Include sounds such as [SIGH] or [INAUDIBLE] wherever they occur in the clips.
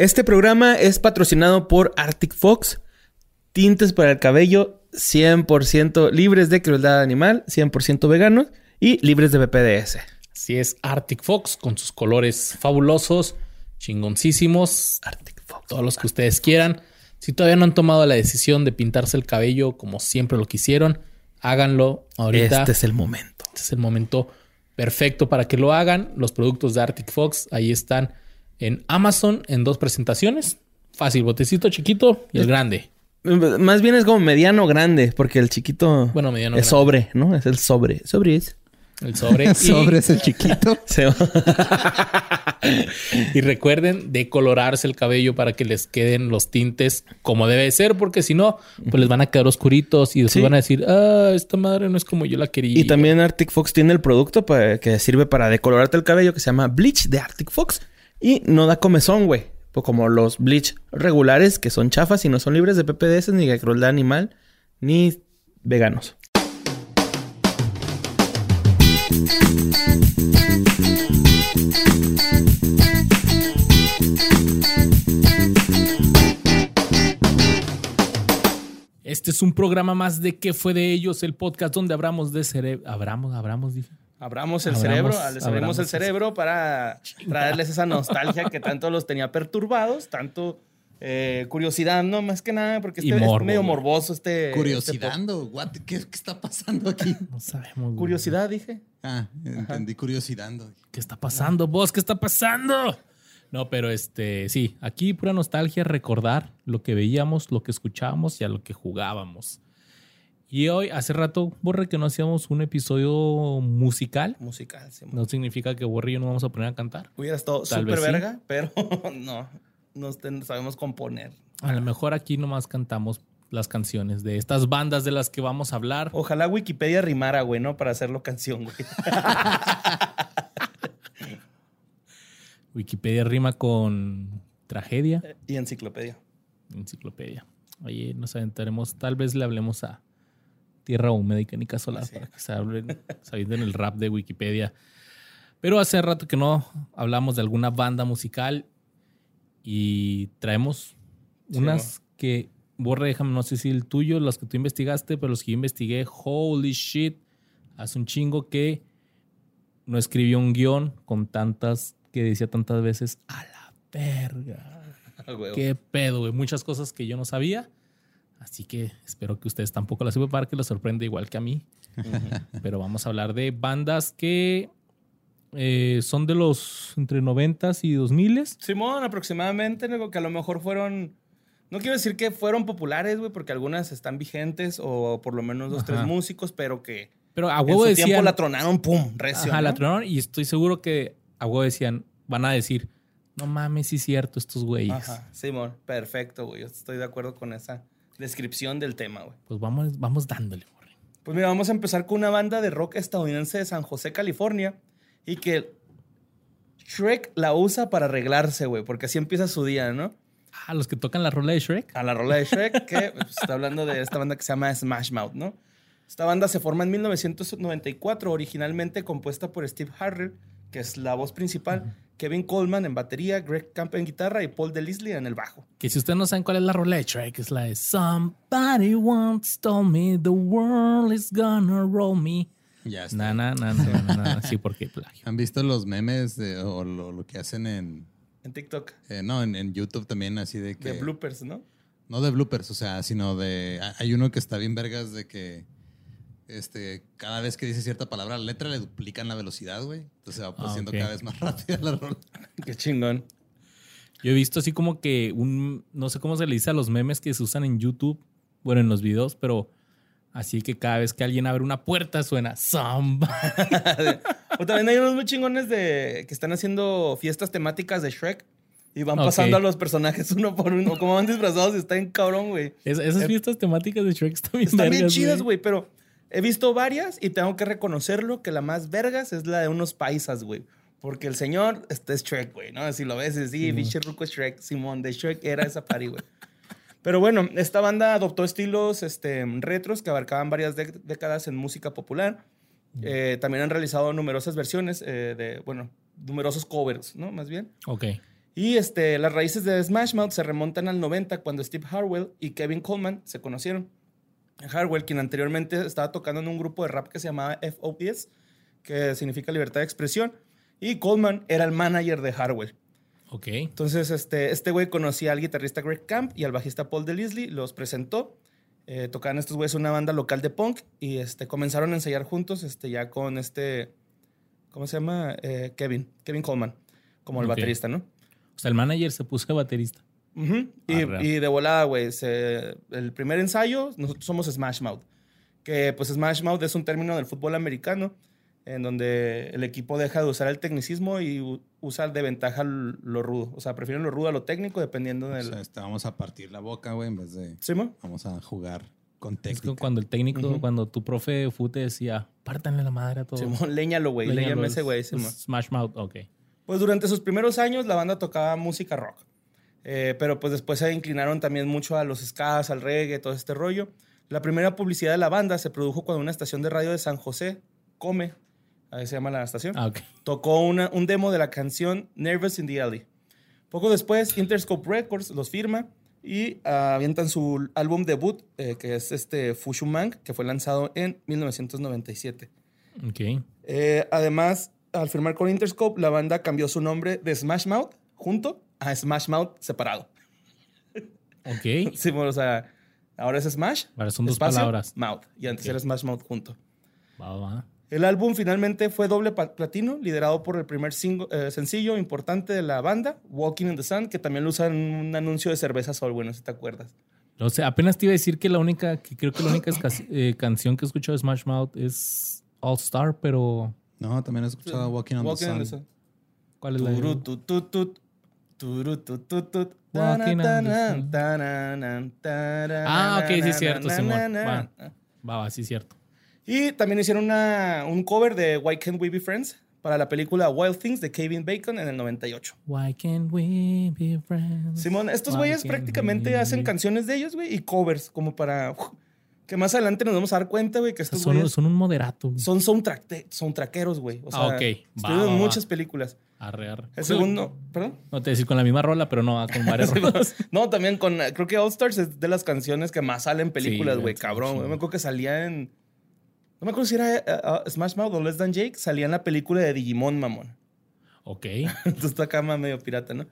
Este programa es patrocinado por Arctic Fox. Tintes para el cabello 100% libres de crueldad animal, 100% veganos y libres de BPDS. Así es, Arctic Fox con sus colores fabulosos, chingoncísimos. Arctic Fox. Todos los que ustedes quieran. Si todavía no han tomado la decisión de pintarse el cabello como siempre lo quisieron, háganlo ahorita. Este es el momento. Este es el momento perfecto para que lo hagan. Los productos de Arctic Fox ahí están en Amazon en dos presentaciones. Fácil, botecito chiquito y el grande. Más bien es como mediano grande, porque el chiquito Bueno, mediano es grande. sobre, ¿no? Es el sobre. Sobre es. El sobre. [LAUGHS] El sobre es el chiquito. [LAUGHS] [LAUGHS] Y, recuerden decolorarse el cabello para que les queden los tintes como debe ser, porque si no, pues les van a quedar oscuritos y después Sí. van a decir, ah, esta madre no es como yo la quería. Y también Arctic Fox tiene el producto que sirve para decolorarte el cabello que se llama Bleach de Arctic Fox. Y no da comezón, güey. Pues como los bleach regulares que son chafas y no son libres de PPDS ni de crueldad animal ni veganos. Este es un programa más de ¿Qué fue de ellos? El podcast donde hablamos de cerebro. Abramos, abramos, dije. Abramos el Abramos- cerebro, les abrimos el cerebro para traerles esa nostalgia que tanto los tenía perturbados, tanto eh, curiosidad, ¿no? Más que nada, porque este morbo, es medio morboso este... este Curiosidando. What? ¿Qué, qué está pasando aquí? No sabemos. güey. curiosidad, dije. Ah, entendí curiosidando. ¿Qué está pasando, vos? ¿Qué está pasando? No, pero este, sí, aquí pura nostalgia, recordar lo que veíamos, lo que escuchábamos y a lo que jugábamos. Y hoy, hace rato, Borre, que no hacíamos un episodio musical. Musical, sí. No significa que Borre y yo no vamos a poner a cantar. Hubiera estado súper sí. verga, pero [LAUGHS] no, no sabemos componer. A lo mejor aquí nomás cantamos las canciones de estas bandas de las que vamos a hablar. Ojalá Wikipedia rimara, güey, ¿no? Para hacerlo canción, güey. [LAUGHS] Wikipedia rima con tragedia, y enciclopedia. enciclopedia. Oye, nos aventaremos, tal vez le hablemos a Tierra Húmeda y Canica Solar Sí. para que se hablen, [LAUGHS] se avienten el rap de Wikipedia. Pero hace rato que no hablamos de alguna banda musical y traemos Sí, unas que, Borre, déjame, no sé si el tuyo, los que tú investigaste, pero los que yo investigué, holy shit, hace un chingo que no escribió un guion con tantas, que decía tantas veces, a la verga. [LAUGHS] Ah. Qué pedo, güey. Muchas cosas que yo no sabía. Así que espero que ustedes tampoco las sepan para que les sorprenda igual que a mí. Pero vamos a hablar de bandas que eh, son de los entre 90s y 2000s. Simón, aproximadamente, que a lo mejor fueron. No quiero decir que fueron populares, güey, porque algunas están vigentes o por lo menos dos, Ajá. tres músicos, pero que Pero a en huevo su decían. tiempo la tronaron, pum, recio. Ajá, la ¿no? tronaron y estoy seguro que a huevo decían, van a decir, no mames, sí es cierto, estos güeyes. Ajá, Simón, perfecto, güey. Yo estoy de acuerdo con esa descripción del tema, güey. Pues vamos, vamos dándole, güey. Pues mira, vamos a empezar con una banda de rock estadounidense de San José, California, y que Shrek la usa para arreglarse, güey, porque así empieza su día, ¿no? Ah, los que tocan la rola de Shrek. a la rola de Shrek, que [LAUGHS] pues, está hablando de esta banda que se llama Smash Mouth, ¿no? Esta banda se forma en 1994, originalmente compuesta por Steve Harrell, que es la voz principal, Kevin Coleman en batería, Greg Camp en guitarra y Paul DeLisle en el bajo. Que si ustedes no saben cuál es la rola de Shrek, es la de Somebody once told me the world is gonna roll me. Ya está. Na, na, na, na, na, na. Sí, porque plagio. ¿Han visto los memes de- o lo, lo que hacen en, En TikTok, eh, no, en, en YouTube también, así de que... de bloopers, ¿no? No de bloopers, o sea, sino de... Hay uno que está bien vergas de que este, cada vez que dice cierta palabra, la letra le duplican la velocidad, güey. Entonces va Ah, siendo ok. cada vez más [LAUGHS] rápida la rola. Qué chingón. Yo he visto así como que un, no sé cómo se le dice a los memes que se usan en YouTube, bueno, en los videos, pero así que cada vez que alguien abre una puerta suena Somebody. [LAUGHS] o también hay unos muy chingones de que están haciendo fiestas temáticas de Shrek y van Ok. pasando a los personajes uno por uno, como van disfrazados y está en cabrón, güey. Es- esas fiestas temáticas de Shrek están bien Están bien vergas, chidas, güey, pero he visto varias y tengo que reconocerlo que la más vergas es la de unos paisas, güey. Porque el señor este es Shrek, güey, ¿no? Si lo ves, es, sí, pinche ruco Shrek, Simón, de Shrek era esa party, güey. Pero bueno, esta banda adoptó estilos este, retros que abarcaban varias dé- décadas en música popular. Eh, también han realizado numerosas versiones eh, de, bueno, numerosos covers, ¿no? Más bien. Ok. Y este, las raíces de Smash Mouth se remontan al 90 cuando Steve Harwell y Kevin Coleman se conocieron. Harwell, quien anteriormente estaba tocando en un grupo de rap que se llamaba FOPS, que significa libertad de expresión, y Coleman era el manager de Harwell. Ok. Entonces, este, este güey conocía al guitarrista Greg Camp y al bajista Paul DeLisle, los presentó. Eh, tocaban estos güeyes una banda local de punk y este, comenzaron a ensayar juntos este, ya con este, ¿cómo se llama? Eh, Kevin, Kevin Coleman, como el baterista, ¿no? O sea, el manager se puso baterista. Ujú. y, Arre. y de volada, güey, el primer ensayo, nosotros somos Smash Mouth. Que pues Smash Mouth es un término del fútbol americano en donde el equipo deja de usar el tecnicismo y usa de ventaja lo rudo. O sea, prefieren lo rudo a lo técnico dependiendo O del... sea, este, vamos a partir la boca, güey, en vez de ¿Sí, mo? vamos a jugar con Es técnica. como cuando el técnico, Ujú. cuando tu profe de fútbol te decía, pártanle la madre a todos. Simón, léñalo, güey. Léñame ese es- güey. es. Smash Mouth, ok. Pues durante sus primeros años la banda tocaba música rock. Eh, pero pues después se inclinaron también mucho a los skas, al reggae, todo este rollo. La primera publicidad de la banda se produjo cuando una estación de radio de San José, Come, ahí se llama la estación, Ah, tocó una- un demo de la canción Nervous in the Alley. Poco después, Interscope Records los firma y ah, avientan su álbum debut, eh, que es este Fushumang, que fue lanzado en 1997. Ok. Eh, además, al firmar con Interscope, la banda cambió su nombre de Smash Mouth junto a Smash Mouth separado. Ok. [LAUGHS] Sí, bueno, o sea, ahora es Smash. Ahora son dos espacio, palabras. Mouth. Y antes Ok. era Smash Mouth junto. Va, va. El álbum finalmente fue doble platino, liderado por el primer singo- eh, sencillo importante de la banda, Walking in the Sun, que también lo usan en un anuncio de cerveza Sol, bueno, si te acuerdas. O sea, apenas te iba a decir que la única, que creo que la única eh, canción que he escuchado de Smash Mouth es All Star, pero No, también he escuchado Walking on Walking the in Sun. the Sun. ¿cuál es la turutututut, Walking Ah, ok, sí es cierto, Simón. Va, va, sí, cierto. Y también hicieron una, un cover de Why Can't We Be Friends para la película Wild Things de Kevin Bacon en el 98. Why can't we be friends? Simón, estos güeyes prácticamente hacen canciones de ellos, güey, y covers, como para uf, que más adelante nos vamos a dar cuenta, güey, que sea, estos son, son un moderato. son soundtrack, soundtrackeros, güey. O sea, Ah, ok. Va, estuvieron en va, va. muchas películas. Arre, arre. El segundo, perdón. No te decir con la misma rola, pero no, con varias [LAUGHS] rolas. No, también con. Creo que All Stars es de las canciones que más salen en películas, güey. sí, cabrón. güey. Me acuerdo que salía en. No me acuerdo si era eh, eh, Smash Mouth o Less Than Jake. Salía en la película de Digimon, mamón. Ok. [LAUGHS] Entonces está acá más medio pirata, ¿no?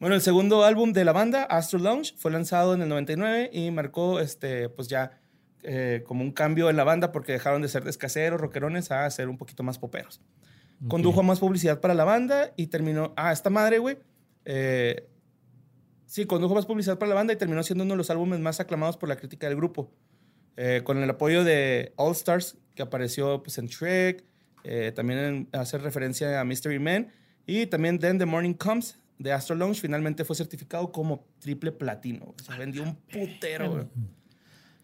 Bueno, el segundo álbum de la banda, Astro Lounge, fue lanzado en el 99 y marcó, este, pues ya eh, como un cambio en la banda porque dejaron de ser descaseros, rockerones, a ser un poquito más poperos. Condujo a más publicidad para la banda y terminó. Ah, esta madre, güey. eh, sí, condujo más publicidad para la banda y terminó siendo uno de los álbumes más aclamados por la crítica del grupo. Eh, con el apoyo de All Stars, que apareció pues, en Shrek, eh, también en- hace referencia a Mystery Man, y también Then the Morning Comes de Astro Lounge finalmente fue certificado como triple platino. O sea, vendió un putero, güey.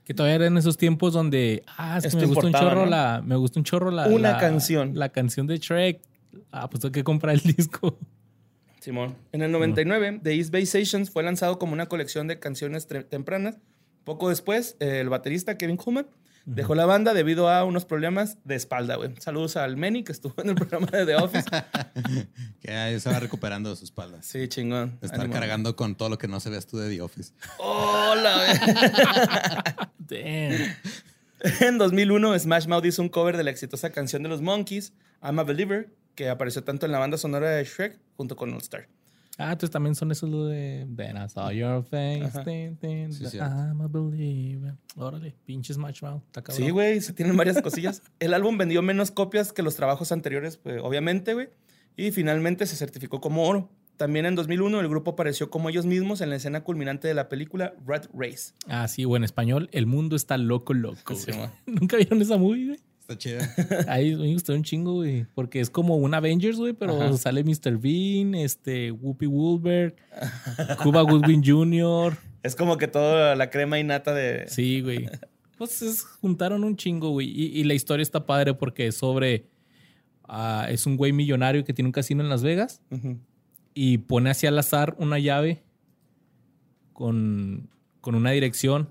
Que todavía eran esos tiempos donde, ah, es que Esto me gusta un chorro ¿no? la, me gusta un chorro la, Una la- canción. La canción de Shrek. Ah, pues tengo que comprar el [LAUGHS] disco. Simón. En el 99, The East Bay Sessions fue lanzado como una colección de canciones tempranas. Poco después, el baterista Kevin Coleman dejó la banda debido a unos problemas de espalda, güey. Saludos al Manny, que estuvo en el [LAUGHS] programa de The Office. [LAUGHS] Que ahí se va recuperando de sus espaldas. Sí, chingón. De estar cargando con todo lo que no se veas tú de The Office. ¡Hola! [LAUGHS] Damn. en 2001, Smash Mouth hizo un cover de la exitosa canción de los Monkeys, I'm a Believer, que apareció tanto en la banda sonora de Shrek junto con All Star. Ah, entonces también son esos de Then I saw your face. Sí. I'm a believer. Órale, pinches Smash Mouth. Sí, güey, se tienen varias cosillas. [LAUGHS] El álbum vendió menos copias que los trabajos anteriores, pues, obviamente, güey. Y finalmente se certificó como oro. También en 2001 el grupo apareció como ellos mismos en la escena culminante de la película Red Race. Ah, sí, o en español, El mundo está loco, loco. Sí. [LAUGHS] ¿Nunca vieron esa movie, güey? Está chido. [LAUGHS] Ahí me gustó un chingo, güey. Porque es como un Avengers, güey, pero Ajá. sale Mr. Bean, este, Whoopi Goldberg, Cuba Goodwin Jr. Es como que toda la crema y nata de... Sí, güey. Pues es- juntaron un chingo, güey. Y, y la historia está padre porque es sobre. ah, es un güey millonario que tiene un casino en Las Vegas y pone hacia al azar una llave con, con una dirección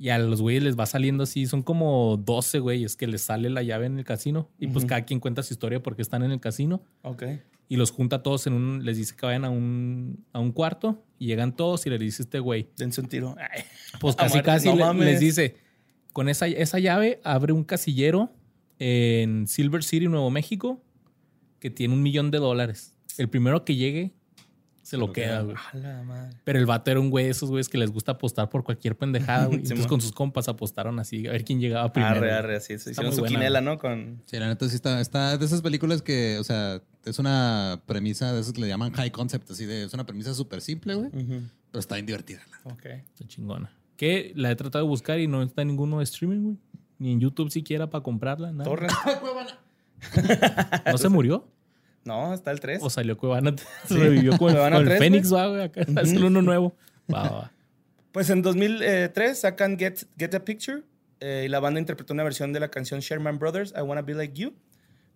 Y a los güeyes les va saliendo así, son como 12 güeyes que les sale la llave en el casino. Y pues Ujú. cada quien cuenta su historia porque están en el casino. Ok. Y los junta todos en un, les dice que vayan a un, a un cuarto. Y llegan todos y le dice este güey. Dense un tiro. Ay. [LAUGHS] Pues casi casi no le- mames. les dice, con esa, esa llave abre un casillero en Silver City, Nuevo México, que tiene un millón de dólares. El primero que llegue se lo lo queda, queda. güey. Pero el vato era un güey, de esos güeyes que les gusta apostar por cualquier pendejada, güey. [LAUGHS] Entonces con sus compas apostaron así, a ver quién llegaba primero. Arre, güey. arre, así. Se Está hicieron muy su buena, quinela, ¿no? Con... Sí, la neta sí está, está de esas películas que, o sea, es una premisa de esas que le llaman high concept, así de, es una premisa súper simple, güey, pero está bien divertida. la- Ok. Está chingona. Que la he tratado de buscar y no está en ninguno de streaming, güey. Ni en YouTube siquiera para comprarla. Nada. Torrent. [LAUGHS] ¿No se murió? No, está el 3. O salió Cuevana, [LAUGHS] revivió con, Cuevana con el 3, Fénix, va, güey. Acá uno nuevo. [LAUGHS] Va, va. Pues en 2003 sacan Get, Get a Picture eh, y la banda interpretó una versión de la canción Sherman Brothers, I Wanna Be Like You,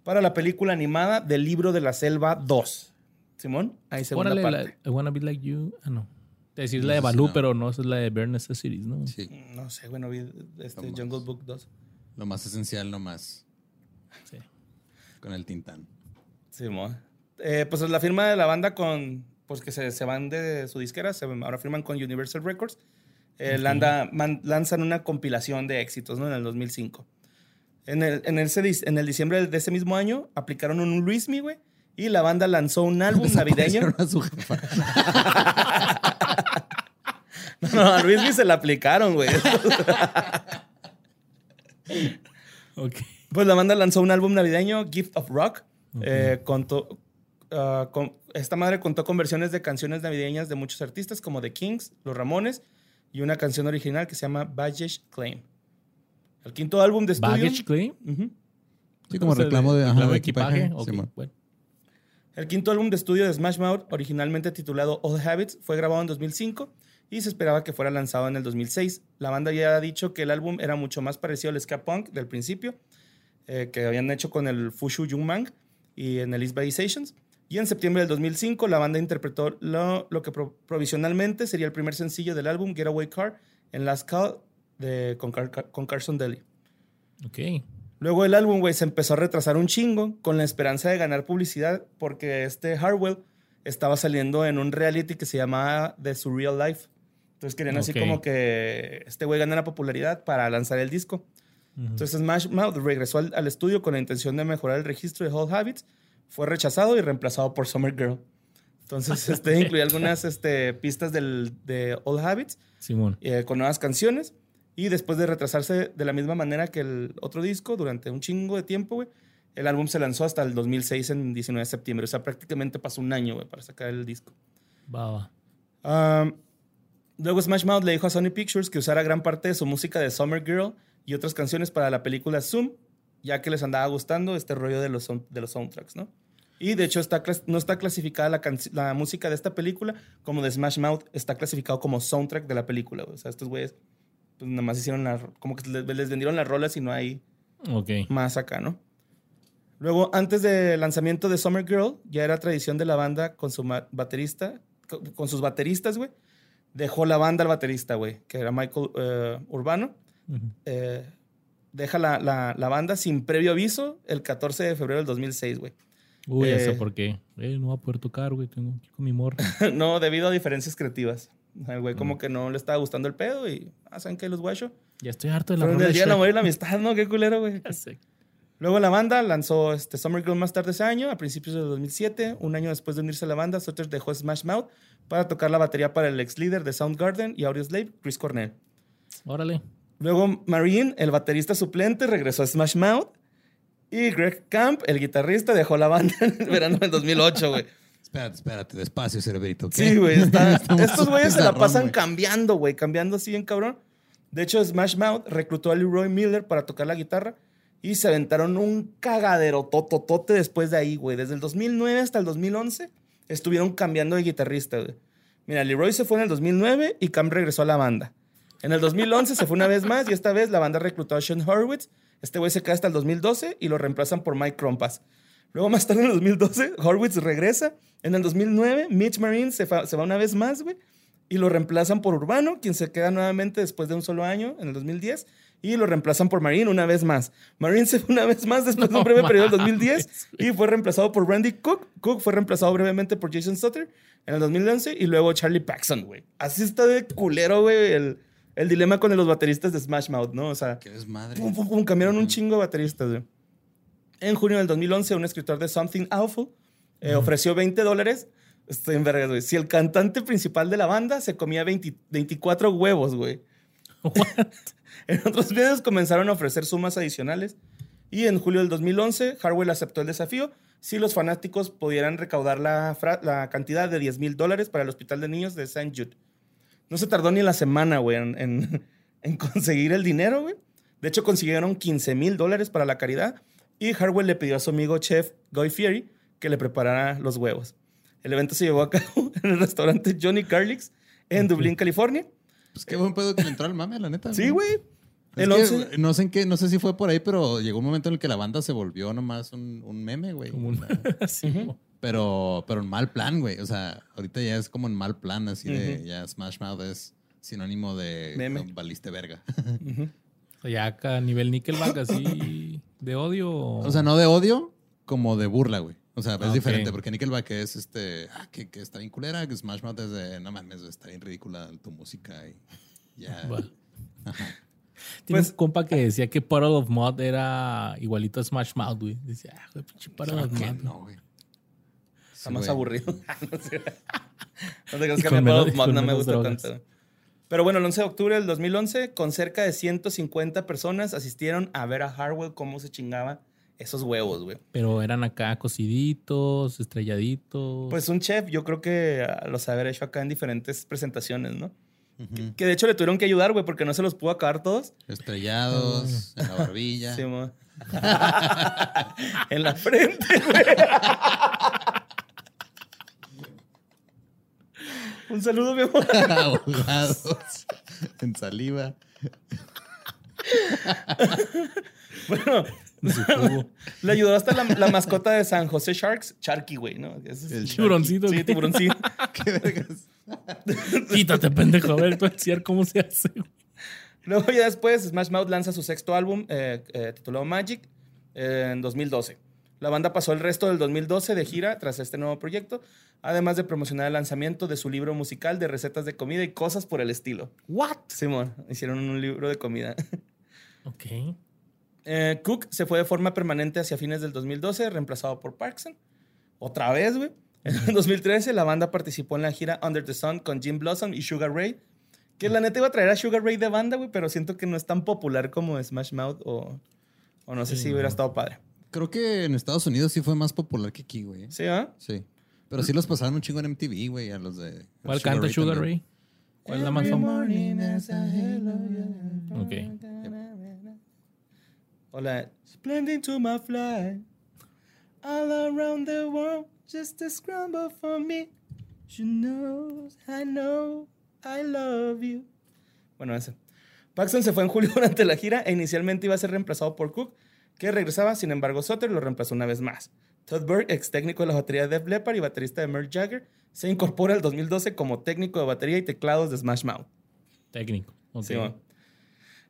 para la película animada del libro de la selva 2. Simón, ahí segunda Órale, la, parte. I wanna be like you. Ah, no. Te decir No la de no. pero no, esa es la de Bare Necessities, ¿no? Sí, No sé, bueno, vi este. Jungle Book 2. lo más esencial nomás, Sí. con el tintán. Simón. Eh, pues la firma de la banda con, pues que se, se van de su disquera, se, ahora firman con Universal Records. Eh, landa- man- lanzan una compilación de éxitos, ¿no? En el 2005. En el, en dis- en el diciembre de ese mismo año aplicaron un Luis Me, güey. Y la banda lanzó un [LAUGHS] álbum navideño. A su jefa. [LAUGHS] No, a se la aplicaron, güey. [LAUGHS] Ok. Pues la banda lanzó un álbum navideño, Gift of Rock. Eh, contó, ah, con- esta madre contó con versiones de canciones navideñas de muchos artistas como The Kings, Los Ramones y una canción original que se llama Baggage Claim. El quinto álbum de estudio. Baggage Claim. Sí, como reclamo de, ajá, reclamo de equipaje. Bueno. El quinto álbum de estudio de Smash Mouth, originalmente titulado Old Habits, fue grabado en 2005 y se esperaba que fuera lanzado en el 2006. La banda ya ha dicho que el álbum era mucho más parecido al ska punk del principio, eh, que habían hecho con el Fushu Jungmang y en el East Bay Sessions. Y en septiembre del 2005, la banda interpretó lo, lo que pro- provisionalmente sería el primer sencillo del álbum, Getaway Car, en Last Call de, con, Car- con Carson Daly. Ok. Luego el álbum, güey, se empezó a retrasar un chingo con la esperanza de ganar publicidad porque este Harwell estaba saliendo en un reality que se llamaba The Surreal Life. Entonces querían así como que este güey ganara popularidad para lanzar el disco. Entonces Smash Mouth regresó al, al estudio con la intención de mejorar el registro de Old Habits. Fue rechazado y reemplazado por Summer Girl. Entonces [LAUGHS] este, incluía algunas este, pistas del, de Old Habits Simón. eh, con nuevas canciones. Y después de retrasarse de la misma manera que el otro disco durante un chingo de tiempo, güey, el álbum se lanzó hasta el 2006 en 19 de septiembre. O sea, prácticamente pasó un año, güey, para sacar el disco. Va. Um, luego Smash Mouth le dijo a Sony Pictures que usara gran parte de su música de Summer Girl y otras canciones para la película Zoom, ya que les andaba gustando este rollo de los, de los soundtracks, ¿no? Y de hecho está, no está clasificada la, la música de esta película como de Smash Mouth, está clasificado como soundtrack de la película. O sea, estos güeyes pues nada más hicieron la, como que les, les vendieron las rolas y no hay Ok. más acá, ¿no? Luego, antes del lanzamiento de Summer Girl, ya era tradición de la banda con su baterista, con, sus bateristas, güey. Dejó la banda al baterista, güey, que era Michael eh, Urbano. Ujú. Eh, deja la, la- la banda sin previo aviso el 14 de febrero del 2006, güey. Uy, Eh. por qué. Eh, no va a poder tocar, güey. Tengo que ir con mi morra. [LAUGHS] no, debido a diferencias creativas. El güey Mm. como que no le estaba gustando el pedo y, ah, ¿saben qué? Los guachos. ya estoy harto de la rola del de día del y la amistad, ¿no? Qué culero, güey. Luego la banda lanzó este Summer Girl más tarde ese año, a principios de 2007. Un año después de unirse a la banda, Sutter dejó Smash Mouth para tocar la batería para el ex líder de Soundgarden y Audioslave, Chris Cornell. Órale. Luego Marine, el baterista suplente, regresó a Smash Mouth. Y Greg Camp, el guitarrista, dejó la banda en el verano del 2008, güey. Espérate, espérate, despacio, cerebrito. ¿qué? Sí, güey. [LAUGHS] estos güeyes se la pasan güey. cambiando, güey. Cambiando así bien cabrón. De hecho, Smash Mouth reclutó a Leroy Miller para tocar la guitarra y se aventaron un cagadero tototote después de ahí, güey. Desde el 2009 hasta el 2011 estuvieron cambiando de guitarrista, güey. Mira, Leroy se fue en el 2009 y Cam regresó a la banda. En el 2011 se fue una vez más y esta vez la banda reclutó a Sean Horwitz. Este güey se queda hasta el 2012 y lo reemplazan por Mike Crompas. Luego más tarde en el 2012 Horwitz regresa. En el 2009 Mitch Marine se, se va una vez más, güey. y lo reemplazan por Urbano, quien se queda nuevamente después de un solo año, en el 2010, y lo reemplazan por Marine una vez más. Marine se fue una vez más después de un No breve periodo del mames, 2010 y fue reemplazado por Randy Cook. Cook fue reemplazado brevemente por Jason Sutter en el 2011 y luego Charlie Paxson, güey. Así está de culero, güey, el, el dilema con los bateristas de Smash Mouth, ¿no? O sea, pum, pum, pum, cambiaron un chingo de bateristas, güey. En junio del 2011, un escritor de Something Awful eh, ofreció 20 dólares. Estoy en vergas, güey. Si el cantante principal de la banda se comía 20 24 huevos, güey. [LAUGHS] En otros videos comenzaron a ofrecer sumas adicionales. Y en julio del 2011, Harwell aceptó el desafío si los fanáticos pudieran recaudar la, la cantidad de 10 mil dólares para el Hospital de Niños de St. Jude. No se tardó ni la semana, güey, en, en- [LAUGHS] en conseguir el dinero, güey. De hecho, consiguieron 15 mil dólares para la caridad. Y Harwell le pidió a su amigo chef Guy Fieri que le preparara los huevos. El evento se llevó a cabo [LAUGHS] en el restaurante Johnny Carlix en Dublín, California. Pues qué buen pedo que le entró al mame, la neta. Sí, güey. Es El que, 11 no sé en qué, no sé si fue por ahí, pero llegó un momento en el que la banda se volvió nomás un, un meme, güey. Como un- [LAUGHS] Sí, Ujú. Pero, pero en mal plan, güey. O sea, ahorita ya es como en mal plan, así de ya Smash Mouth es sinónimo de Meme. no, valiste verga. Ujú. O sea, ya acá a nivel Nickelback así [LAUGHS] de odio. o sea, no de odio, como de burla, güey. O sea, es Ah, diferente, porque Nickelback es este, ah, que, que está bien culera, que Smash Mouth es de, no mames, está bien ridícula tu música y ya. [LAUGHS] Tiene Pues- un compa que decía que Puddle of Mud era igualito a Smash Mouth, güey. Decía, ah, güey, pinche Puddle of Mud. no, güey. Está Sí, más aburrido. [LAUGHS] no sé. No te creas Y que con a mí menos- con no me gusta drogas. tanto. Pero bueno, el 11 de octubre del 2011, con cerca de 150 personas asistieron a ver a Harwell cómo se chingaba esos huevos, güey. Pero eran acá cociditos, estrelladitos. Pues un chef, yo creo que ah, los haber hecho acá en diferentes presentaciones, ¿no? Que de hecho le tuvieron que ayudar, güey, porque no se los pudo acabar todos. Estrellados, en la barbilla. Sí, mo. [LAUGHS] en la frente, güey. Un saludo, mi amor. [LAUGHS] ahogados en saliva. Bueno, [LAUGHS] le ayudó hasta la, la mascota de San José Sharks, Sharky, güey, ¿no? Es- El Tiburoncito. Sí, güey. tiburoncito. [LAUGHS] Qué vergas. Quítate, pendejo. A ver, tú enseñar cómo se hace. güey. Luego ya después, Smash Mouth lanza su sexto álbum, eh, eh, titulado Magic, eh, en 2012. La banda pasó el resto del 2012 de gira tras este nuevo proyecto, además de promocionar el lanzamiento de su libro musical de recetas de comida y cosas por el estilo. ¿What? Simón, hicieron un libro de comida. [LAUGHS] Ok. Eh, Cook se fue de forma permanente hacia fines del 2012, reemplazado por Parkson. Otra vez, güey. En el 2013, la banda participó en la gira Under the Sun con Jim Blossom y Sugar Ray. Que la neta iba a traer a Sugar Ray de banda, güey, pero siento que no es tan popular como Smash Mouth o, o no sé Sí, si hubiera no. estado padre. Creo que en Estados Unidos sí fue más popular que aquí, güey. ¿Sí, ah? Sí. Pero sí los pasaron un chingo en MTV, güey, a los de. ¿Cuál canta Sugar también. Ray? ¿Cuál es la más famosa? Ok. Hola. Splendid to my fly. All around the world, just a scramble for me. She knows, I know, I love you. Bueno, ese. Paxton se fue en julio [LAUGHS] durante la gira e inicialmente iba a ser reemplazado por Cook, que regresaba, sin embargo, Sutter lo reemplazó una vez más. Todd Berg, ex técnico de la batería de Def Leppard y baterista de Merle Jagger, se incorpora el 2012 como técnico de batería y teclados de Smash Mouth. Técnico. Ok. Sí, bueno.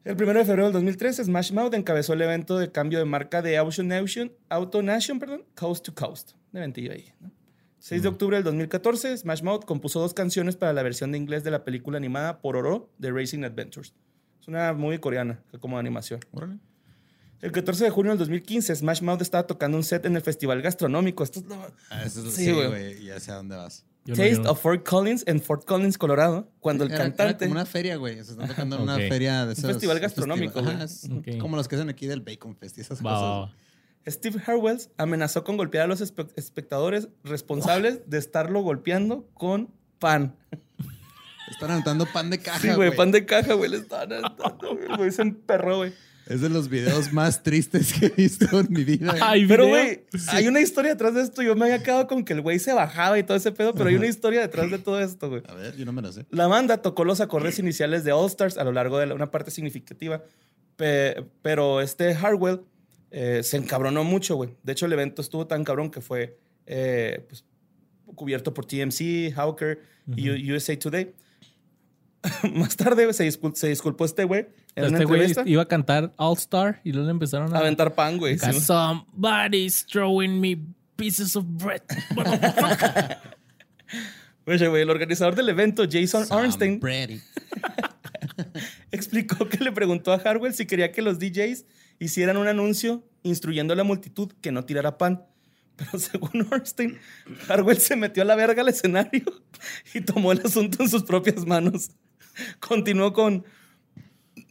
El 1 de febrero del 2013, Smash Mouth encabezó el evento de cambio de marca de Auto Nation, Auto Nation perdón, Coast to Coast. Un eventillo ahí. ¿no? 6 de octubre del 2014, Smash Mouth compuso dos canciones para la versión de inglés de la película animada Pororo de Racing Adventures. Es una movie coreana, como animación. Órale. El 14 de junio del 2015, Smash Mouth estaba tocando un set en el Festival Gastronómico. Esto es lo- Ah, eso es- Sí, sí, güey. güey. Ya sé a dónde vas. Yo Taste no- of Fort Collins en Fort Collins, Colorado, cuando el Era- era cantante... como una feria, güey. Se están tocando en [LAUGHS] una feria de festival un gastronómico, festival- güey. Ajá, es Ok. Como los que hacen aquí del Bacon Fest y esas va, cosas. Steve Harwells amenazó con golpear a los espe- espectadores responsables de estarlo golpeando con pan. Están anotando pan de caja. Sí, güey, pan de caja, güey. Le estaban aventando, güey. Se emperró, güey. Es de los videos más tristes que he visto en mi vida. [LAUGHS] Ay, Pero, güey, hay una historia detrás de esto. Yo me había quedado con que el güey se bajaba y todo ese pedo, pero hay una historia detrás de todo esto, güey. A ver, yo no me lo sé. La banda tocó los acordes iniciales de All Stars a lo largo de la- una parte significativa, pe- pero este Harwell eh, se encabronó mucho, güey. De hecho, el evento estuvo tan cabrón que fue eh, pues, cubierto por TMC, Hawker y. USA Today. [LAUGHS] Más tarde se, discul- se disculpó este güey Este güey iba a cantar All Star y luego le empezaron A a aventar pan, güey. sí. Somebody's throwing me pieces of bread. [LAUGHS] Oye, güey, el organizador del evento, Jason Arnstein, [LAUGHS] explicó que le preguntó a Harwell si quería que los DJs hicieran un anuncio instruyendo a la multitud que no tirara pan. Pero según Ornstein, Harwell se metió a la verga al escenario y tomó el asunto en sus propias manos. [LAUGHS] Continuó con,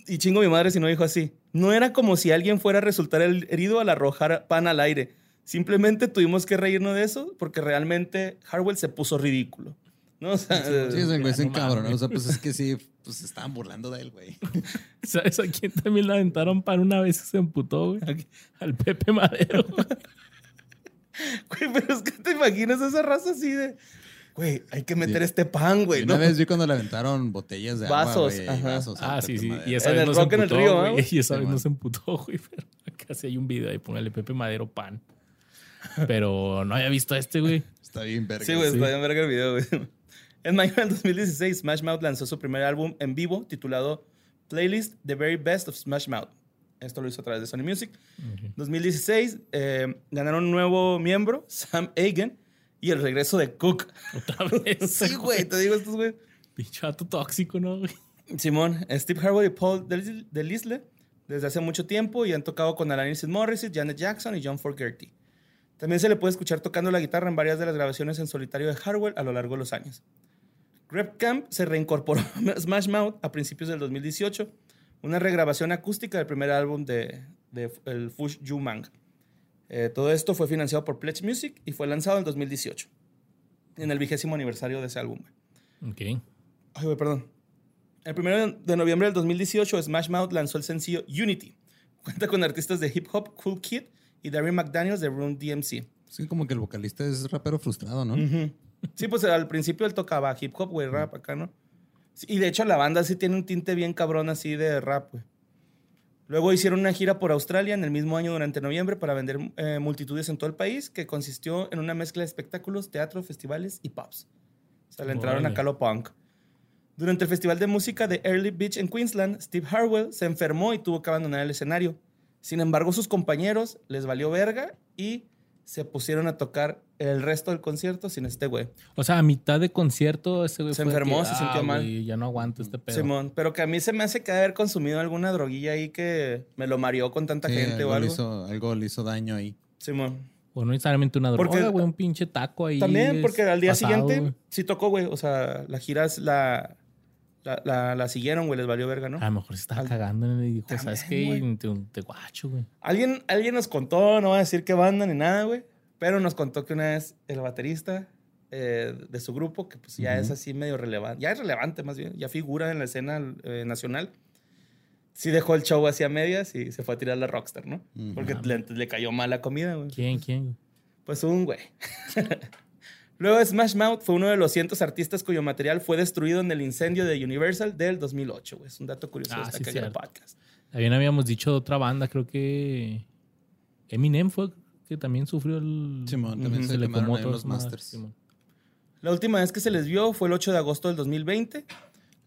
y chingo mi madre si no dijo así, no era como si alguien fuera a resultar el- herido al arrojar pan al aire. Simplemente tuvimos que reírnos de eso porque realmente Harwell se puso ridículo. ¿No? O sea, Sí, ese güey se no encabronó. mames. O sea, pues es que sí, pues se estaban burlando de él, güey. [LAUGHS] ¿Sabes a quién también le aventaron pan una vez y se emputó, güey? Al Pepe Madero. [LAUGHS] Güey, pero es que te imaginas esa raza así de. Güey, hay que meter Sí. este pan, güey. ¿no? una vez vi cuando le aventaron botellas de Vasos, agua, güey, vasos ah, sí, sí. Madero. Y esa En vez el no se Rock en el emputó, Río, güey. [LAUGHS] Y esa Sí, vez no man. se emputó, güey. Pero casi hay un video ahí, póngale Pepe Madero pan. Pero no había visto a este, güey. Está bien verga. Sí, güey, Sí. está bien verga el video, güey. [LAUGHS] En mayo del 2016, Smash Mouth lanzó su primer álbum en vivo titulado Playlist The Very Best of Smash Mouth. Esto lo hizo a través de Sony Music. 2016 eh, ganaron un nuevo miembro, Sam Hagen, y el regreso de Cook. [LAUGHS] Otra vez. [LAUGHS] Sí, güey, te digo estos, güey. Pinche vato tóxico, ¿no, güey? Simón, Steve Harwell y Paul Del- Delisle desde hace mucho tiempo y han tocado con Alanis Morissette, Janet Jackson y John Fogerty. También se le puede escuchar tocando la guitarra en varias de las grabaciones en solitario de Harwell a lo largo de los años. Greg Camp se reincorporó [LAUGHS] a Smash Mouth a principios del 2018, una regrabación acústica del primer álbum de, de el Fush Yu Mang. Eh, todo esto fue financiado por Pledge Music y fue lanzado en 2018, en el vigésimo aniversario de ese álbum. Ok. Ay, güey, perdón. El 1 de noviembre del 2018, Smash Mouth lanzó el sencillo Unity. Cuenta con artistas de hip hop, Cool Kid y Darren McDaniels de Room DMC. Sí, como que el vocalista es rapero frustrado, ¿no? Sí, pues al principio él tocaba hip hop, güey, rap acá, ¿no? Sí, y de hecho la banda sí tiene un tinte bien cabrón así de rap, güey. Luego hicieron una gira por Australia en el mismo año durante noviembre para vender eh, multitudes en todo el país, que consistió en una mezcla de espectáculos, teatro, festivales y pubs. O sea, le entraron a Calo Punk. Durante el Festival de Música de Early Beach en Queensland, Steve Harwell se enfermó y tuvo que abandonar el escenario. Sin embargo, sus compañeros les valió verga y se pusieron a tocar el resto del concierto sin este güey. O sea, a mitad de concierto ese güey Se fue enfermó, que, se sintió mal". güey, ya no aguanto este pedo. Simón, pero que a mí se me hace que haber consumido alguna droguilla ahí que me lo mareó con tanta Sí, gente o algo, le algo. hizo, algo le hizo daño ahí. Simón. O no necesariamente una droga, Porque- güey, un pinche taco ahí. También porque al día pasado, siguiente güey. sí tocó, güey. O sea, la gira es la, la, la, la siguieron, güey. Les valió verga, ¿no? A lo mejor se estaba Al- cagando y dijo, También, ¿sabes qué? güey. Te, te guacho, güey. Alguien, alguien nos contó, no voy a decir qué banda ni nada, güey. Pero nos contó que una vez el baterista eh, de su grupo, que pues ya es así medio relevante, ya es relevante más bien, ya figura en la escena eh, nacional, sí dejó el show así a medias y se fue a tirar la Rockstar, ¿no? Porque le, le cayó mal la comida, güey. ¿Quién, quién? Pues un güey. [LAUGHS] Luego Smash Mouth fue uno de los cientos artistas cuyo material fue destruido en el incendio de Universal del 2008, güey. Es un dato curioso Ah, de esta sí, cierto. podcast. También habíamos dicho de otra banda, creo que Eminem fue que también sufrió el... Simón, también Ujú. se le quemaron todas los masters. Simón. La última vez que se les vio fue el 8 de agosto del 2020.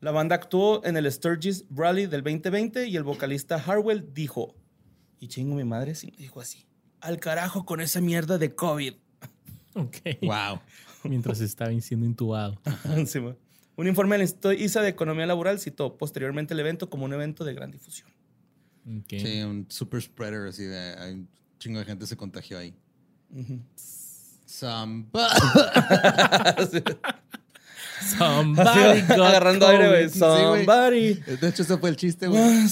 La banda actuó en el Sturgis Rally del 2020 y el vocalista Harwell dijo, y chingo mi madre si me dijo así, al carajo con esa mierda de COVID. Ok. Wow. [LAUGHS] Mientras estaba siendo intubado. Sí, un informe del Instituto ISA de Economía Laboral citó posteriormente el evento como un evento de gran difusión. Sí, un super spreader así de hay un chingo de gente se contagió ahí. Samba. Somebody got [LAUGHS] Agarrando aire, güey. Somebody. De hecho, ese fue el chiste, güey.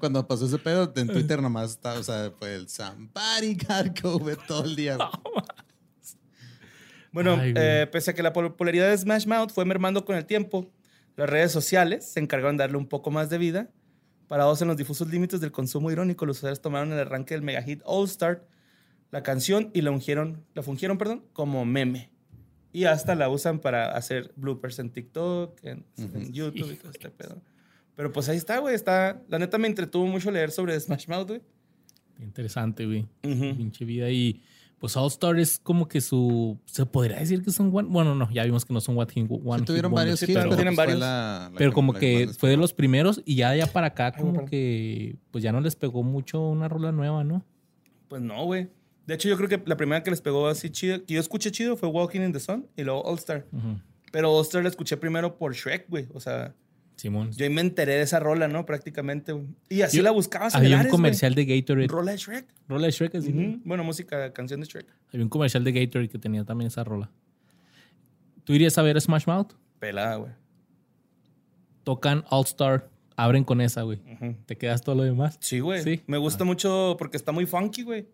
Cuando pasó ese pedo, en Twitter nomás estaba, o sea, fue el somebody got COVID todo el día. güey. Bueno, Ay, eh, pese a que la popularidad de Smash Mouth fue mermando con el tiempo, las redes sociales se encargaron de darle un poco más de vida. Parados en los difusos límites del consumo irónico, los usuarios tomaron el arranque del mega hit All Star, la canción, y la ungieron, la fungieron, perdón, como meme. Y hasta la usan para hacer bloopers en TikTok, en, en YouTube y todo este pedo. Pero pues ahí está, güey. Está, la neta me entretuvo mucho leer sobre Smash Mouth, güey. Interesante, güey. Ujú. Pinche vida. Y Pues All Star es como que su. Se podría decir que son one. Bueno, no, ya vimos que no son One Hit One Sí, tuvieron varios hits, pero pero, tienen pues, varios. la- la Pero como la que fue de los primeros y ya de allá para acá, como que. Pues ya no les pegó mucho una rola nueva, ¿no? Pues no, güey. De hecho, yo creo que la primera que les pegó así chido, que yo escuché chido fue Walking in the Sun y luego All Star. Pero All Star la escuché primero por Shrek, güey. O sea, Simón. yo ahí me enteré de esa rola, ¿no? Prácticamente, güey. Y así Yo- la buscabas en Había un Lares, comercial de Gatorade. Rola de Shrek. Rola de Shrek, así. Bueno, música, canción de Shrek. Había un comercial de Gatorade que tenía también esa rola. ¿Tú irías a ver Smash Mouth? Pelada, güey. Tocan All Star, abren con esa, güey. ¿Te quedas todo lo demás? Sí, güey. Sí. Me gusta mucho porque está muy funky, güey.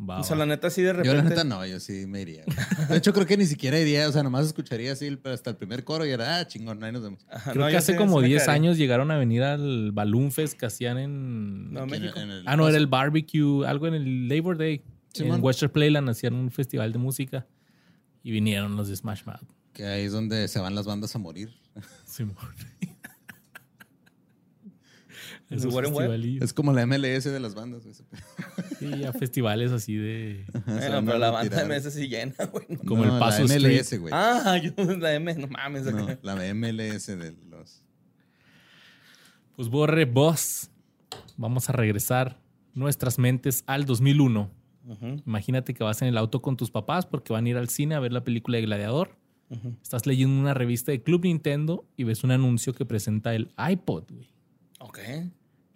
Va, O sea, va. la neta, así de repente. Yo la neta no, yo sí me iría. güey. De hecho, creo que ni siquiera iría, o sea, nomás escucharía así hasta el primer coro y era, ah, chingón, ahí nos vemos. Ajá, Creo no, que hace sí- como sí me 10 quedaría. años llegaron a venir al Balloon Fest que hacían en... No, en- México. en el- ah, no, era el barbecue, algo en el Labor Day. En Western Playland hacían un festival de música y vinieron los de Smash Mouth. Que ahí es donde se van las bandas a morir. [LAUGHS] Simón. Es como la MLS de las bandas. güey. Sí, a festivales así de... Bueno, pero la banda retirar. MS sí llena, güey. no. Como el Paso la Street. MLS, güey. Ah, yo la M, no mames. No, acá. la MLS de los... Pues Borre, vos, vamos a regresar nuestras mentes al 2001. Ujú, Imagínate que vas en el auto con tus papás porque van a ir al cine a ver la película de Gladiador. Estás leyendo una revista de Club Nintendo y ves un anuncio que presenta el iPod, güey. Ok.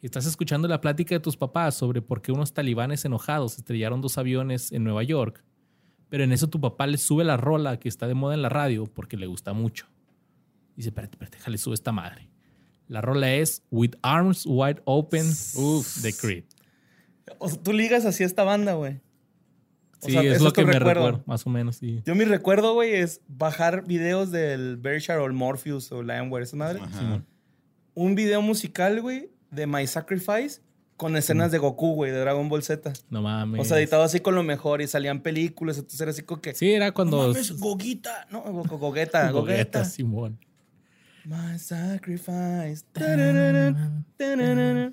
Y Estás escuchando la plática de tus papás sobre por qué unos talibanes enojados estrellaron dos aviones en Nueva York. Pero en eso tu papá le sube la rola que está de moda en la radio porque le gusta mucho. Dice, espérate, espérate, déjale, sube esta madre. La rola es With Arms Wide Open Uf. de Creed. O sea, tú ligas así a esta banda, güey. O Sí, sea, es lo que me recuerdo. recuerdo, más o menos, sí. Yo mi recuerdo, güey, es bajar videos del Berkshire o el Morpheus o Lionware, esa madre. Ajá. Un video musical, güey, de My Sacrifice con escenas de Goku, güey, de Dragon Ball Z. No mames. O sea, editado así con lo mejor y salían películas, entonces era así como que... Sí, era cuando... No mames, Gogita, no, Go- Go- [LAUGHS] Gogeta, Gogeta. Simón. My Sacrifice. tararara, tararara.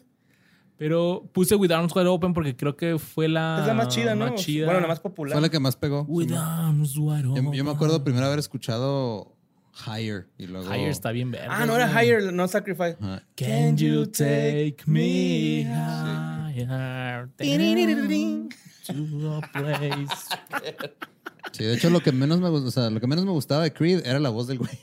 Pero puse With Arms Wide Open porque creo que fue la... Es la más chida, ¿no? más chida. Bueno, la más popular. Fue la que más pegó. With Arms Wide Yo, Open. yo me acuerdo primero haber escuchado Higher y luego... Higher está bien verde. Ah, no era Higher, no Sacrifice. Ajá. Can you take me higher to a place? Sí, de hecho lo que menos me gustó, o sea, lo que menos me gustaba de Creed era la voz del güey.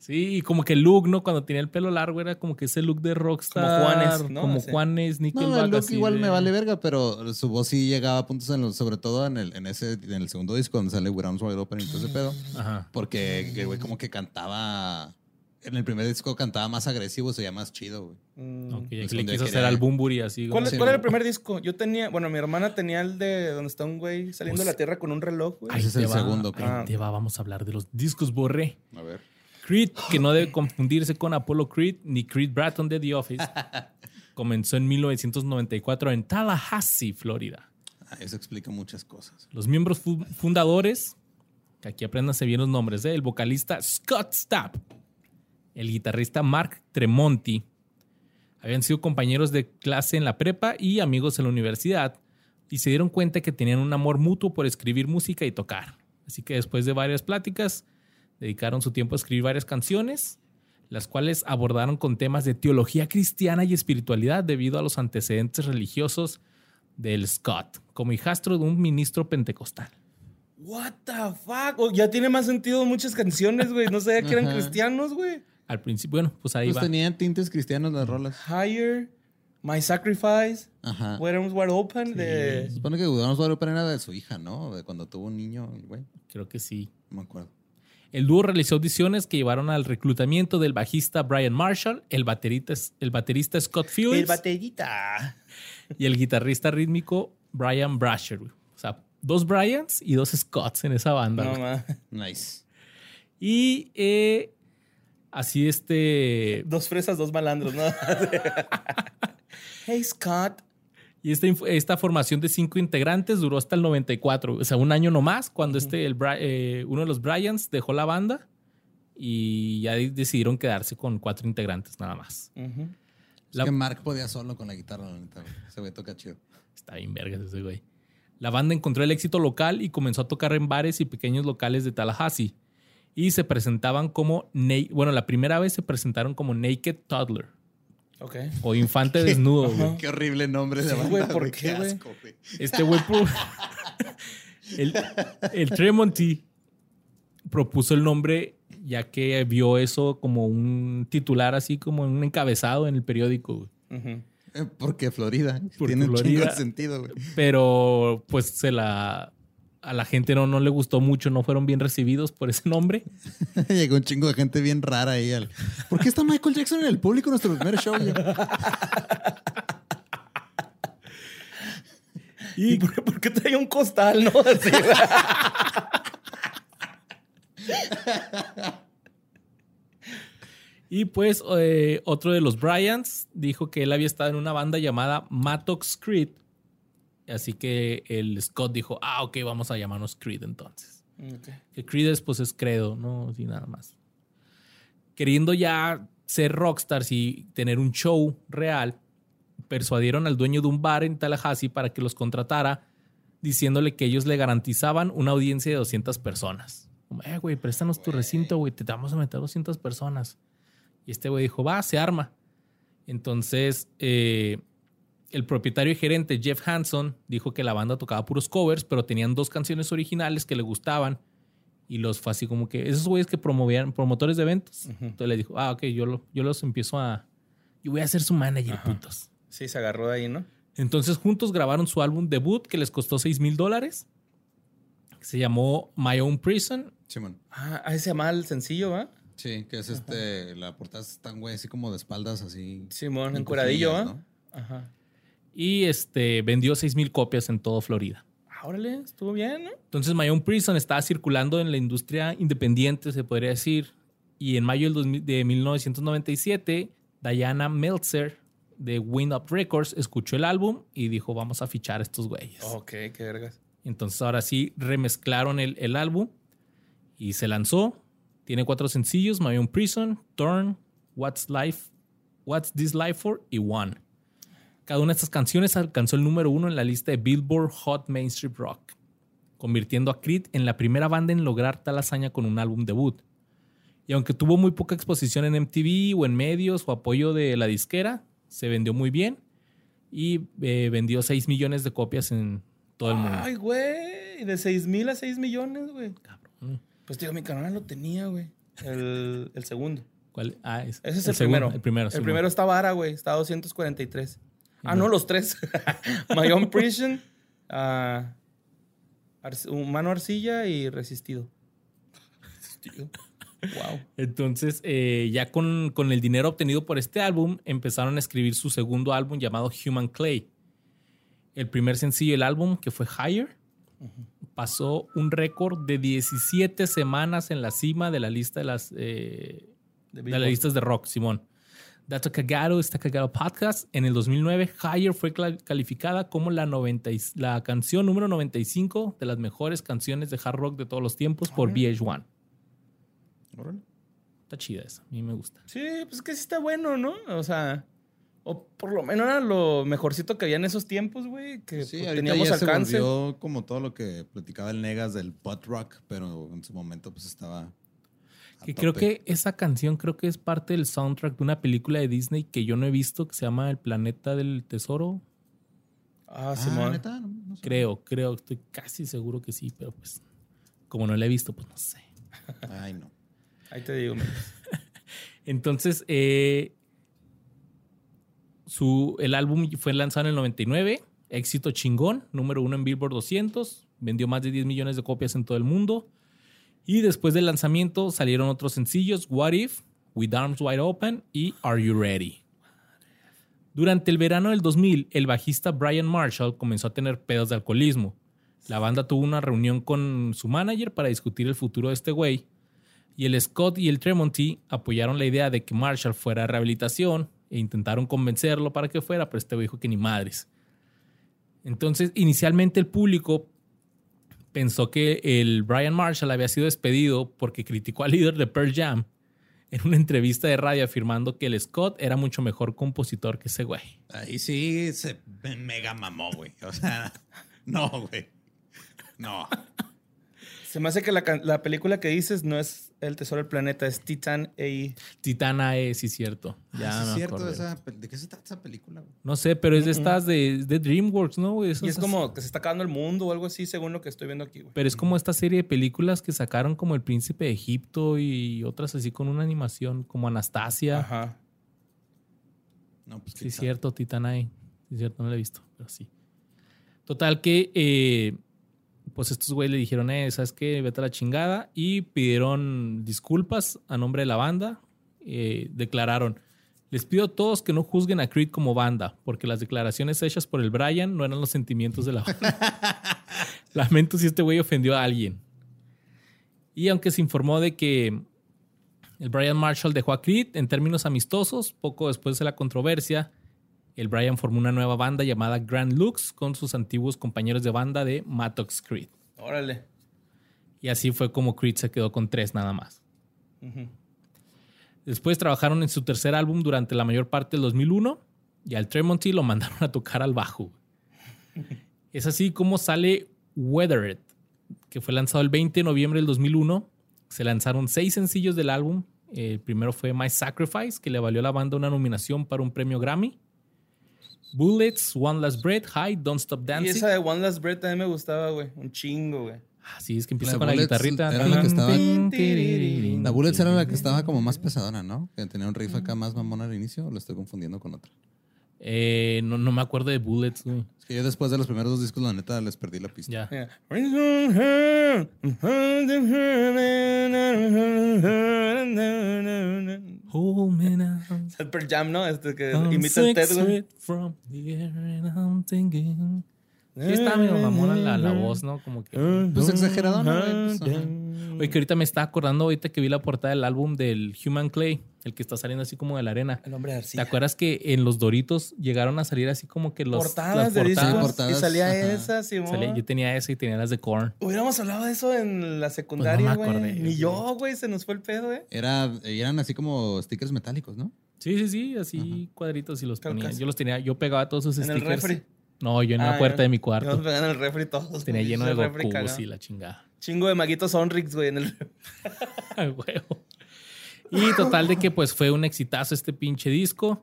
Sí, y como que el look, ¿no? Cuando tenía el pelo largo era como que ese look de rockstar. Como Juanes, ¿no? Como. Juanes, Nickelback. No, el look así igual de- me vale verga, pero su voz sí llegaba a puntos en los, sobre todo en el, en ese, en el segundo disco donde sale With Arms Wide Open y todo ese pedo. Ajá. Porque el güey como que cantaba, en el primer disco cantaba más agresivo, se llama más chido, güey. Mm. Ok, Pues que le quiso hacer al Bumburi así. ¿Cuál, cuál era el primer disco? Yo tenía, bueno, mi hermana tenía el de donde está un güey saliendo Pues- de la tierra con un reloj, güey. Ese es el va, segundo, ahí creo. te va, vamos a hablar de los discos Borré. A ver. Creed, que no debe confundirse con Apollo Creed ni Creed Bratton de The Office, [LAUGHS] comenzó en 1994 en Tallahassee, Florida. Ah, eso explica muchas cosas. Los miembros fu- fundadores, que aquí apréndanse bien los nombres, ¿eh? el vocalista Scott Stapp, el guitarrista Mark Tremonti, habían sido compañeros de clase en la prepa y amigos en la universidad, y se dieron cuenta que tenían un amor mutuo por escribir música y tocar. Así que después de varias pláticas, dedicaron su tiempo a escribir varias canciones, las cuales abordaron con temas de teología cristiana y espiritualidad debido a los antecedentes religiosos del Scott, como hijastro de un ministro pentecostal. What the fuck? Oh, ya tiene más sentido muchas canciones, güey. No sabía que eran cristianos, güey. Al principio, bueno, pues ahí Pues va. tenían tintes cristianos las rolas. Higher, My Sacrifice, Ajá. Where Arms Wide Open, de... Se supone que Gudrun Wide Open era de su hija, ¿no? De cuando tuvo un niño, güey. Creo que sí. No me acuerdo. El dúo realizó audiciones que llevaron al reclutamiento del bajista Brian Marshall, el baterista, el baterista Scott El Phillips baterita. y el guitarrista rítmico Brian Brasher. O sea, dos Bryans y dos Scotts en esa banda. No. Nice. y eh, así este... Dos fresas, dos malandros, ¿no? [LAUGHS] hey, Scott. Y esta, esta formación de cinco integrantes duró hasta el 94, o sea, un año nomás, cuando este, el, eh, uno de los Bryans dejó la banda y ya de- decidieron quedarse con cuatro integrantes nada más. Es La- que Mark podía solo con la guitarra, la neta. Ese güey toca chido. Está bien vergas ese güey. La banda encontró el éxito local y comenzó a tocar en bares y pequeños locales de Tallahassee. Y se presentaban como, bueno, la primera vez se presentaron como Naked Toddler Ok. o Infante [LAUGHS] Desnudo, güey. Qué horrible nombre de Sí, banda, güey, ¿por güey, qué, güey? asco, güey. Este güey, [LAUGHS] el, el Tremonti propuso el nombre ya que vio eso como un titular, así como un encabezado en el periódico, güey. Eh, Porque Florida. Porque Tiene un chingo de sentido, güey. Pero pues se la a la gente no, no le gustó mucho, no fueron bien recibidos por ese nombre. [LAUGHS] Llegó un chingo de gente bien rara ahí. Al... ¿Por qué está Michael Jackson en el público en nuestro primer show? ¿Y [LAUGHS] por, por qué traía un costal, no? [LAUGHS] Así. Y pues eh, otro de los Bryans dijo que él había estado en una banda llamada Mattox Creed. Así que el Scott dijo, ah, ok, vamos a llamarnos Creed entonces. Ok. Que Creed es, pues es credo, no así nada más. Queriendo ya ser rockstars y tener un show real, persuadieron al dueño de un bar en Tallahassee para que los contratara, diciéndole que ellos le garantizaban una audiencia de 200 personas. Como, eh, güey, préstanos tu recinto, güey, te vamos a meter 200 personas. Y este güey dijo, va, se arma. Entonces, eh, el propietario y gerente Jeff Hanson dijo que la banda tocaba puros covers, pero tenían dos canciones originales que le gustaban. Y los fue así como que esos güeyes que promovían, promotores de eventos. Entonces le dijo, ah, ok, yo, lo- yo los empiezo a. Yo voy a ser su manager, putos. Sí, se agarró de ahí, ¿no? Entonces juntos grabaron su álbum debut que les costó 6 mil dólares. Se llamó My Own Prison. Simón. Ah, ahí se llama el sencillo, ¿va? Sí, que es este. La portada está, güey, así como de espaldas, así. Simón, en encueradillo, ¿va? ¿no? Ajá. Y este, vendió 6 mil copias en todo Florida. Ah, órale, estuvo bien, ¿no? Entonces, My Own Prison estaba circulando en la industria independiente, se podría decir. Y en mayo del 2000 de 1997, Diana Meltzer de Wind Up Records escuchó el álbum y dijo: Vamos a fichar a estos güeyes. Ok, qué vergas. Entonces, ahora sí remezclaron el, el álbum y se lanzó. Tiene cuatro sencillos: My Own Prison, Turn, What's Life, What's This Life For y One. Cada una de estas canciones alcanzó el número uno en la lista de Billboard Hot Mainstream Rock, convirtiendo a Creed en la primera banda en lograr tal hazaña con un álbum debut. Y aunque tuvo muy poca exposición en MTV o en medios o apoyo de la disquera, se vendió muy bien y eh, vendió 6 millones de copias en todo el mundo. Ay, güey. De 6 mil a 6 millones, güey. Cabrón. Pues digo, mi canal lo tenía, güey. El, el segundo. ¿Cuál? Ah, es, Ese es el, primero. El primero. El primero está vara, güey. Está a 243. Ah, no, los tres. [LAUGHS] My Own Prison, Arce- Humano Arcilla y Resistido. Wow. Entonces, eh, ya con, con el dinero obtenido por este álbum, empezaron a escribir su segundo álbum llamado Human Clay. El primer sencillo del álbum, que fue Higher, pasó un récord de 17 semanas en la cima de la lista de las, eh, De de las listas de rock, Simón. Dato Cagado, está Cagado Podcast. En el 2009, Higher fue calificada como la, 90 y- la canción número 95 de las mejores canciones de hard rock de todos los tiempos por VH1. Órale. Está chida esa, a mí me gusta. Sí, pues que sí está bueno, ¿no? O sea, o por lo menos era lo mejorcito que había en esos tiempos, güey, que Sí, pues, teníamos ya alcance. se como todo lo que platicaba el Negas del pot rock, pero en su momento pues estaba... Que creo que esa canción creo que es parte del soundtrack de una película de Disney que yo no he visto que se llama El Planeta del Tesoro. Ah, Ah, Simón. ¿neta? No, no sé. Creo, creo, estoy casi seguro que sí, pero pues como no la he visto, pues no sé. [LAUGHS] Ay, no. Ahí te digo. [LAUGHS] Entonces, eh, su, el álbum fue lanzado en el 99, éxito chingón, número uno en Billboard 200, vendió más de 10 millones de copias en todo el mundo. Y después del lanzamiento salieron otros sencillos, What If, With Arms Wide Open y Are You Ready. Durante el verano del 2000, el bajista Brian Marshall comenzó a tener pedos de alcoholismo. La banda tuvo una reunión con su manager para discutir el futuro de este güey y el Scott y el Tremonti apoyaron la idea de que Marshall fuera a rehabilitación e intentaron convencerlo para que fuera, pero este güey dijo que ni madres. Entonces, inicialmente el público pensó que el Brian Marshall había sido despedido porque criticó al líder de Pearl Jam en una entrevista de radio afirmando que el Scott era mucho mejor compositor que ese güey. Ahí sí se me- mega mamó, güey. O sea, [LAUGHS] No, güey. No. Se me hace que la, la película que dices no es El Tesoro del Planeta, es Titan AI. Titana E, sí, cierto. Ya Ah, sí me es cierto. esa ¿De qué se trata esa película, güey? No sé, pero es de estas de, de DreamWorks, ¿no? güey? Y Esas- es como que se está acabando el mundo o algo así, según lo que estoy viendo aquí, güey. Pero es como esta serie de películas que sacaron como El Príncipe de Egipto y otras así con una animación como Anastasia. Ajá. No, pues Sí, es cierto, Titanae. Sí, es cierto, no la he visto, pero sí. Total que, eh, pues estos güeyes le dijeron, eh, ¿sabes qué? Vete a la chingada. Y pidieron disculpas a nombre de la banda. Eh, declararon, les pido a todos que no juzguen a Creed como banda, porque las declaraciones hechas por el Brian no eran los sentimientos de la banda. [LAUGHS] Lamento si este güey ofendió a alguien. Y aunque se informó de que el Brian Marshall dejó a Creed en términos amistosos. Poco después de la controversia, el Brian formó una nueva banda llamada Grand Lux con sus antiguos compañeros de banda de Mattox Creed. Órale. Y así fue como Creed se quedó con tres nada más. Después trabajaron en su tercer álbum durante la mayor parte del 2001 y al Tremonti lo mandaron [LAUGHS] a tocar al bajo. [LAUGHS] Es así como sale Weathered, que fue lanzado el 20 de noviembre del 2001. Se lanzaron seis sencillos del álbum. El primero fue My Sacrifice, que le valió a la banda una nominación para un premio Grammy. Bullets, One Last Breath, High, Don't Stop Y Dancing. esa de One Last Breath también me gustaba, güey. Un chingo, güey. Ah, sí, es que empieza La con la Bullets guitarrita. era la que estaba- La La Bullets era la que estaba como más pesadona, ¿no? Que tenía un riff acá más mamón al inicio, o lo estoy confundiendo con otra. Eh, no, no me acuerdo de Bullets, güey. Es que yo después de los primeros dos discos, la neta, les perdí la pista. Ya. Yeah. Jam, ¿no? Este que I'm imita el Ted, six güey. feet from the air and I'm thinking. Sí, está medio mamona la, la voz, ¿no? Como que. Pues exageradona, güey, pues. Oye, que ahorita me estaba acordando, ahorita que vi la portada del álbum del Human Clay, el que está saliendo así como de la arena. El hombre de ¿Te arcilla. acuerdas que en los Doritos llegaron a salir así como que los. portadas las de discos. Portadas? portadas, y salía ajá. esa, Simón. Salía- yo tenía esa y tenía las de Korn. Hubiéramos hablado de eso en la secundaria, güey. Ni güey. yo, güey, se nos fue el pedo, eh. Era, eran así como stickers metálicos, ¿no? Sí, sí, sí, así cuadritos y los ponía. Yo los tenía, yo pegaba todos esos En el stickers. refri. No, yo en Ah, la puerta ya. de mi Nos cuarto. pegan en el refri todos. Tenía lleno de Goku y la chingada. Chingo de maguitos Sonrix, güey, en el A [LAUGHS] huevo. Y total de que pues fue un exitazo este pinche disco.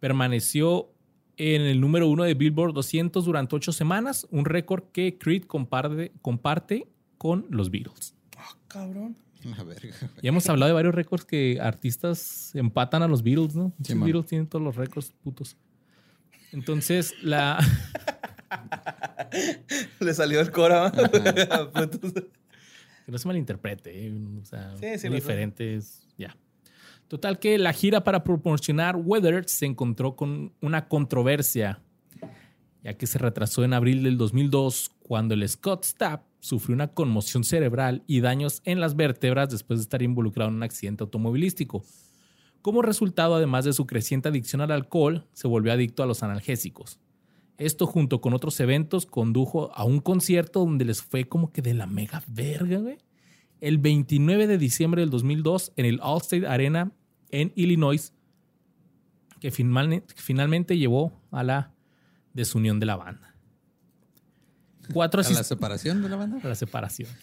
Permaneció en el número uno de Billboard 200 durante ocho semanas, un récord que Creed comparte, comparte con los Beatles. Ah, cabrón. La verga. Ya hemos hablado de varios récords que artistas empatan a los Beatles, ¿no? Sí, los. Beatles tienen todos los récords putos. Entonces, la... [LAUGHS] Le salió el cora. [LAUGHS] Que no se malinterprete, ¿eh? o sea, Sí, sí, diferentes, ya. Total que la gira para proporcionar Weather se encontró con una controversia, ya que se retrasó en abril del 2002 cuando el Scott Stapp sufrió una conmoción cerebral y daños en las vértebras después de estar involucrado en un accidente automovilístico. Como resultado, además de su creciente adicción al alcohol, se volvió adicto a los analgésicos. Esto junto con otros eventos condujo a un concierto donde les fue como que de la mega verga, güey. El 29 de diciembre del 2002 en el Allstate Arena en Illinois, que finalmente, llevó a la desunión de la banda. Cuatro A la separación de la banda. a la separación. [LAUGHS]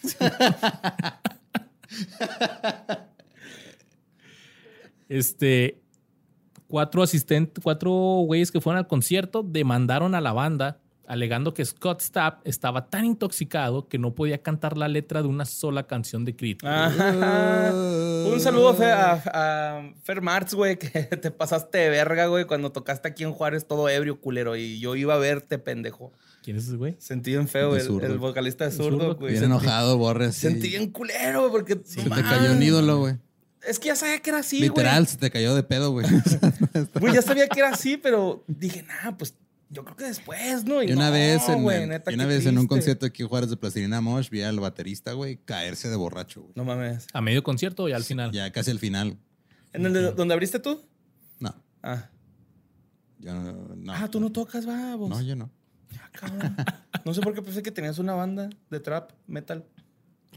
este, cuatro asistentes, cuatro güeyes que fueron al concierto demandaron a la banda alegando que Scott Stapp estaba tan intoxicado que no podía cantar la letra de una sola canción de Creed. Ajá. [LAUGHS] Un saludo a, a Fer Marx, güey, que [LAUGHS] te pasaste de verga, güey, cuando tocaste aquí en Juárez todo ebrio, culero. Y yo iba a verte, pendejo. ¿Quién es ese güey? Sentí bien feo el, el vocalista de zurdo, güey. Bien Sentí- enojado, borre. Sentí bien culero, porque. Se te cayó un ídolo, güey. Es que ya sabía que era así, güey. Literal, se te cayó de pedo, güey. [LAUGHS] Güey, ya sabía que era así, pero dije, nah, pues yo creo que después, ¿no? Y una no, vez, en, neta, y una vez en un concierto aquí en Juárez de Plastilina Mosh, vi al baterista, güey, caerse de borracho, güey. No mames. ¿A medio concierto o ya al final? Ya casi al final. ¿En el de- donde abriste tú? No, Ah. yo no. no. ah, tú no tocas, vamos. No, yo no. Ah, cabrón. No sé por qué pensé que tenías una banda de trap metal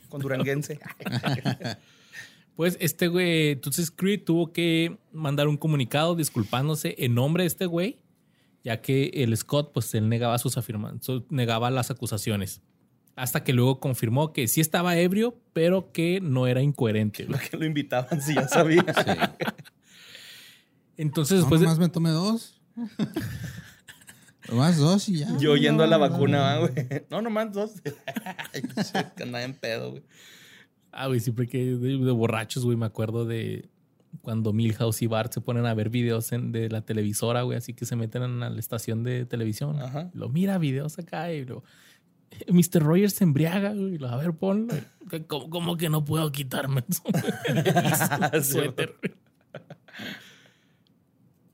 con duranguense. [LAUGHS] Pues este güey, entonces Creed tuvo que mandar un comunicado disculpándose en nombre de este güey ya que el Scott, pues él negaba sus afirmaciones, negaba las acusaciones. Hasta que luego confirmó que sí estaba ebrio, pero que no era incoherente. Lo [LAUGHS] que lo invitaban, si ya sabía. [LAUGHS] Entonces, No, después de- nomás me tomé dos. [LAUGHS] nomás dos y ya. Yo yendo a la No, vacuna, no. ¿va, güey. No, nomás dos. que andaba en pedo, güey. Ah, güey, siempre que de, de borrachos, güey, me acuerdo de cuando Milhouse y Bart se ponen a ver videos en- de la televisora, güey, así que se meten a la estación de televisión. Ajá. Lo mira videos acá y lo. Mr. Rogers se embriaga, güey. lo, a ver, ponlo. [LAUGHS] ¿Cómo, cómo que no puedo quitarme el [LAUGHS] [LAUGHS] suéter?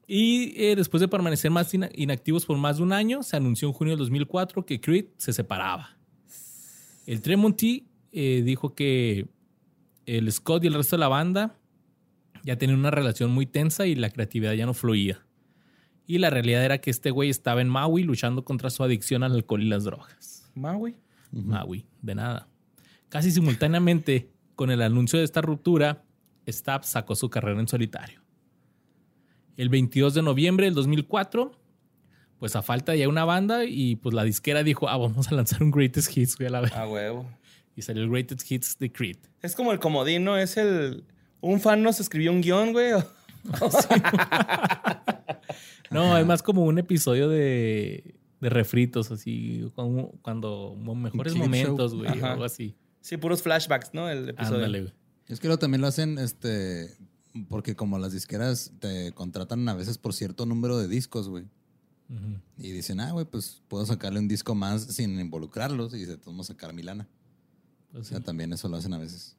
Y eh, después de permanecer más ina- inactivos por más de un año, se anunció en junio del 2004 que Creed se separaba. El Tremonti eh, dijo que el Scott y el resto de la banda ya tenían una relación muy tensa y la creatividad ya no fluía. Y la realidad era que este güey estaba en Maui luchando contra su adicción al alcohol y las drogas. Maui. Maui, de nada. Casi simultáneamente con el anuncio de esta ruptura, Stab sacó su carrera en solitario. El 22 de noviembre del 2004, pues a falta de ya una banda y pues la disquera dijo, ah, vamos a lanzar un Greatest Hits, güey, a la vez. A huevo. Y salió el Greatest Hits de Creed. Es como el comodín, ¿no? Es el. Un fan nos escribió un guion, güey. [LAUGHS] No, es más como un episodio de, de refritos, así, como cuando mejores clip momentos, güey, o algo así. Sí, puros flashbacks, ¿no? El episodio. Ándale, güey. Es que luego también lo hacen, este, porque como las disqueras te contratan a veces por cierto número de discos, güey. Y dicen, ah, güey, pues puedo sacarle un disco más sin involucrarlos y se vamos a sacar mi lana. Pues O sea, sí. también eso lo hacen a veces.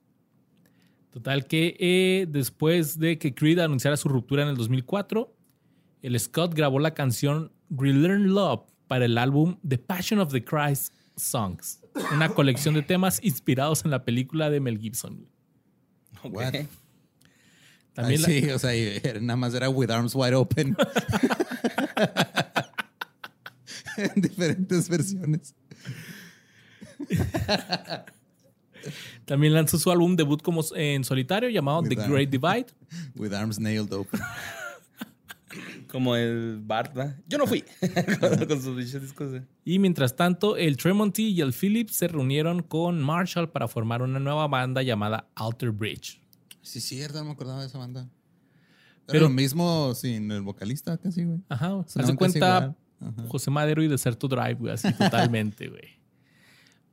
Total que eh, después de que Creed anunciara su ruptura en el 2004, el Scott grabó la canción Relearn Love para el álbum The Passion of the Christ Songs, una colección de temas inspirados en la película de Mel Gibson. Ok. What? También Ay, la- sí, o sea, nada más era With Arms Wide Open. [LAUGHS] en diferentes versiones. [LAUGHS] También lanzó su álbum debut como en solitario llamado The. Great Divide. [LAUGHS] With Arms Nailed Open. [LAUGHS] Como el Bart, ¿verdad? Yo no fui. [LAUGHS] con, con sus bichos discos. de- Y mientras tanto, el Tremonti y el Phillips se reunieron con Marshall para formar una nueva banda llamada Alter Bridge. Sí, cierto, no me acordaba de esa banda. Pero- lo mismo sin el vocalista, casi, güey. Ajá, casi cuenta. José Madero y Deserto Drive, güey, así totalmente, güey.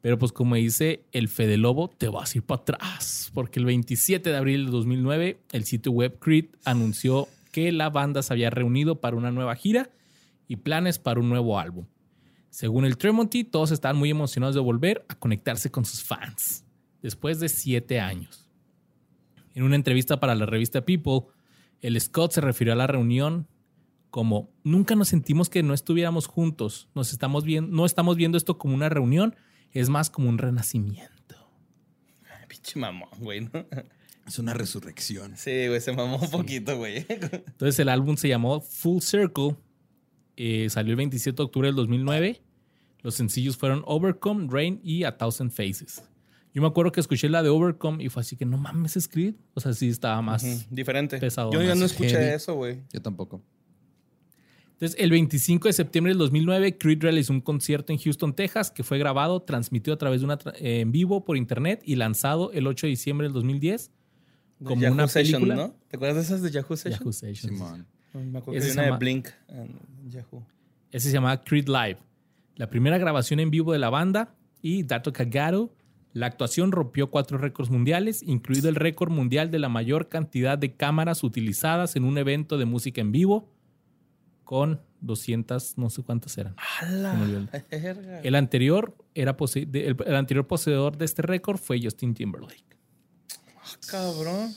Pero pues como dice el Fede Lobo, te vas a ir para atrás, porque el 27 de abril de 2009 el sitio web Creed anunció que la banda se había reunido para una nueva gira y planes para un nuevo álbum. Según el Tremonti, todos estaban muy emocionados de volver a conectarse con sus fans, después de siete años. En una entrevista para la revista People, el Scott se refirió a la reunión como nunca nos sentimos que no estuviéramos juntos, nos estamos viendo, no estamos viendo esto como una reunión, es más como un renacimiento. Ay, pinche mamón, güey, ¿no? Es una resurrección. Sí, güey, se mamó un poquito, güey. [LAUGHS] Entonces el álbum se llamó Full Circle, eh, salió el 27 de octubre del 2009. Los sencillos fueron Overcome, Rain y A Thousand Faces. Yo me acuerdo que escuché la de Overcome y fue así que no mames, es Creed. O sea, sí estaba más. Diferente. pesado, Yo ya no escuché heavy. eso, güey. Yo tampoco. Entonces, el 25 de septiembre del 2009, Creed realizó un concierto en Houston, Texas, que fue grabado, transmitido a través de una tra- eh, en vivo por internet y lanzado el 8 de diciembre del 2010 De como Yahoo una Session, película. ¿no? ¿Te acuerdas de esas de Yahoo Session? Yahoo Sessions. Simón. Me acuerdo Ese que una de llama- Blink en Yahoo. Ese se llamaba Creed Live, la primera grabación en vivo de la banda y Dato Cagaro. La actuación rompió cuatro récords mundiales, incluido el récord mundial de la mayor cantidad de cámaras utilizadas en un evento de música en vivo, con 200, no sé cuántas eran. ¡A Se me olvidó. la verga! El anterior, era pose- el, el anterior poseedor de este récord fue Justin Timberlake. Cabrón.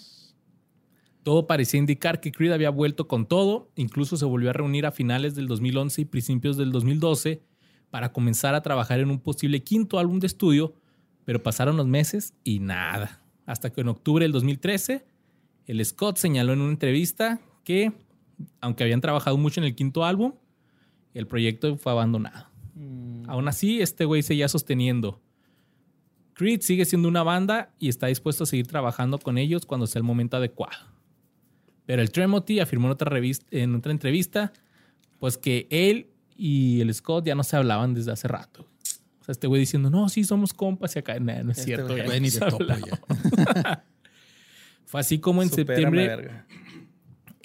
Todo parecía indicar que Creed había vuelto con todo, incluso se volvió a reunir a finales del 2011 y principios del 2012 para comenzar a trabajar en un posible quinto álbum de estudio, pero pasaron los meses y nada. Hasta que en octubre del 2013, el Scott señaló en una entrevista que, aunque habían trabajado mucho en el quinto álbum, el proyecto fue abandonado. Aún así, este güey seguía sosteniendo. Creed sigue siendo una banda y está dispuesto a seguir trabajando con ellos cuando sea el momento adecuado. Pero el Tremonti afirmó en otra, revista, en otra entrevista Pues que él y el Scott ya no se hablaban desde hace rato. O sea, este güey diciendo, no, sí, somos compas y acá, nah, no es Este cierto. güey, ya Güey, no ni se te topo hablaba". ya. [LAUGHS] Fue así como en Supérame, septiembre.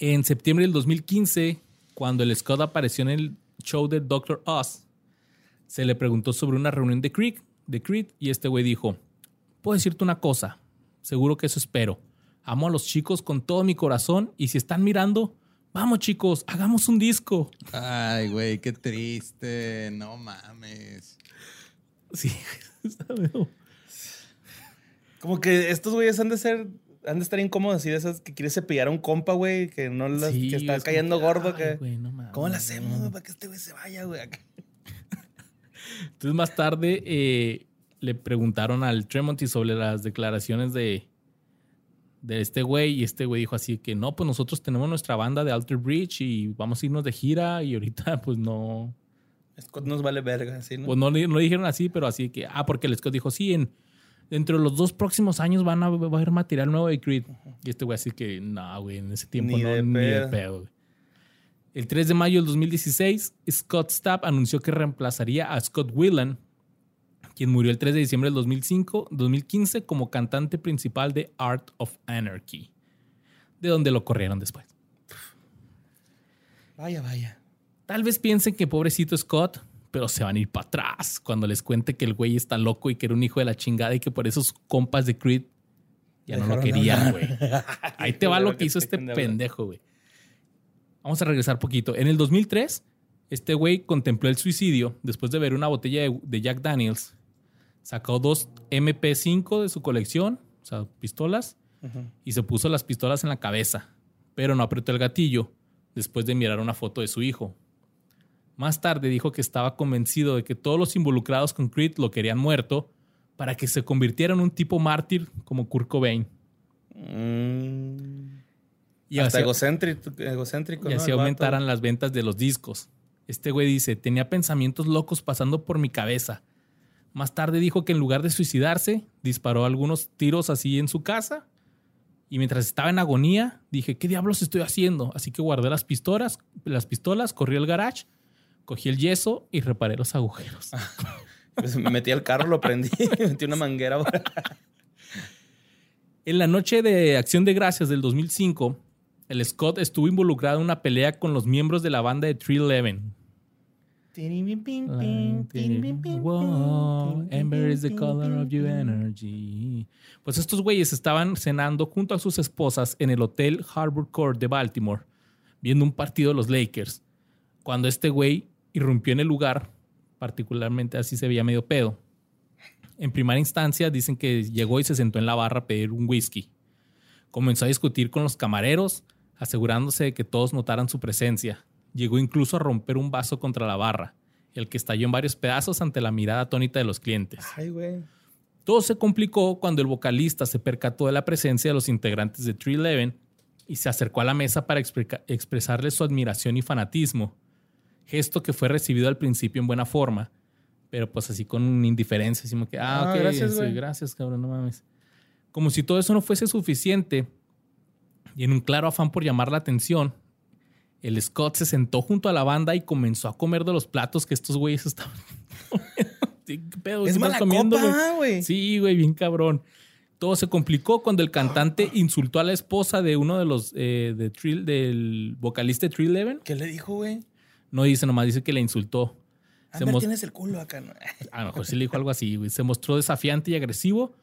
En septiembre del 2015, cuando el Scott apareció en el show de Dr. Oz, se le preguntó sobre una reunión de Creed, de Creed y este güey dijo, puedo decirte una cosa, seguro que eso espero. Amo a los chicos con todo mi corazón y si están mirando, vamos chicos, hagamos un disco. Ay, güey, qué triste. No mames. Sí, [LAUGHS] Como que estos güeyes han de ser, han de estar incómodos así de esas que quieres cepillar a un compa, güey, que no las, Sí, que está es cayendo que, gordo. ay, que, güey, no mames. ¿Cómo le hacemos, güey, para que este güey se vaya, güey? [LAUGHS] Entonces más tarde eh, le preguntaron al Tremonti sobre las declaraciones de, de este güey y este güey dijo así que no, pues nosotros tenemos nuestra banda de Alter Bridge y vamos a irnos de gira y ahorita [LAUGHS] pues no, Scott nos vale verga, así, ¿no? pues no, no le dijeron así, pero así que, ah, porque el Scott dijo, sí, en, dentro de los dos próximos años van a, va a haber material nuevo de Creed. Y este güey así que, no, güey, en ese tiempo Ni no, de ni de pedo. pedo. güey. El 3 de mayo del 2016, Scott Stapp anunció que reemplazaría a Scott Whelan, quien murió el 3 de diciembre del 2005, 2015 como cantante principal de Art of Anarchy, de donde lo corrieron después. Vaya, vaya. Tal vez piensen que pobrecito Scott, pero se van a ir para atrás cuando les cuente que el güey está loco y que era un hijo de la chingada y que por esos compas de Creed ya no lo querían, güey. [LAUGHS] Ahí te va lo que hizo este pendejo, güey. Vamos a regresar poquito. En el 2003, este güey contempló el suicidio después de ver una botella de, de Jack Daniels. Sacó dos MP5 de su colección, o sea, pistolas, y se puso las pistolas en la cabeza, pero no apretó el gatillo después de mirar una foto de su hijo. Más tarde dijo que estaba convencido de que todos los involucrados con Creed lo querían muerto para que se convirtiera en un tipo mártir como Kurt Cobain. Mm. Y Hasta egocéntrico, egocéntrico, y ¿no? así aumentaran las ventas de los discos. Este güey dice, tenía pensamientos locos pasando por mi cabeza. Más tarde dijo que en lugar de suicidarse, disparó algunos tiros así en su casa. Y mientras estaba en agonía, dije, ¿qué diablos estoy haciendo? Así que guardé las pistolas, las pistolas, corrí al garage, cogí el yeso y reparé los agujeros. Pues me metí al carro, lo prendí, [LAUGHS] metí una manguera. [LAUGHS] En la noche de Acción de Gracias del 2005, el Scott estuvo involucrado en una pelea con los miembros de la banda de 311. Wow, Amber is the color of your energy. Pues estos güeyes estaban cenando junto a sus esposas en el Hotel Harbor Court de Baltimore, viendo un partido de los Lakers, cuando este güey irrumpió en el lugar, particularmente así se veía medio pedo. En primera instancia dicen que llegó y se sentó en la barra a pedir un whisky. Comenzó a discutir con los camareros, asegurándose de que todos notaran su presencia. Llegó incluso a romper un vaso contra la barra, el que estalló en varios pedazos ante la mirada atónita de los clientes. Ay, güey. Todo se complicó cuando el vocalista se percató de la presencia de los integrantes de 311 y se acercó a la mesa para expresarles su admiración y fanatismo, gesto que fue recibido al principio en buena forma, pero pues así con indiferencia, así como que, ah, Ah, ok, gracias, sí, gracias, cabrón, no mames. Como si todo eso no fuese suficiente, y en un claro afán por llamar la atención, el Scott se sentó junto a la banda y comenzó a comer de los platos que estos güeyes estaban [LAUGHS] ¿Qué pedo? Es ¿Qué mala comiendo, güey? Sí, güey, bien cabrón. Todo se complicó cuando el cantante insultó a la esposa de uno de los eh, de Trill- del vocalista de 311. ¿Qué le dijo, güey? No dice, nomás dice que le insultó. Se Amber, mos- tienes el culo acá, ¿no? [LAUGHS] a lo mejor sí le dijo algo así, güey. Se mostró desafiante y agresivo,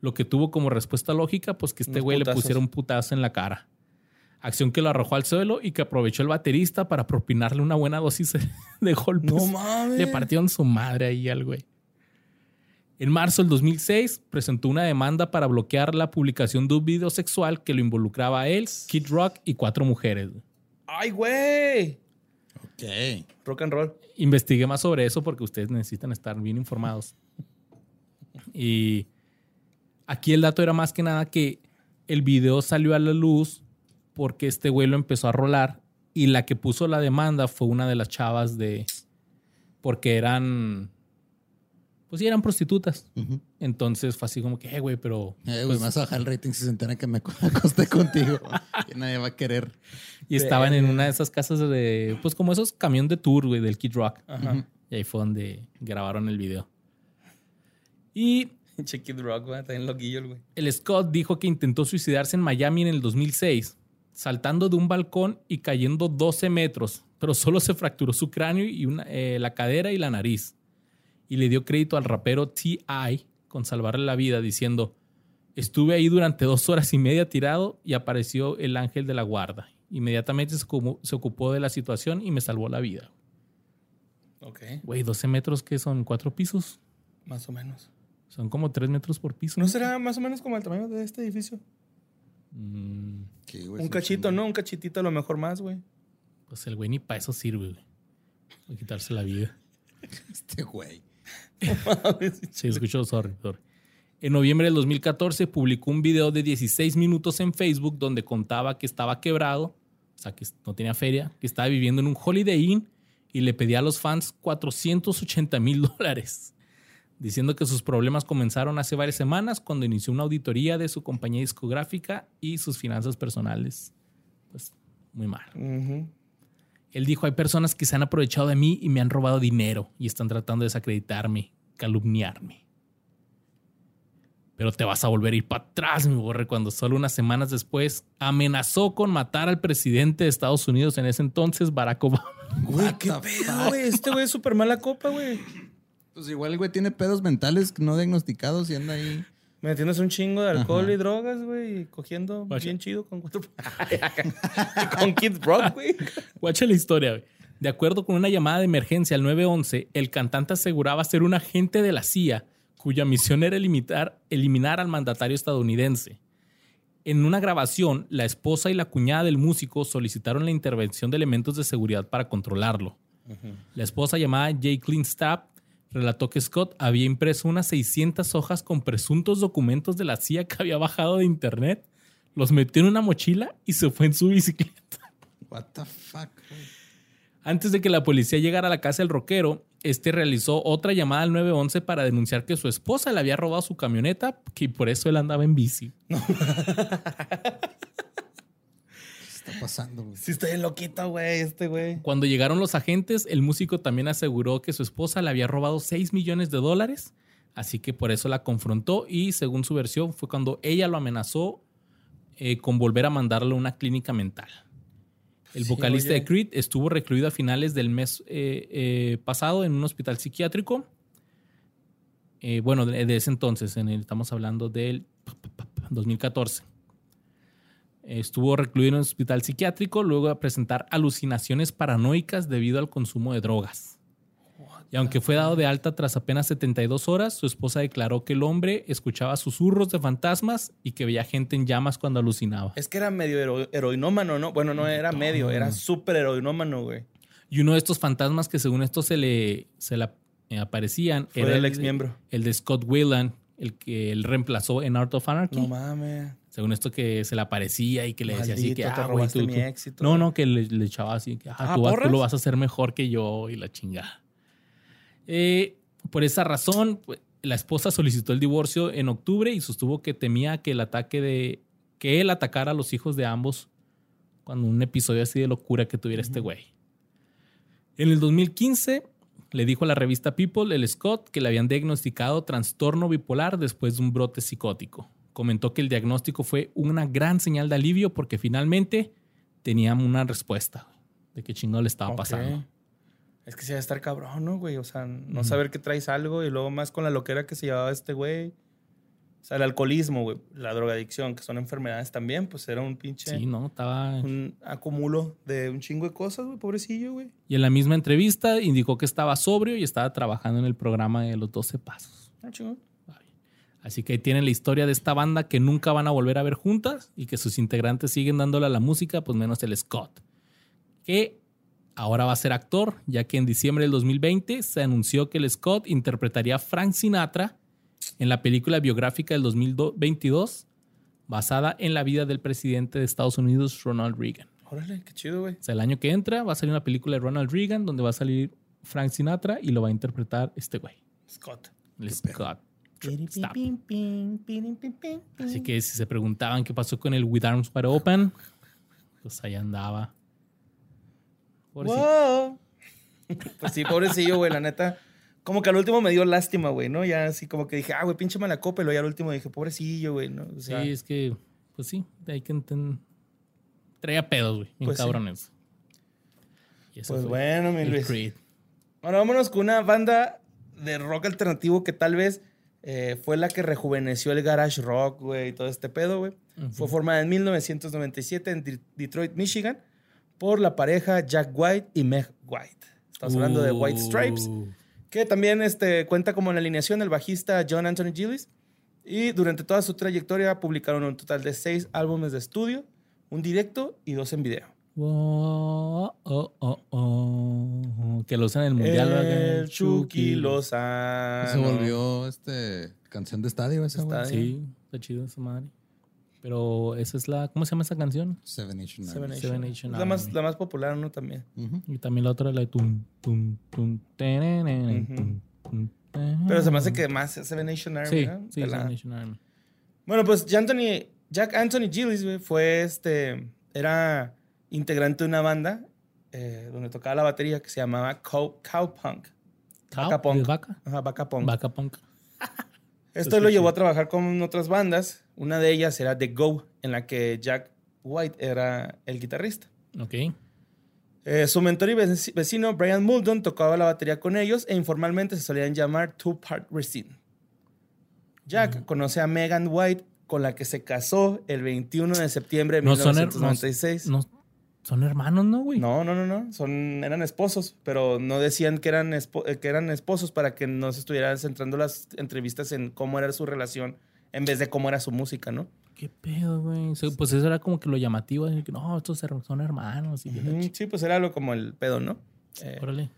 lo que tuvo como respuesta lógica, pues que este Unos güey le pusiera un putazo en la cara. Acción que lo arrojó al suelo y que aprovechó el baterista para propinarle una buena dosis de [LAUGHS] golpes. No mames. Le partieron su madre ahí al güey. En marzo del 2006 presentó una demanda para bloquear la publicación de un video sexual que lo involucraba a él, Kid Rock y cuatro mujeres. Ay, güey. Ok. Rock and roll. Investigué más sobre eso porque ustedes necesitan estar bien informados. Y aquí el dato era más que nada que el video salió a la luz porque este güey lo empezó a rolar y la que puso la demanda fue una de las chavas de... porque eran... pues sí eran prostitutas. Entonces fue así como que, eh, güey, pero... Eh, güey, pues, me vas a bajar el rating si se enteran que me [LAUGHS] acosté contigo. que nadie va a querer. y estaban en una de esas casas de, pues como esos camión de tour, güey, del Kid Rock. Y ahí fue donde grabaron el video. Y Kid Rock, güey. Bien loquillo el güey. el Scott dijo que intentó suicidarse en Miami en el 2006, saltando de un balcón y cayendo 12 metros, pero solo se fracturó su cráneo y una- eh, la cadera y la nariz. Y le dio crédito al rapero T.I. con salvarle la vida, diciendo, estuve ahí durante dos horas y media tirado y apareció el ángel de la guarda. Inmediatamente se ocu- se ocupó de la situación y me salvó la vida. Ok. Güey, 12 metros que son cuatro pisos. Más o menos. Son como tres metros por piso. ¿No será más o menos como el tamaño de este edificio? Mm, Sí, güey, un cachito. ¿no? Un cachitito a lo mejor más, güey. pues el güey ni para eso sirve, güey. Para quitarse la vida. [LAUGHS] Este güey. [LAUGHS] Sí, escuchó, sorry, sorry. En noviembre del 2014 publicó un video de 16 minutos en Facebook donde contaba que estaba quebrado, o sea, que no tenía feria, que estaba viviendo en un Holiday Inn y le pedía a los fans 480 mil dólares, diciendo que sus problemas comenzaron hace varias semanas cuando inició una auditoría de su compañía discográfica y sus finanzas personales. Pues muy mal. Ujú. Él dijo, hay personas que se han aprovechado de mí y me han robado dinero y están tratando de desacreditarme, calumniarme. Pero te vas a volver a ir para atrás, mi borre, cuando solo unas semanas después amenazó con matar al presidente de Estados Unidos en ese entonces, Barack Obama. Güey, qué pedo, güey. Este güey es súper mala copa, güey. Pues igual el güey tiene pedos mentales no diagnosticados y anda ahí. Metiéndose un chingo de alcohol Ajá. y drogas, güey. Y cogiendo bien chido con cuatro... [LAUGHS] con Kid Rock, güey. Guacha la historia. güey. De acuerdo con una llamada de emergencia al 911, el cantante aseguraba ser un agente de la CIA cuya misión era eliminar, eliminar al mandatario estadounidense. En una grabación, la esposa y la cuñada del músico solicitaron la intervención de elementos de seguridad para controlarlo. La esposa llamada Jacqueline Stapp relató que Scott había impreso unas 600 hojas con presuntos documentos de la CIA que había bajado de internet, los metió en una mochila y se fue en su bicicleta. What the fuck. Antes de que la policía llegara a la casa del rockero, este realizó otra llamada al 911 para denunciar que su esposa le había robado su camioneta y por eso él andaba en bici. ¿Qué [LAUGHS] está pasando, güey? Sí, está bien loquito, güey, este güey. Cuando llegaron los agentes, el músico también aseguró que su esposa le había robado 6 millones de dólares, así que por eso la confrontó y según su versión fue cuando ella lo amenazó eh, con volver a mandarlo a una clínica mental. El Sí, vocalista oye. de Creed estuvo recluido a finales del mes eh, eh, pasado en un hospital psiquiátrico. Eh, bueno, de, de ese entonces, en el- estamos hablando del 2014. Estuvo recluido en un hospital psiquiátrico luego de presentar alucinaciones paranoicas debido al consumo de drogas. Y aunque fue dado de alta tras apenas 72 horas, su esposa declaró que el hombre escuchaba susurros de fantasmas y que veía gente en llamas cuando alucinaba. Es que era medio hero- heroinómano, ¿no? Bueno, no era medio, era súper heroinómano, güey. Y uno de estos fantasmas que según esto se le, se eh, aparecían Fue era el el, ex miembro. el de Scott Whelan, el que él reemplazó en Art of Anarchy. No mames. Según esto que se le aparecía y que le decía así que, te ah, robaste tú- mi tú- éxito. No, no, que le, le echaba así, que ah, Ah, tú, vas- tú ¿porras? lo vas a hacer mejor que yo y la chingada. Eh, por esa razón, pues, la esposa solicitó el divorcio en octubre y sostuvo que temía que el ataque de que él atacara a los hijos de ambos cuando un episodio así de locura que tuviera este güey. En el 2015 le dijo a la revista People el Scott que le habían diagnosticado trastorno bipolar después de un brote psicótico. Comentó que el diagnóstico fue una gran señal de alivio porque finalmente teníamos una respuesta de qué chingado le estaba pasando. Es que sí debe estar cabrón, ¿no, güey? O sea, no saber que traes algo y luego más con la loquera que se llevaba este güey. O sea, el alcoholismo, güey, la drogadicción, que son enfermedades también, pues era un pinche... Sí, no, estaba... Un acumulo de un chingo de cosas, güey, pobrecillo, güey. Y en la misma entrevista indicó que estaba sobrio y estaba trabajando en el programa de los 12 pasos. Ah, chingón. Así que ahí tienen la historia de esta banda que nunca van a volver a ver juntas y que sus integrantes siguen dándole a la música, pues menos el Scott, que ahora va a ser actor, ya que en diciembre del 2020 se anunció que el Scott interpretaría a Frank Sinatra en la película biográfica del 2022 basada en la vida del presidente de Estados Unidos, Ronald Reagan. Órale, qué chido, güey. O sea, el año que entra va a salir una película de Ronald Reagan donde va a salir Frank Sinatra y lo va a interpretar este güey. Scott. El Scott. Stapp. Pim, pim, pim, pim, pim, Así que si se preguntaban qué pasó con el With Arms Wide Open, pues ahí andaba. Pobrecito. Wow. Pues sí, pobrecillo, güey, la neta. Como que al último me dio lástima, güey, ¿no? Ya así como que dije, ah, güey, pinche malacopa. Y luego ya al último dije, pobrecillo, güey, ¿no? O sea, sí, es que, pues sí, hay que entender. Traía pedos, güey. Bien Pues sí. cabrones. Y eso pues bueno, mi Luis. Creed. Ahora vámonos con una banda de rock alternativo que tal vez eh, fue la que rejuveneció el garage rock, güey, y todo este pedo, güey. Fue formada en 1997 en Detroit, Michigan, por la pareja Jack White y Meg White. Estamos hablando de White Stripes, Uh, que también este, cuenta como en la alineación el bajista John Anthony Gillis. Y durante toda su trayectoria publicaron un total de seis álbumes de estudio, un directo y dos en video. Oh, oh, oh, oh. Que lo usan en el mundial. El Chucky Lozano. Se volvió este canción de estadio esa, güey. Estadio. Sí, está chido esa madre. Pero esa es la. ¿Cómo se llama esa canción? Seven Nation Seven Nation. La más, la más popular, ¿no? También. Y también la otra, la de tum, tum, tum, tum, tum, Pero se me hace que más Seven Nation Army, Sí, ¿no? sí, De la- Seven Nation Army. Bueno, pues Jack Anthony, Jack Anthony Gillis, güey, fue este... Era integrante de una banda eh, donde tocaba la batería que se llamaba Cow, Cowpunk. Cow, Vaca punk. ¿de vaca? Ajá, Vaca Punk. Vaca punk. Esto Eso lo llevó sí. a trabajar con otras bandas. Una de ellas era The Go, en la que Jack White era el guitarrista. Ok. Eh, su mentor y vec- vecino, Brian Muldon, tocaba la batería con ellos e informalmente se solían llamar Two Part Resin. Jack conoce a Megan White, con la que se casó el 21 de septiembre de No son, her- 1996. no, son hermanos, ¿no, güey? No, no, no, no. Son, eran esposos, pero no decían que eran, eh, que eran esposos para que no se estuvieran centrando las entrevistas en cómo era su relación en vez de cómo era su música, ¿no? ¿Qué pedo, güey? Pues eso era como que lo llamativo. de que, no, estos son hermanos. Y Ujú, ch- Sí, pues era lo como el pedo, ¿no? Eh, Órale.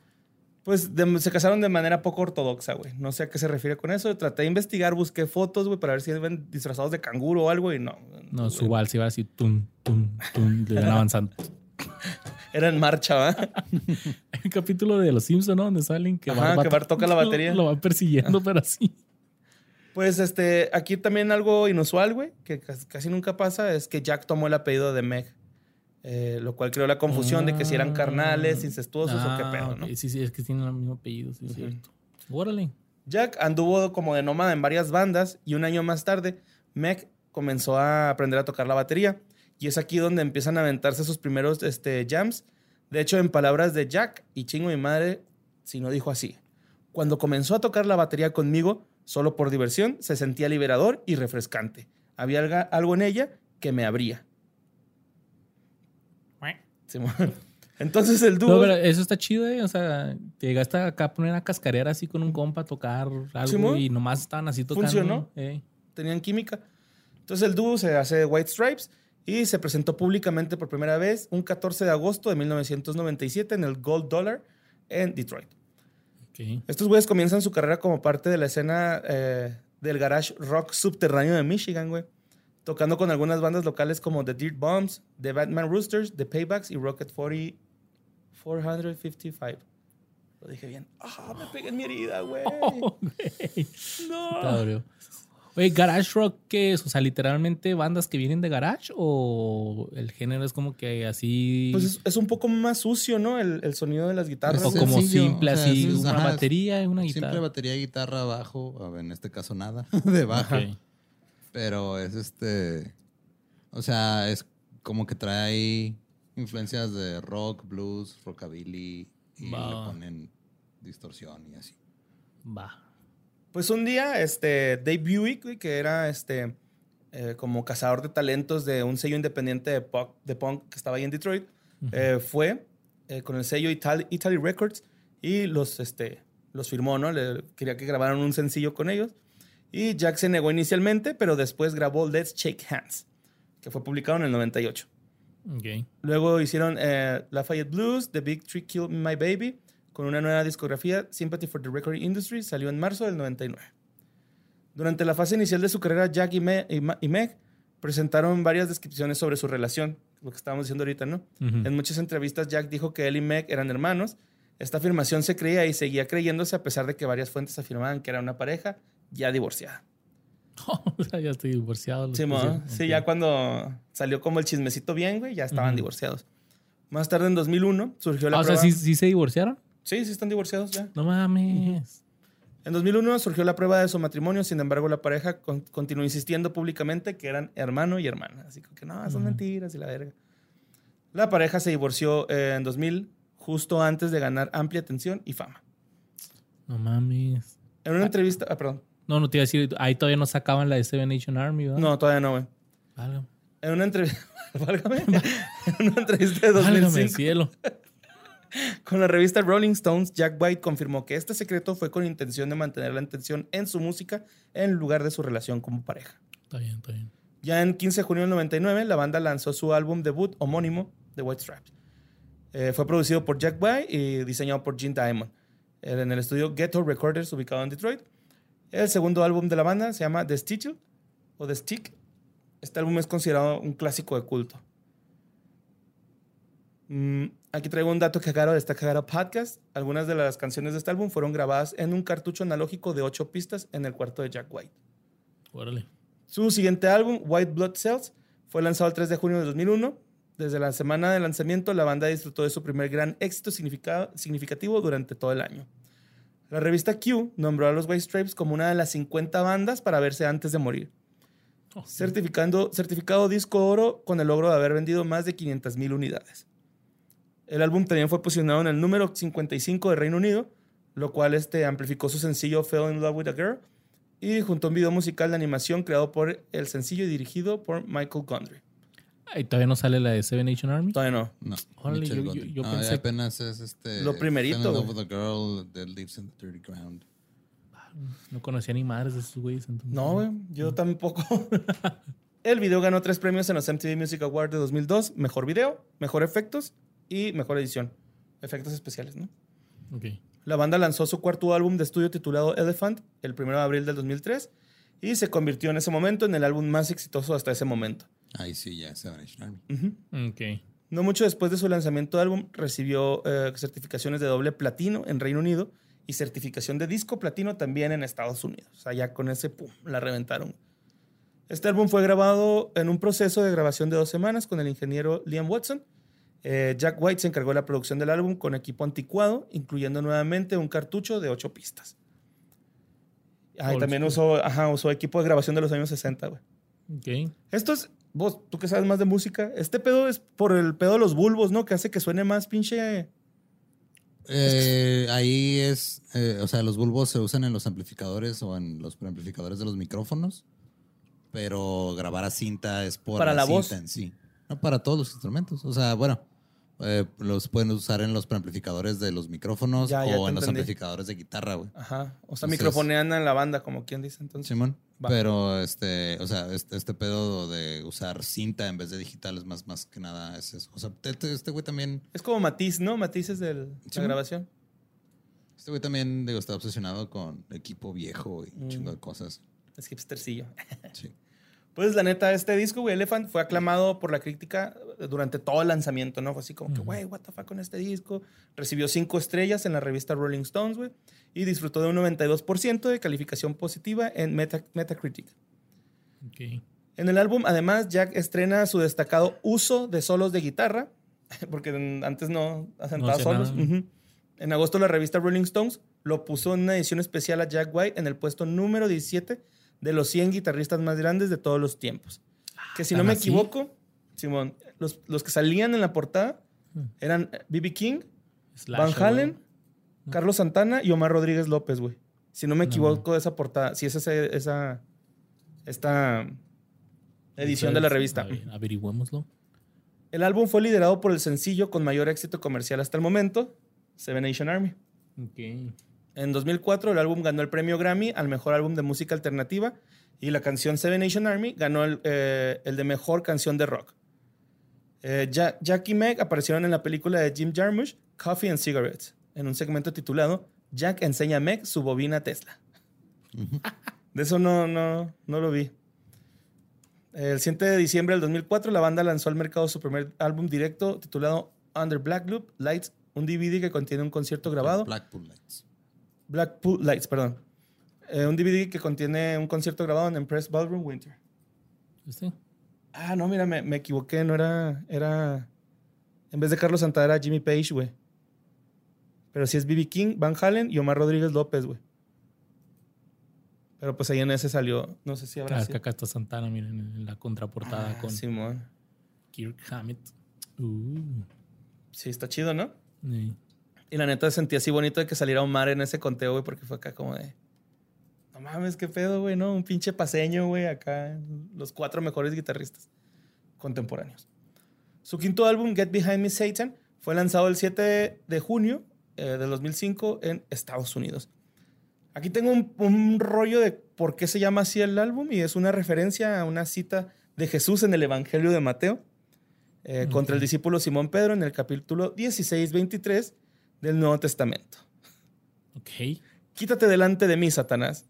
Pues de- se casaron de manera poco ortodoxa, güey. No sé a qué se refiere con eso. Traté de investigar, busqué fotos, güey, para ver si iban disfrazados de canguro o algo y no. No, güey. su vals iba así, tum, tum, tum, le iban avanzando. [LAUGHS] Era en marcha, ¿va? [LAUGHS] Hay un capítulo de Los Simpsons, ¿no? Donde salen que Ajá, que Bart toca la lo- batería. Lo, van persiguiendo, pero así. Pues este, aquí también algo inusual, güey, que casi, nunca pasa, es que Jack tomó el apellido de Meg. eh, lo cual creó la confusión de que si eran carnales, incestuosos o qué Ah, pedo, ¿no? Sí, sí, es que tienen el mismo apellido, sí, es cierto. Órale. Jack anduvo como de nómada en varias bandas y un año más tarde, Meg comenzó a aprender a tocar la batería. Y es aquí donde empiezan a aventarse sus primeros este, jams. De hecho, en palabras de Jack, y chingo mi madre, si no dijo así. Cuando comenzó a tocar la batería conmigo, solo por diversión, se sentía liberador y refrescante. Había alga- algo en ella que me abría. [LAUGHS] Entonces el dúo... No, pero eso está chido, ¿eh? O sea, te llegaste acá a poner a cascarear así con un compa a tocar algo Simón. y nomás estaban así tocando. Funcionó. Eh. tenían química. Entonces el dúo se hace White Stripes y se presentó públicamente por primera vez un 14 de agosto de 1997 en el Gold Dollar en Detroit. Estos güeyes comienzan su carrera como parte de la escena eh, del garage rock subterráneo de Michigan, güey. Tocando con algunas bandas locales como The Dirt Bombs, The Batman Roosters, The Paybacks y Rocket 40, 455. Lo dije bien. ¡Ah, me pegué en mi herida, güey! [LAUGHS] Oh. ¡No! Oye, ¿Garage Rock qué es? O sea, literalmente bandas que vienen de Garage o el género es como que así. Pues es, es un poco más sucio, ¿no? El, el sonido de las guitarras. o como sencillo, simple, o sea, así, es- una ajá, batería y una guitarra. Simple batería, guitarra, bajo. a ver, En este caso nada [LAUGHS] de bajo. Ok. Pero es este. O sea, es como que trae influencias de rock, blues, rockabilly. Y Va. le ponen distorsión y así. Va. Pues un día, este, Dave Buick, que era este, eh, como cazador de talentos de un sello independiente de punk, de punk que estaba ahí en Detroit, eh, fue eh, con el sello Italy, Italy Records y los, este, los firmó, ¿no? Le, quería que grabaran un sencillo con ellos. Y Jack se negó inicialmente, pero después grabó Let's Shake Hands, que fue publicado en el 98. Ok. Luego hicieron eh, Lafayette Blues, The Big Tree Killed My Baby, con una nueva discografía, Sympathy for the Recording Industry, salió en marzo del 99. Durante la fase inicial de su carrera, Jack y, Me- y Meg presentaron varias descripciones sobre su relación, lo que estábamos diciendo ahorita, ¿no? Ujú. En muchas entrevistas, Jack dijo que él y Meg eran hermanos, Esta afirmación se creía y seguía creyéndose a pesar de que varias fuentes afirmaban que era una pareja ya divorciada. [LAUGHS] o sea, ya estoy divorciado. Sí, sí, ya cuando salió como el chismecito bien, güey, ya estaban Ujú. divorciados. Más tarde, en 2001, surgió la Ah, o sea, prueba... ¿sí, sí se divorciaron? Sí, sí están divorciados ya. No mames. En 2001 surgió la prueba de su matrimonio, sin embargo la pareja con- continuó insistiendo públicamente que eran hermano y hermana. Así que no, son mentiras y la verga. La pareja se divorció eh, en 2000, justo antes de ganar amplia atención y fama. No mames. En una entrevista... Ah, perdón. No, no te iba a decir, ahí todavía no sacaban la de Seven Nation Army, ¿verdad? No, todavía no, güey. Válgame. En una entrevista... [LAUGHS] Válgame. en una entrevista de Válgame 2005 cielo. [LAUGHS] con la revista Rolling Stones, Jack White confirmó que este secreto fue con intención de mantener la atención en su música en lugar de su relación como pareja. Está bien, está bien. Ya en 15 de junio del 99, la banda lanzó su álbum debut homónimo, The White Stripes. Eh, fue producido por Jack White y diseñado por Gene Diamond. Era en el estudio Ghetto Recorders, ubicado en Detroit. El segundo álbum de la banda se llama The Stitch o The Stick. Este álbum es considerado un clásico de culto. Mm, aquí traigo un dato que cagado de esta podcast. Algunas de las canciones de este álbum fueron grabadas en un cartucho analógico de 8 pistas en el cuarto de Jack White. Órale. Su siguiente álbum, White Blood Cells, fue lanzado el 3 de junio de 2001. Desde la semana de lanzamiento, la banda disfrutó de su primer gran éxito significa- significativo durante todo el año. La revista Q nombró a los White Stripes como una de las 50 bandas para verse antes de morir, Oh, certificando, certificado disco oro con el logro de haber vendido más de 500.000 unidades. El álbum también fue posicionado en el número 55 de Reino Unido, lo cual este, amplificó su sencillo Fell in Love with a Girl y junto a un video musical de animación creado por el sencillo y dirigido por Michael Gondry. Ahí todavía no sale la de Seven Nation Army. Todavía no. No. Órale, yo- yo- yo No, pensé- apenas es este. Lo primerito, Love with a girl that lives in the dirty ground. No conocía ni madres de esos güeyes. entonces. No, güey, yo tampoco. [LAUGHS] el video ganó tres premios en los MTV Music Awards de 2002. Mejor video, mejor efectos y mejor edición. Efectos especiales, ¿no? Ok. La banda lanzó su cuarto álbum de estudio titulado Elephant el 1 de abril del 2003 y se convirtió en ese momento en el álbum más exitoso hasta ese momento. Ahí sí, ya, Seven Nation Army. Ujú. Ok. No mucho después de su lanzamiento de álbum, recibió eh, certificaciones de doble platino en Reino Unido y certificación de disco platino también en Estados Unidos. O sea, ya con ese, pum, la reventaron. Este álbum fue grabado en un proceso de grabación de dos semanas con el ingeniero Liam Watson. Eh, Jack White se encargó de la producción del álbum con equipo anticuado, incluyendo nuevamente un cartucho de ocho pistas. Ah, y también usó, ajá, usó equipo de grabación de los años 60, güey. Ok. Esto es, vos, tú que sabes más de música, este pedo es por el pedo de los bulbos, ¿no? Que hace que suene más pinche. Eh, ahí es, eh, o sea, los bulbos se usan en los amplificadores o en los preamplificadores de los micrófonos, pero grabar a cinta es por Para la cinta voz. en sí, no para todos los instrumentos. O sea, bueno, eh, los pueden usar en los preamplificadores de los micrófonos Ya, ya o en los amplificadores de guitarra, güey. Ajá. O sea, Entonces- microfonean en la banda, como quien dice entonces. Simón. Va. Pero este, o sea, este, este pedo de usar cinta en vez de digital es más, más que nada es eso. O sea, este este güey también, Es como Matiz, ¿no? Matiz es de la grabación. este güey también digo, está obsesionado con equipo viejo y un Mm. chingo de cosas. Es hipstercillo. Sí. [LAUGHS] Pues la neta, este disco, güey, Elephant, fue aclamado por la crítica durante todo el lanzamiento, ¿no? Fue así como que, Ujú. güey, what the fuck con este disco. Recibió cinco estrellas en la revista Rolling Stones, güey. Y disfrutó de un 92% de calificación positiva en Meta- Metacritic. Ok. En el álbum, además, Jack estrena su destacado uso de solos de guitarra, [LAUGHS] porque antes no asentaba hacía solos. nada. Ujú. En agosto, la revista Rolling Stones lo puso en una edición especial a Jack White en el puesto número 17 de los 100 guitarristas más grandes de todos los tiempos. Que si no ¿tan me así? equivoco, Simón, los, los que salían en la portada Mm. eran B.B. King, Slash, Van. Halen, Carlos Santana y Omar Rodríguez López, güey. Si no me equivoco de esa portada, si es esa, esa esta edición de la revista. Averigüémoslo. El álbum fue liderado por el sencillo con mayor éxito comercial hasta el momento, Seven Nation Army. En 2004 el álbum ganó el premio Grammy al mejor álbum de música alternativa y la canción Seven Nation Army ganó el, eh, el de mejor canción de rock. Eh, Ja- Jack y Meg aparecieron en la película de Jim Jarmusch, Coffee and Cigarettes, en un segmento titulado Jack enseña a Meg su bobina Tesla. De eso no, no, no lo vi. El 7 de diciembre del 2004, la banda lanzó al mercado su primer álbum directo titulado Under Black Loop, Lights un DVD que contiene un concierto grabado. Blackpool Lights. Blackpool Lights, perdón. Eh, un DVD que contiene un concierto grabado en Empress Ballroom Winter. ¿Este? Ah, no, mira, me, me equivoqué. No era. Era. En vez de Carlos Santana era Jimmy Page, güey. Pero sí es B.B. King, Van Halen y Omar Rodríguez López, güey. Pero pues ahí en ese salió. No sé si habrá Claro, que sido. acá está Santana, miren, en la contraportada Ah, con Simón. Kirk Hammett. Uh, Sí, está chido, ¿no? sí. Y la neta sentí así bonito de que saliera Omar en ese conteo, güey, porque fue acá como de. No mames, qué pedo, güey, ¿no? Un pinche paseño, güey, acá. Los cuatro mejores guitarristas contemporáneos. Su quinto álbum, Get Behind Me Satan, fue lanzado el 7 de junio eh, de 2005 en Estados Unidos. Aquí tengo un, un rollo de por qué se llama así el álbum y es una referencia a una cita de Jesús en el Evangelio de Mateo eh, contra el discípulo Simón Pedro en el capítulo 16-23 del Nuevo Testamento. Ok. Quítate delante de mí, Satanás.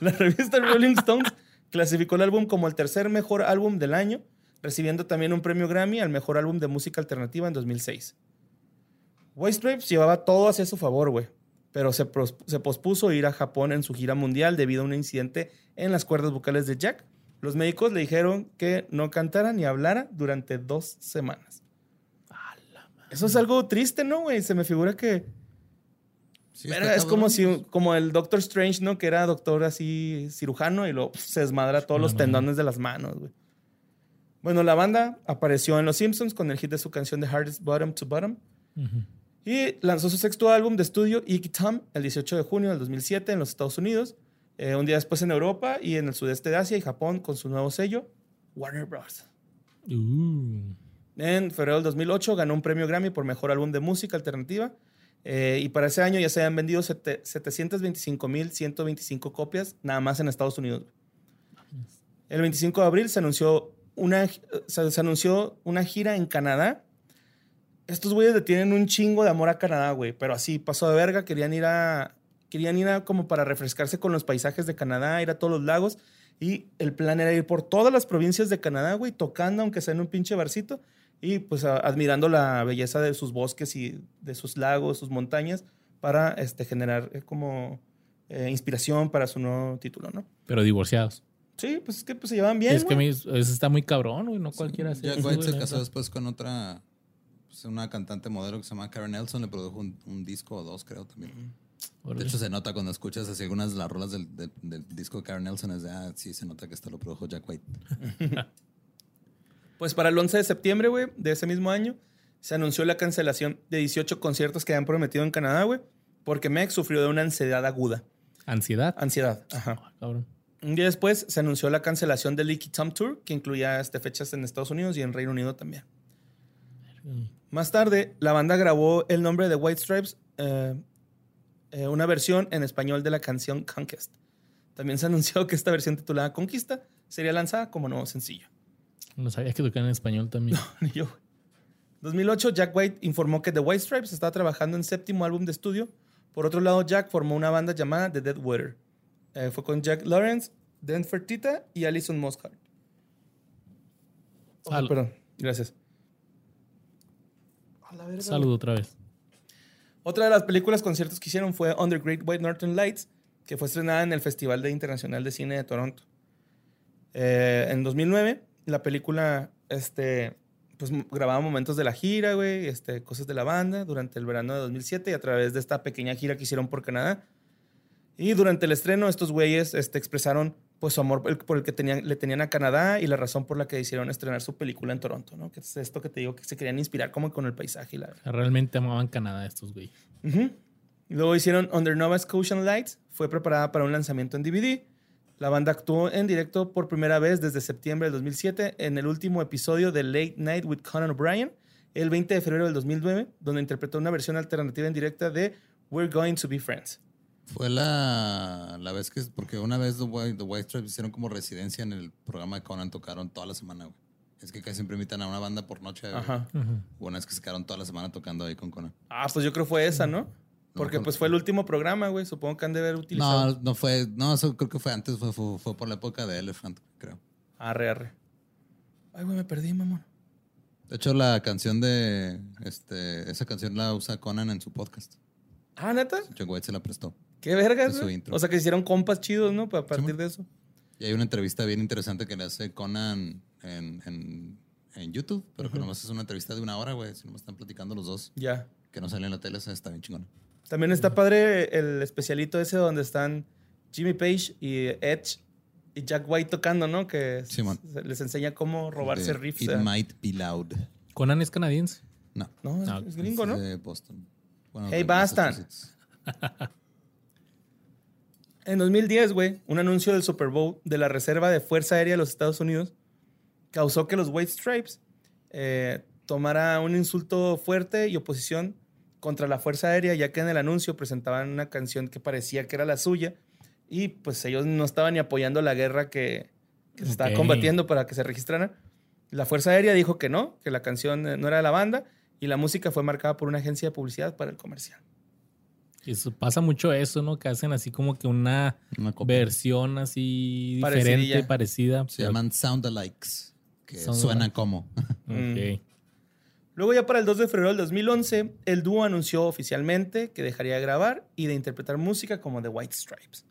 La revista Rolling Stones clasificó el álbum como el tercer mejor álbum del año, recibiendo también un premio Grammy al mejor álbum de música alternativa en 2006. White Stripes llevaba todo hacia su favor, güey, pero se, se pospuso ir a Japón en su gira mundial debido a un incidente en las cuerdas vocales de Jack. Los médicos le dijeron que no cantara ni hablara durante dos semanas. Eso es algo triste, ¿no, güey? Se me figura que Sí, es como si como el Doctor Strange, ¿no? Que era doctor así cirujano y luego pf, se desmadra todos los tendones de las manos, güey. Bueno, la banda apareció en Los Simpsons con el hit de su canción de Hardest Bottom to Bottom y lanzó su sexto álbum de estudio, Icky Tom, el 18 de junio del 2007 en los Estados Unidos, eh, un día después en Europa y en el sudeste de Asia y Japón con su nuevo sello, Warner Bros. Uh, En febrero del 2008 ganó un premio Grammy por mejor álbum de música alternativa. eh, y para ese año ya se habían vendido sete- 725.125 copias nada más en Estados Unidos. El 25 de abril se anunció una, se, se anunció una gira en Canadá. Estos güeyes le tienen un chingo de amor a Canadá, güey. Pero así, pasó de verga. Querían ir a... Querían ir a como para refrescarse con los paisajes de Canadá, ir a todos los lagos. Y el plan era ir por todas las provincias de Canadá, güey, tocando, aunque sea en un pinche barcito. Y pues a- admirando la belleza de sus bosques y de sus lagos, sus montañas, para este, generar eh, como eh, inspiración para su nuevo título, ¿no? pero divorciados. Sí, pues es que pues, se llevan bien. es que güey. me- eso está muy cabrón, güey. No cualquiera Jack White se casó después con otra, pues, una cantante modelo que se llama Karen Nelson. Le produjo un, un disco o dos, creo también. De hecho, se nota cuando escuchas así algunas de las rolas del, del- del disco de Karen Nelson. Es de, ah, sí, se nota que esto lo produjo Jack White. [LAUGHS] Pues para el 11 de septiembre, güey, de ese mismo año, se anunció la cancelación de 18 conciertos que habían prometido en Canadá, güey, porque Meg sufrió de una ansiedad aguda. Ansiedad. Ansiedad, ajá. Ah, cabrón. Un día después se anunció la cancelación del Licky Tom Tour, que incluía este, fechas en Estados Unidos y en Reino Unido también. Más tarde, la banda grabó el nombre de White Stripes, eh, eh, una versión en español de la canción Conquest. También se [LAUGHS] anunció que esta versión titulada Conquista sería lanzada como nuevo sencillo. No sabía que tocaban en español también. [LAUGHS] Ni yo. 2008, Jack White informó que The White Stripes estaba trabajando en séptimo álbum de estudio. Por otro lado, Jack formó una banda llamada The Dead Weather. Eh, fue con Jack Lawrence, Dan Fertitta y Alison Mosshart. Oh, perdón, gracias. Salud otra vez. Otra de las películas conciertos que hicieron fue Under Great White Northern Lights, que fue estrenada en el Festival de Internacional de Cine de Toronto. Eh, en 2009, la película este, pues, grababa momentos de la gira, güey, este, cosas de la banda durante el verano de 2007 y a través de esta pequeña gira que hicieron por Canadá. Y durante el estreno, estos güeyes este, expresaron pues, su amor por el, que tenían, le tenían a Canadá y la razón por la que decidieron estrenar su película en Toronto, ¿no? Que es esto que te digo, que se querían inspirar como con el paisaje y la, Realmente amaban Canadá estos, güey. Ujú. Y Luego hicieron Under Nova Scotian Lights. Fue preparada para un lanzamiento en DVD. La banda actuó en directo por primera vez desde septiembre del 2007 en el último episodio de Late Night with Conan O'Brien, el 20 de febrero del 2009, donde interpretó una versión alternativa en directa de We're Going to Be Friends. Fue la, la vez que, porque una vez The White, The White Stripes hicieron como residencia en el programa de Conan, tocaron toda la semana, güey. Es que casi siempre invitan a una banda por noche. Ajá. Una vez que se quedaron toda la semana tocando ahí con Conan. Ah, pues yo creo fue esa, ¿no? Porque pues fue el último programa, güey. Supongo que han de haber utilizado. No, no fue, no, eso creo que fue antes, fue, fue, fue por la época de Elephant, creo. Arre, arre. Ay, güey, me perdí, mamón. De hecho, la canción de. Este, esa canción la usa Conan en su podcast. Ah, neta. White se la prestó. Qué vergas, su intro. O sea, que hicieron compas chidos, ¿no? A partir de eso. Y hay una entrevista bien interesante que le hace Conan en, en, en YouTube, pero que nomás es una entrevista de una hora, güey. Si nomás están platicando los dos, Ya. que no sale en la tele, esa está bien chingona. También está padre el especialito ese donde están Jimmy Page y Edge y Jack White tocando, ¿no? Que Simón. les enseña cómo robarse De riffs. It eh. might be loud. Conan es canadiense. No. No, es, Ah, es gringo, es ¿no? de Boston. Bueno, Hey, Boston. En 2010, güey, un anuncio del Super Bowl de la Reserva de Fuerza Aérea de los Estados Unidos causó que los White Stripes eh, tomara un insulto fuerte y oposición contra la Fuerza Aérea, ya que en el anuncio presentaban una canción que parecía que era la suya y pues ellos no estaban ni apoyando la guerra que, que se estaba combatiendo para que se registraran. La Fuerza Aérea dijo que no, que la canción eh, no era de la banda y la música fue marcada por una agencia de publicidad para el comercial. Y eso, pasa mucho eso, ¿no? Que hacen así como que una versión así Parecidilla. diferente, parecida. Se llaman soundalikes, que Soundalikes. suenan como. Ok. Luego ya para el 2 de febrero del 2011, el dúo anunció oficialmente que dejaría de grabar y de interpretar música como The White Stripes.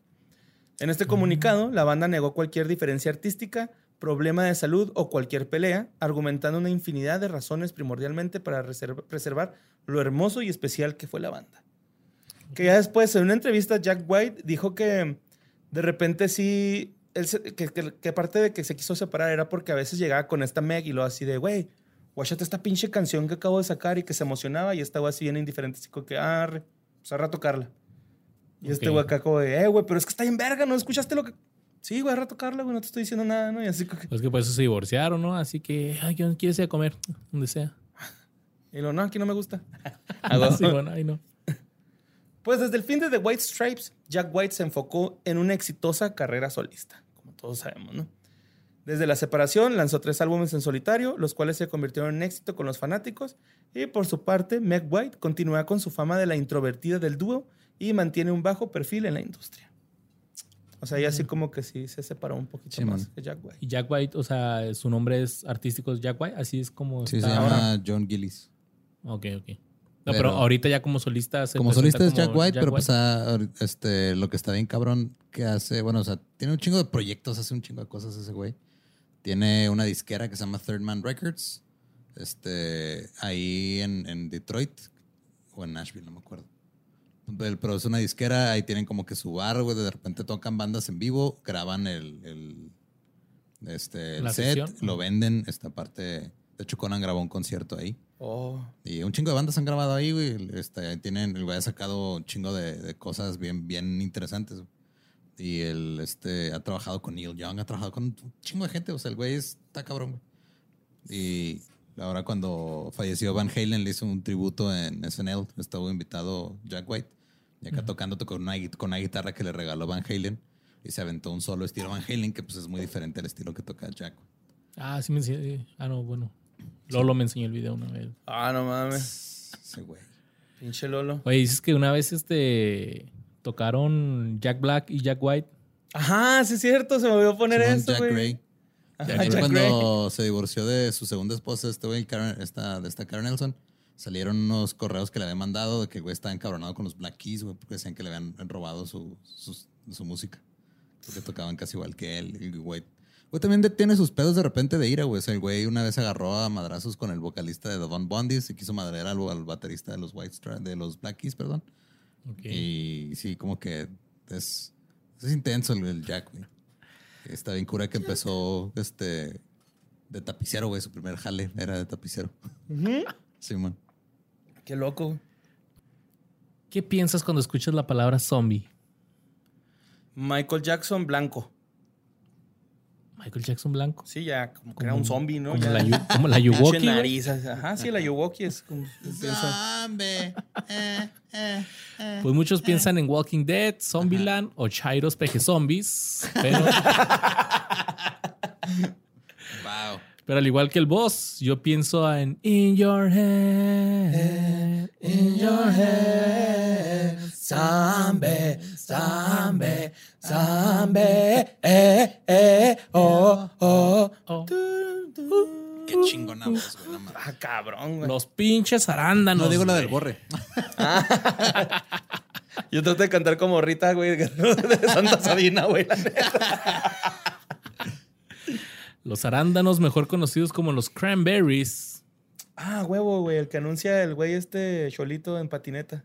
En este comunicado, la banda negó cualquier diferencia artística, problema de salud o cualquier pelea, argumentando una infinidad de razones primordialmente para reserva- preservar lo hermoso y especial que fue la banda. Que ya después, en una entrevista, Jack White dijo que de repente sí, que, que- que parte de que se quiso separar era porque a veces llegaba con esta Meg y lo así de, güey, guachate esta pinche canción que acabo de sacar y que se emocionaba y estaba así bien indiferente, así como que, ah, pues ahora tocarla. Y este güey acá como de, eh, güey, pero es que está en verga, ¿no escuchaste lo que...? Sí, güey, ahora tocarla, güey, no te estoy diciendo nada, ¿no? Y así como que... Pues que por eso se divorciaron, ¿no? Así que, ay, ¿quién quieres ir a comer? Donde sea. [LAUGHS] Y lo, no, aquí no me gusta. [LAUGHS] Sí, bueno, ay, no. [LAUGHS] Pues desde el fin de The White Stripes, Jack White se enfocó en una exitosa carrera solista, como todos sabemos, ¿no? Desde la separación lanzó tres álbumes en solitario, los cuales se convirtieron en éxito con los fanáticos, y por su parte, Meg White continúa con su fama de la introvertida del dúo y mantiene un bajo perfil en la industria. O sea, ella así como que sí se separó un poquito Sí, más man. que Jack White. Y Jack White, o sea, su nombre es artístico es Jack White, así es como Sí, se está llama ahora. John Gillis. Ok, ok. No, pero, Pero- ahorita ya como solista se Como solista es como Jack White, pero pues ah, ahor- este, lo que está bien cabrón que hace, bueno, o sea, tiene un chingo de proyectos, hace un chingo de cosas ese güey. Tiene una disquera que se llama Third Man Records, este, ahí en, en Detroit o en Nashville, no me acuerdo. Pero pero es una disquera, ahí tienen como que su bar, güey, de repente tocan bandas en vivo, graban el, el, este, el set, sesión. lo venden, esta parte, de hecho Conan grabó un concierto ahí. Oh, Y un chingo de bandas han grabado ahí, güey. Este, tienen, el güey ha sacado un chingo de, de cosas bien, bien interesantes. Y él este, ha trabajado con Neil Young, ha trabajado con un chingo de gente. O sea, el güey está cabrón, güey. Y ahora cuando falleció Van Halen le hizo un tributo en SNL. Estuvo invitado Jack White. Y acá tocándote con una, con una guitarra que le regaló Van Halen. Y se aventó un solo estilo Van Halen, que pues es muy diferente al estilo que toca Jack. Ah, sí me enseñó. Ah, no, bueno. Lolo me enseñó el video una vez. ah, no mames. Ese güey. Pinche Lolo. Oye, dices que una vez este tocaron Jack Black y Jack White. Ajá, sí es cierto, se me olvidó poner Simón, eso, Jack. Gray. Ajá, Jack cuando Gray. se divorció de su segunda esposa, este güey, Karen- esta, de esta Karen Nelson, salieron unos correos que le habían mandado de que el güey estaba encabronado con los Black Keys, güey, porque decían que le habían robado su, sus- su música. Porque tocaban casi igual que él. El güey, güey también de- tiene sus pedos de repente de ira, güey. O sea, el güey una vez agarró a madrazos con el vocalista de The Von Bondi, se quiso madrear al, al baterista de los White Stra- de los Black Keys, perdón. Ok. Y sí, como que es, es intenso el, el Jack, güey. Está bien cura que empezó este de tapicero, güey. Su primer jale era de tapicero. Ujú. [LAUGHS] Sí, man. Qué loco. ¿Qué piensas cuando escuchas la palabra zombie? Michael Jackson blanco. Michael Jackson blanco. Sí, ya, como que era un zombie, ¿no? Como Ya. la, como la [LAUGHS] Yuwoki. güey. nariz, Ajá, sí, la Yuwoki es como... Zombie. Eh, eh, eh. Pues muchos piensan en Walking Dead, Zombieland o Chairos Peje Zombies. Pero, [LAUGHS] Wow. pero al igual que el boss, yo pienso en In Your Head. In Your Head. Zombie, zombie, Zambe, eh, eh, oh, oh. Oh. Qué chingona voz, güey. No. Ah, cabrón, güey. Los pinches arándanos. No digo la del borre. [LAUGHS] Yo traté de cantar como Rita, güey, de Santa Sabina, güey. la neta. Los arándanos, mejor conocidos como los cranberries. Ah, huevo, güey, el que anuncia el güey este cholito en patineta.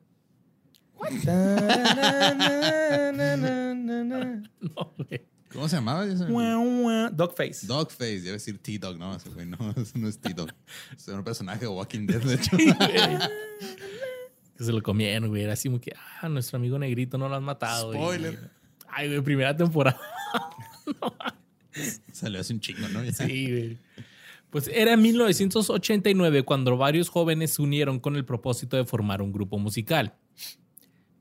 Ta-na-na-na-na-na-na. No, güey. ¿Cómo se llamaba? Dogface. Dogface, a decir T-Dog, no, ese güey no, [LAUGHS] no es T-Dog. Es un personaje de Walking Dead, de hecho. [LAUGHS] Que se lo comieron, güey. Era así como que, ah, nuestro amigo negrito no lo han matado. güey. Spoiler. Ay, güey, primera temporada. [LAUGHS] Salió hace un chingo, ¿no? Ya. Sí, güey. Pues era en 1989 cuando varios jóvenes se unieron con el propósito de formar un grupo musical.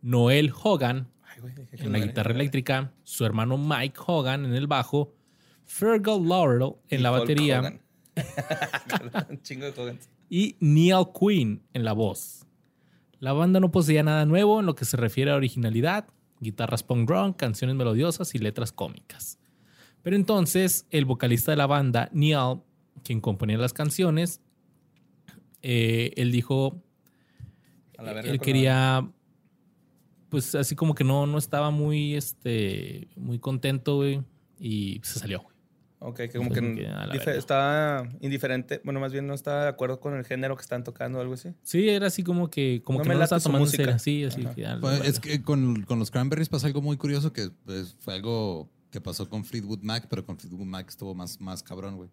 Noel Hogan Ay, güey, en la guitarra eléctrica, su hermano Mike Hogan en el bajo, Fergal Laurel en la Hulk batería Hogan. [LAUGHS] Un chingo de Hogan. y Neil Quinn en la voz. La banda no poseía nada nuevo en lo que se refiere a originalidad, guitarras punk rock, canciones melodiosas y letras cómicas. Pero entonces el vocalista de la banda, Neil, quien componía las canciones, eh, él dijo, A la él la- quería, pues así como que no, no estaba muy, este, muy contento, güey, y se salió. güey. Ok, que como que dife- estaba indiferente. Bueno, más bien no estaba de acuerdo con el género que están tocando o algo así. Sí, era así como que, como No que me no estaba tomando música. Sí, así que, ah, Pues, es que con, con los Cranberries pasa algo muy curioso que pues, fue algo que pasó con Fleetwood Mac, pero con Fleetwood Mac estuvo más, más cabrón, güey.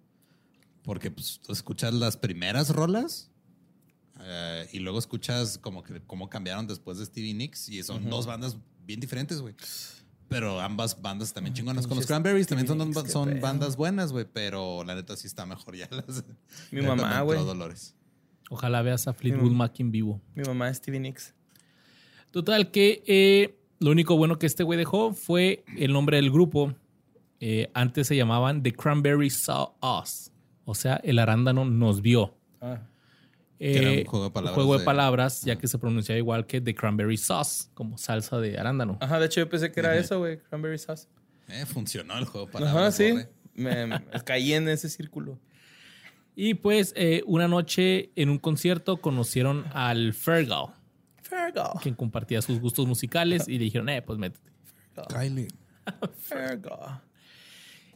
Porque pues, escuchas las primeras rolas eh, y luego escuchas como que cómo cambiaron después de Stevie Nicks y son dos bandas bien diferentes, güey. Pero ambas bandas también chingonas. Con los Cranberries también son, Nicks, son bandas buenas, güey, pero la neta sí está mejor ya. [LAUGHS] Las, Mi mamá, güey. Dolores. Ojalá veas a Fleetwood. Mac en vivo. Mi mamá es Stevie Nicks. Total, que eh, lo único bueno que este güey dejó fue el nombre del grupo. Eh, antes se llamaban The Cranberry Saw Us. O sea, el arándano nos vio. Ah. Eh, era un juego de palabras juego de de- palabras, ya que se pronunciaba igual que The Cranberry Sauce, como salsa de arándano. Ajá, de hecho yo pensé que era eso, güey. Cranberry sauce. Eh, funcionó el juego de Ajá, palabras. sí. borre. Me, me- [LAUGHS] caí en ese círculo. Y pues eh, una noche en un concierto conocieron al Fergal, Fergal. quien compartía sus gustos musicales y le dijeron, eh, pues métete. Kylie. [LAUGHS] Fergal.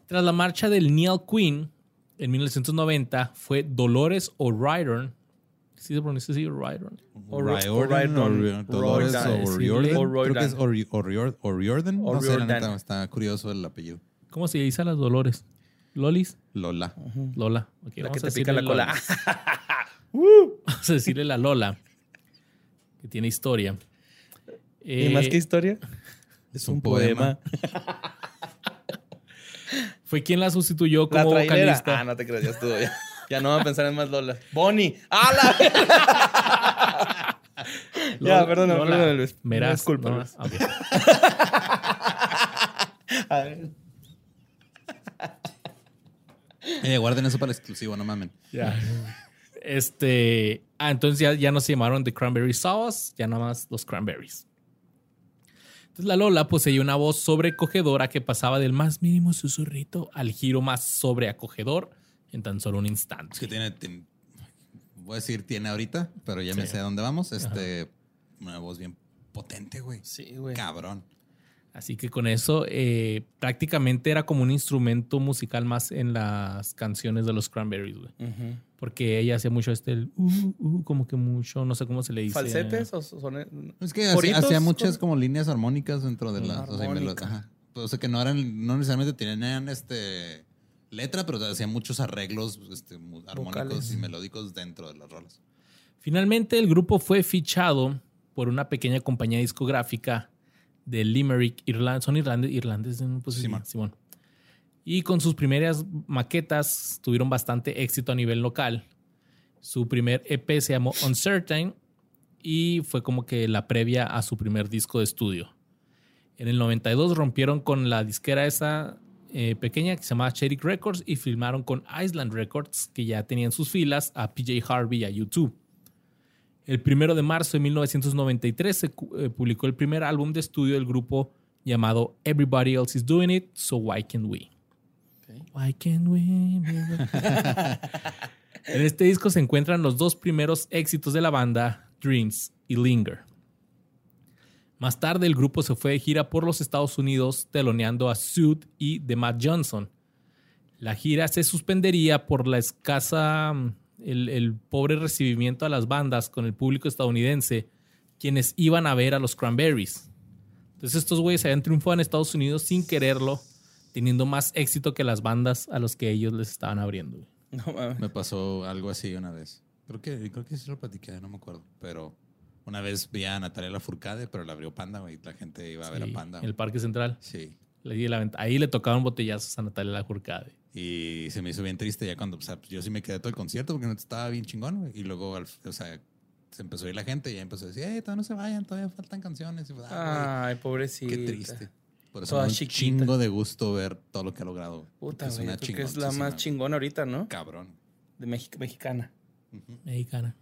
Tras la marcha del Neil Queen en 1990 fue Dolores O'Riordan. ¿Sí se pronuncia así? Riordan. Creo que es O'Ri- O'Rior- O'Riordan. No sé, está curioso el apellido. ¿Cómo se dice a las Dolores? ¿Lolis? Lola. Lola. La que te pica la cola. [LAUGHS] Vamos a decirle la Lola, que tiene historia. ¿Y Eh, más que historia? [LAUGHS] Es un poema. [LAUGHS] Fue quien la sustituyó como vocalista. Ah, no te creas, ya estuvo ya. Ya no voy a pensar en más Lola. Bonnie. ¡Hala! [LAUGHS] ya, perdóname, Lola perdóname, Luis. Disculpa, ¿no? Luis. Ok. [LAUGHS] A ver. Eh, guarden eso para el exclusivo, no mamen. Ya. [LAUGHS] Este. Ah, entonces ya, ya no se llamaron The Cranberry Sauce, ya nada más los Cranberries. Entonces la Lola poseía una voz sobrecogedora que pasaba del más mínimo susurrito al giro más sobreacogedor en tan solo un instante. Es que tiene, tiene- voy a decir tiene ahorita, pero ya me sé a dónde vamos. Este, una voz bien potente, güey. Sí, güey. Cabrón. Así que con eso eh, prácticamente era como un instrumento musical más en las canciones de los Cranberries, güey. Porque ella hacía mucho este, el, uh, uh, como que mucho, no sé cómo se le dice. ¿Falsetes o son.? Es que hacía, muchas como líneas armónicas dentro de las. O sea, Armónica. ajá. O sea, que no eran, no necesariamente tenían este letra, pero hacían muchos arreglos este, mu- armónicos Vocales. y melódicos dentro de las rolas. Finalmente, el grupo fue fichado por una pequeña compañía discográfica de Limerick, Irlanda. Son irlandes, irlandeses, ¿no? pues, sí. Simón. Y con sus primeras maquetas tuvieron bastante éxito a nivel local. Su primer EP se llamó Uncertain y fue como que la previa a su primer disco de estudio. En el 92 rompieron con la disquera esa eh, pequeña que se llamaba Sherick Records y filmaron con Island Records, que ya tenían sus filas a PJ Harvey y a YouTube. El primero de marzo de 1993 se eh, publicó el primer álbum de estudio del grupo llamado Everybody Else is Doing It, so why can't we? Why can't we? [LAUGHS] en este disco se encuentran los dos primeros éxitos de la banda, Dreams y Linger. Más tarde el grupo se fue de gira por los Estados Unidos teloneando a Sud y The Matt Johnson. La gira se suspendería por la escasa, el, el pobre recibimiento a las bandas con el público estadounidense, quienes iban a ver a los Cranberries. Entonces estos güeyes habían triunfado en Estados Unidos sin quererlo, teniendo más éxito que las bandas a los que ellos les estaban abriendo. No. Me pasó algo así una vez. Creo que, creo que sí lo platiqué, no me acuerdo. Pero una vez vi a Natalia Lafourcade, pero la abrió Panda, güey. La gente iba a ver a Panda. en el Parque Central. Sí. Le di la venta- Ahí le tocaron botellazos a Natalia Lafourcade. Y se me hizo bien triste ya cuando, o sea, yo sí me quedé todo el concierto porque no estaba bien chingón, güey. Y luego, al- o sea, se empezó a ir la gente y ya empezó a decir, hey, todavía no se vayan, todavía faltan canciones. Y, ah, Ay, pobrecita. qué triste. Por eso Toda un chiquita. chingo de gusto ver todo lo que ha logrado. Puta, güey. una Creo que es la más chingona ahorita, ¿no? Cabrón. De México, mexicana. Mexicana.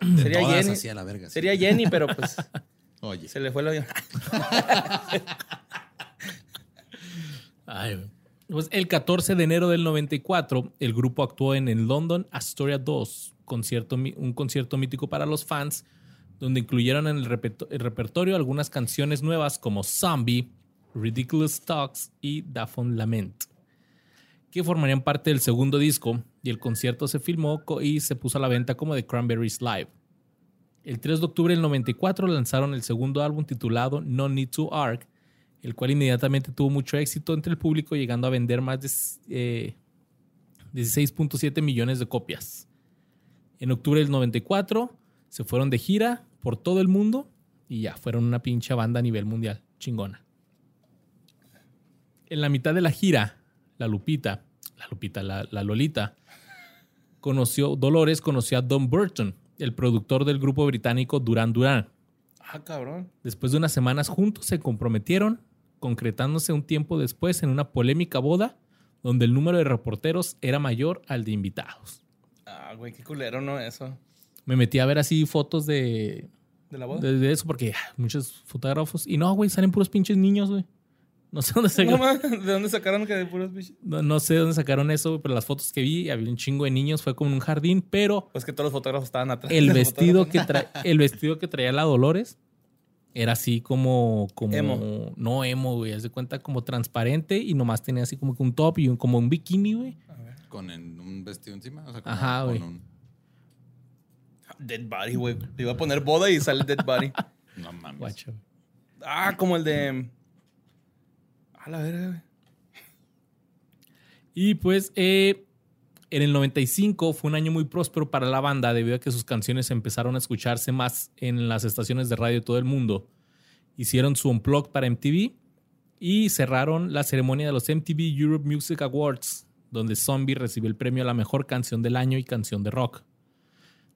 De [CLEARS THROAT] Sería todas Jenny. la verga. sí. Sería Jenny, pero pues [LAUGHS] Oye. se le fue el avión. [LAUGHS] Ay. Pues el 14 de enero del 94, el grupo actuó en el London Astoria 2, concierto, un concierto mítico para los fans, donde incluyeron en el, el repertorio algunas canciones nuevas como Zombie, Ridiculous Talks y Daphne Lament, que formarían parte del segundo disco, y el concierto se filmó y se puso a la venta como The Cranberries Live. El 3 de octubre del 94 lanzaron el segundo álbum titulado No Need to Arc, el cual inmediatamente tuvo mucho éxito entre el público, llegando a vender más de eh, 16.7 millones de copias. En octubre del 94 se fueron de gira por todo el mundo y ya fueron una pinche banda a nivel mundial, chingona. En la mitad de la gira, la Lupita, la Lupita, la Lolita, conoció, Dolores conoció a Don Burton, el productor del grupo británico Duran Duran. Ah, cabrón. Después de unas semanas juntos se comprometieron, concretándose un tiempo después en una polémica boda donde el número de reporteros era mayor al de invitados. Ah, güey, qué culero, ¿no? Eso. Me metí a ver así fotos de, ¿De la boda? de, de eso porque ah, muchos fotógrafos y no, güey, salen puros pinches niños, güey. No sé dónde [LAUGHS] No mames, ¿De dónde sacaron que de puros bichos? no, no sé dónde sacaron eso, güey, pero las fotos que vi había un chingo de niños, fue como en un jardín, pero Pues que todos los fotógrafos estaban atrás. el vestido que tra- el vestido que traía la Dolores era así como como Emo. no emo, güey, haz de cuenta como transparente y nomás tenía así como que un top y un, como un bikini, güey. Con en- un vestido encima. O sea, como Ajá, con güey. un- Dead Body, güey. Le iba a poner boda y sale Dead Body. [LAUGHS] No mames. Guacho. Ah, como el de. La. Y pues eh, en el 95 fue un año muy próspero para la banda debido a que sus canciones empezaron a escucharse más en las estaciones de radio de todo el mundo. Hicieron su unplug para MTV y cerraron la ceremonia de los MTV Europe Music Awards, donde Zombie recibió el premio a la mejor canción del año y canción de rock.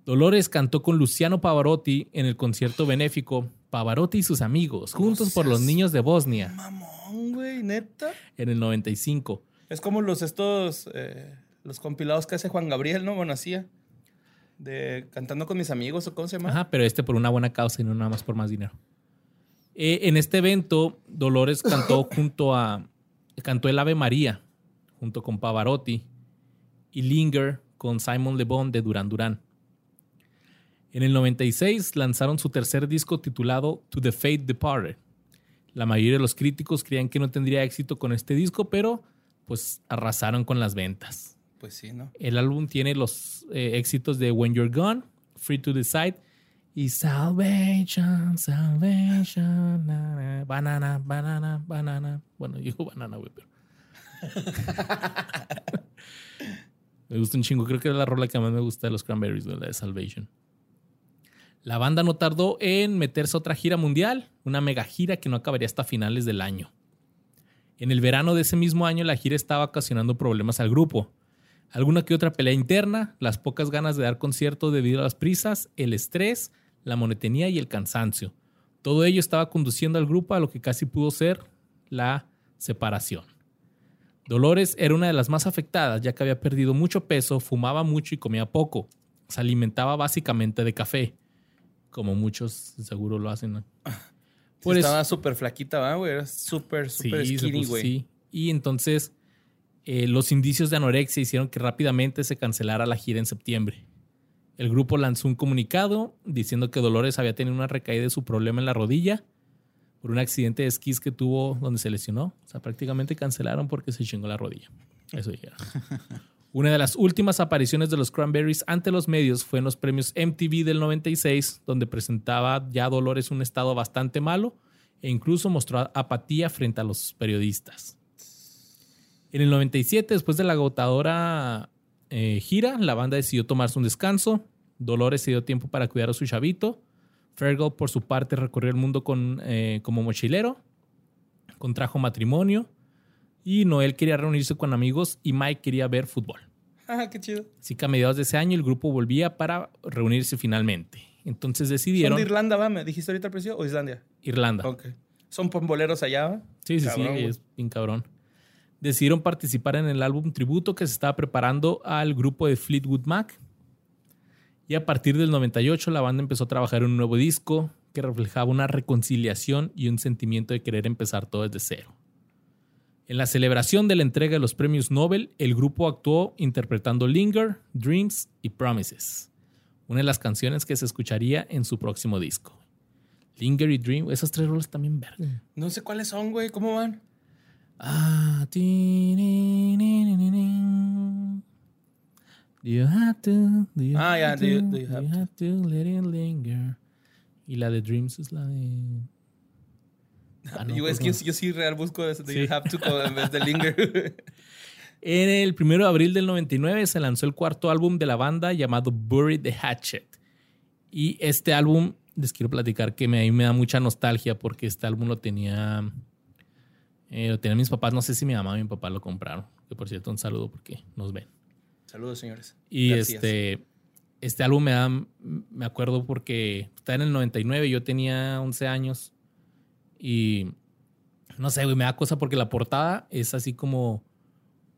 Dolores cantó con Luciano Pavarotti en el concierto benéfico Pavarotti y sus amigos, juntos por los niños de Bosnia, Mamón, güey, neta. en el 95. Es como los estos. eh, los compilados que hace Juan Gabriel, ¿no? Bueno, hacía. De cantando con mis amigos, o cómo se llama. Ajá, pero este por una buena causa y no nada más por más dinero. Eh, en este evento, Dolores [LAUGHS] cantó junto a. Cantó el Ave María junto con Pavarotti y Linger con Simon Le Bon de Duran Duran. En el 96 lanzaron su tercer disco titulado To the Fate Departed. La mayoría de los críticos creían que no tendría éxito con este disco, pero pues arrasaron con las ventas. Pues sí, ¿no? El álbum tiene los eh, éxitos de When You're Gone, Free to Decide y Salvation, Salvation, na, na, Banana, Banana, Banana. Bueno, [LAUGHS] digo banana, güey, pero. [LAUGHS] [LAUGHS] me gusta un chingo. Creo que es la rola que más me gusta de los Cranberries, güey, la de Salvation. La banda no tardó en meterse a otra gira mundial, una mega gira que no acabaría hasta finales del año. En el verano de ese mismo año, la gira estaba ocasionando problemas al grupo alguna que otra pelea interna, las pocas ganas de dar concierto debido a las prisas, el estrés, la monotonía y el cansancio. Todo ello estaba conduciendo al grupo a lo que casi pudo ser la separación. Dolores era una de las más afectadas ya que había perdido mucho peso, fumaba mucho y comía poco. Se alimentaba básicamente de café, como muchos seguro lo hacen. ¿no? [LAUGHS] Por estaba súper flaquita, ¿va, güey? Era súper, súper skinny, güey. así. Y entonces eh, los indicios de anorexia hicieron que rápidamente se cancelara la gira en septiembre. El grupo lanzó un comunicado diciendo que Dolores había tenido una recaída de su problema en la rodilla por un accidente de esquís que tuvo donde se lesionó. O sea, prácticamente cancelaron porque se chingó la rodilla. Eso dijeron. [LAUGHS] Una de las últimas apariciones de los Cranberries ante los medios fue en los premios MTV del 96, donde presentaba ya Dolores un estado bastante malo e incluso mostró apatía frente a los periodistas. En el 97, después de la agotadora eh, gira, la banda decidió tomarse un descanso. Dolores se dio tiempo para cuidar a su chavito. Fergal, por su parte, recorrió el mundo con, eh, como mochilero. Contrajo matrimonio. Y Noel quería reunirse con amigos y Mike quería ver fútbol. Ah, qué chido. Así que a mediados de ese año el grupo volvía para reunirse finalmente. Entonces ¿Son decidieron de Irlanda, va? ¿Me dijiste ahorita el precio? ¿O Islandia? Irlanda. Ok. ¿Son pomboleros allá, va? Sí, sí, Cabrón, sí, es bien cabrón. Decidieron participar en el álbum tributo que se estaba preparando al grupo de Fleetwood Mac. Y a partir del 98 la banda empezó a trabajar en un nuevo disco que reflejaba una reconciliación y un sentimiento de querer empezar todo desde cero. En la celebración de la entrega de los premios Nobel, el grupo actuó interpretando Linger, Dreams y Promises, una de las canciones que se escucharía en su próximo disco. Linger y Dream, esas tres rolas también verga. No sé cuáles son, güey. ¿Cómo van? Ah, ti, ni, ni, ni, ni, ni. Do you have to? Do you Ah, have ya, to, do you- do you have to let it linger? Y la de Dreams es la de. Ah, no, Yo, es que yo, yo sí real busco eso de Sí. You Have to co- en vez de Linger. [LAUGHS] En el 1 de abril del 99 se lanzó el cuarto álbum de la banda llamado Bury the Hatchet. Y este álbum, les quiero platicar que me, a mí me da mucha nostalgia porque este álbum lo tenía, eh, lo tenían mis papás. No sé si mi mamá y mi papá lo compraron. Que por cierto, un saludo porque nos ven. Saludos, señores. Y Gracias. este, este álbum me da, me acuerdo porque está en el 99, yo tenía 11 años y no sé, güey, me da cosa porque la portada es así como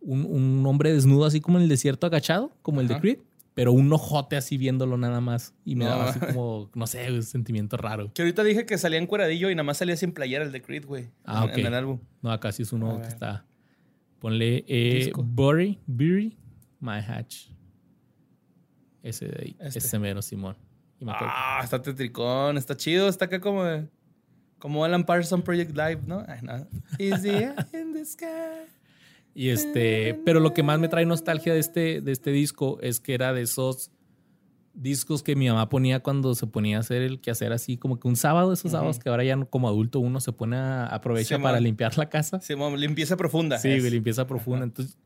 un, un hombre desnudo, así como en el desierto agachado, como el de. Creed, pero un ojote así viéndolo nada más. Y me No, daba así como, no sé, un sentimiento raro. Que ahorita dije que salía en cueradillo y nada más salía sin playera el de Creed, güey. Ah, en-. En el álbum. No, acá sí es uno que está. Ponle eh. Bury, Bury My Hatch. Ese de ahí. Este. Ese mero, Simón. Y me acuerdo- Ah, está tetricón, está chido, está acá como como Alan Parsons Project Live, ¿no? Ay, no. Is the in the sky. [LAUGHS] Y este, pero lo que más me trae nostalgia de este, de este disco es que era de esos discos que mi mamá ponía cuando se ponía a hacer el quehacer así, como que un sábado, esos sábados que ahora ya como adulto uno se pone a aprovecha Sí, para limpiar la casa. Sí, limpieza profunda. Sí, es. limpieza profunda. Entonces,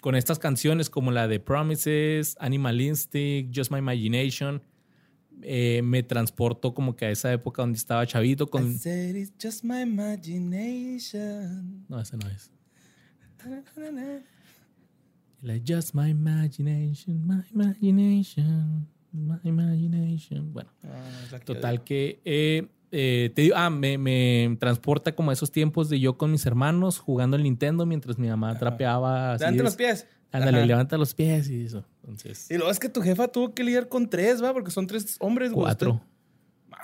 con estas canciones como la de Promises, Animal Instinct, Just My Imagination, eh, me transporto como que a esa época donde estaba chavito I con... said it's just my imagination. No, ese no es. [LAUGHS] Like just my imagination, my imagination, my imagination. Bueno, Ah, total que eh, eh, te digo, ah, me, me transporta como a esos tiempos de yo con mis hermanos jugando el Nintendo mientras mi mamá trapeaba. así los pies. Ándale, Ajá. levanta los pies y eso. Entonces, Y luego es que tu jefa tuvo que lidiar con tres, ¿va? Porque son tres hombres, güey. cuatro. Usted-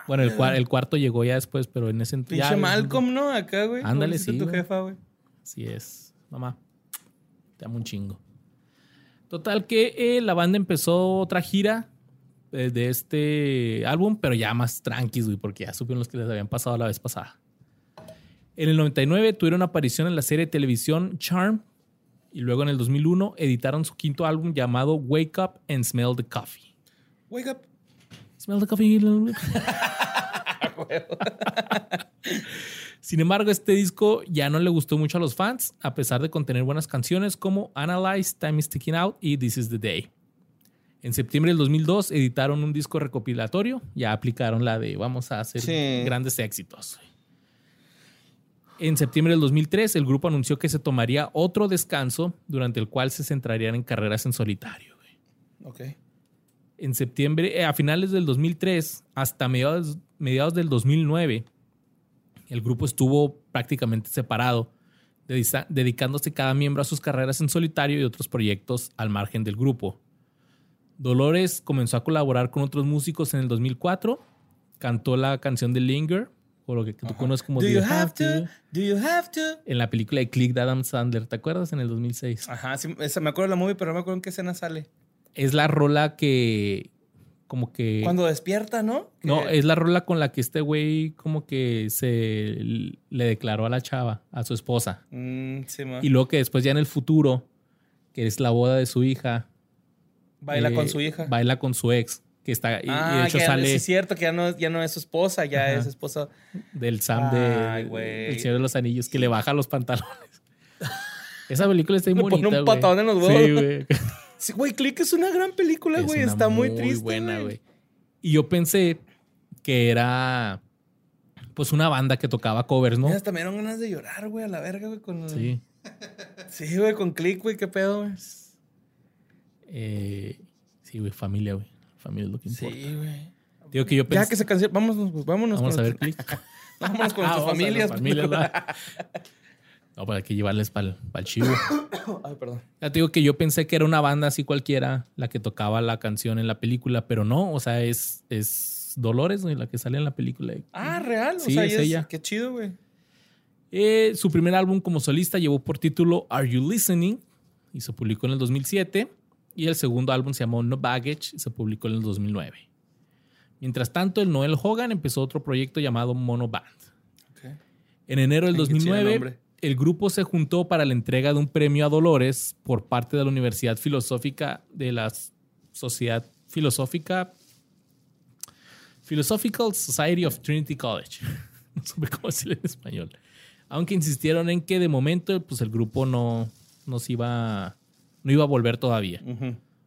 Bueno, el, cua- el cuarto llegó ya después, pero en ese entonces. Pinche Malcolm, ¿no? Acá, güey. Ándale, sí, tu jefa, güey. Así es, mamá. Te amo un chingo. Total que eh, la banda empezó otra gira eh, de este álbum, pero ya más tranquis, güey, porque ya supieron los que les habían pasado la vez pasada. En el 99 tuvieron aparición en la serie de televisión Charm y luego en el 2001 editaron su quinto álbum llamado Wake Up and Smell the Coffee. Wake up. Smell the coffee. [LAUGHS] Sin embargo, este disco ya no le gustó mucho a los fans, a pesar de contener buenas canciones como Analyze, Time is Ticking Out y This is the Day. En septiembre del 2002 editaron un disco recopilatorio, ya aplicaron la de vamos a hacer Sí. grandes éxitos. En septiembre del 2003, el grupo anunció que se tomaría otro descanso durante el cual se centrarían en carreras en solitario. güey Ok. en septiembre, eh, a finales del 2003 hasta mediados, mediados del 2009, el grupo estuvo prácticamente separado, dedicándose cada miembro a sus carreras en solitario y otros proyectos al margen del grupo. Dolores comenzó a colaborar con otros músicos en el 2004, cantó la canción de Linger o lo que tú conoces como Do you have to? Do you have to? en la película de Click de Adam Sandler, ¿te acuerdas? En el 2006. Ajá, sí, esa, me acuerdo de la movie, pero no me acuerdo en qué escena sale. Es la rola que como que Cuando despierta, ¿no? Que- no, es la rola con la que este güey como que se le declaró a la chava, a su esposa. Mm, sí. Y luego que después ya en el futuro, que es la boda de su hija, Baila eh, con su hija. Baila con su ex, que está y- y, ah, de hecho que sale sí es cierto que ya no, ya no es su esposa, ya Ajá. es esposa. del Sam Ay, de. El Señor de los Anillos que le baja los pantalones. [LAUGHS] Esa película está muy [LAUGHS] Le pone bonita, un patadón en los Sí, huevos. güey. [LAUGHS] Sí, güey, Click es una gran película, Es güey. Está muy, triste. buena, güey. Y yo pensé que era pues una banda que tocaba covers, ¿no? Hasta me dieron ganas de llorar, güey, a la verga, güey. Con... Sí. Sí, güey, con Click, güey, qué pedo, güey. Eh, sí, güey, familia, güey. Familia es lo que importa. Sí, güey. Digo que yo Ya pensé. que se canceló, vámonos, güey, vámonos. Vamos a ver click. [LAUGHS] Vámonos con [LAUGHS] Ah, nuestras familias. familias, [LAUGHS] ¿verdad? No, para que llevarles para el chivo. [COUGHS] Ay, perdón. Ya te digo que yo pensé que era una banda así cualquiera la que tocaba la canción en la película, pero no, o sea, es, es Dolores, güey, la que sale en la película. Ah, real. Sí, o sea, es ella. Qué chido, güey. Eh, su primer álbum como solista llevó por título Are You Listening? y se publicó en el 2007. Y el segundo álbum se llamó No Baggage y se publicó en el 2009. Mientras tanto, el Noel Hogan empezó otro proyecto llamado Mono Band. En enero del Qué chido 2009, nombre. el grupo se juntó para la entrega de un premio a Dolores por parte de la Universidad Filosófica de la Sociedad Filosófica Philosophical Society of Trinity College. [LAUGHS] No supe cómo decirlo en español. Aunque insistieron en que de momento pues el grupo no, no se iba no iba a volver todavía.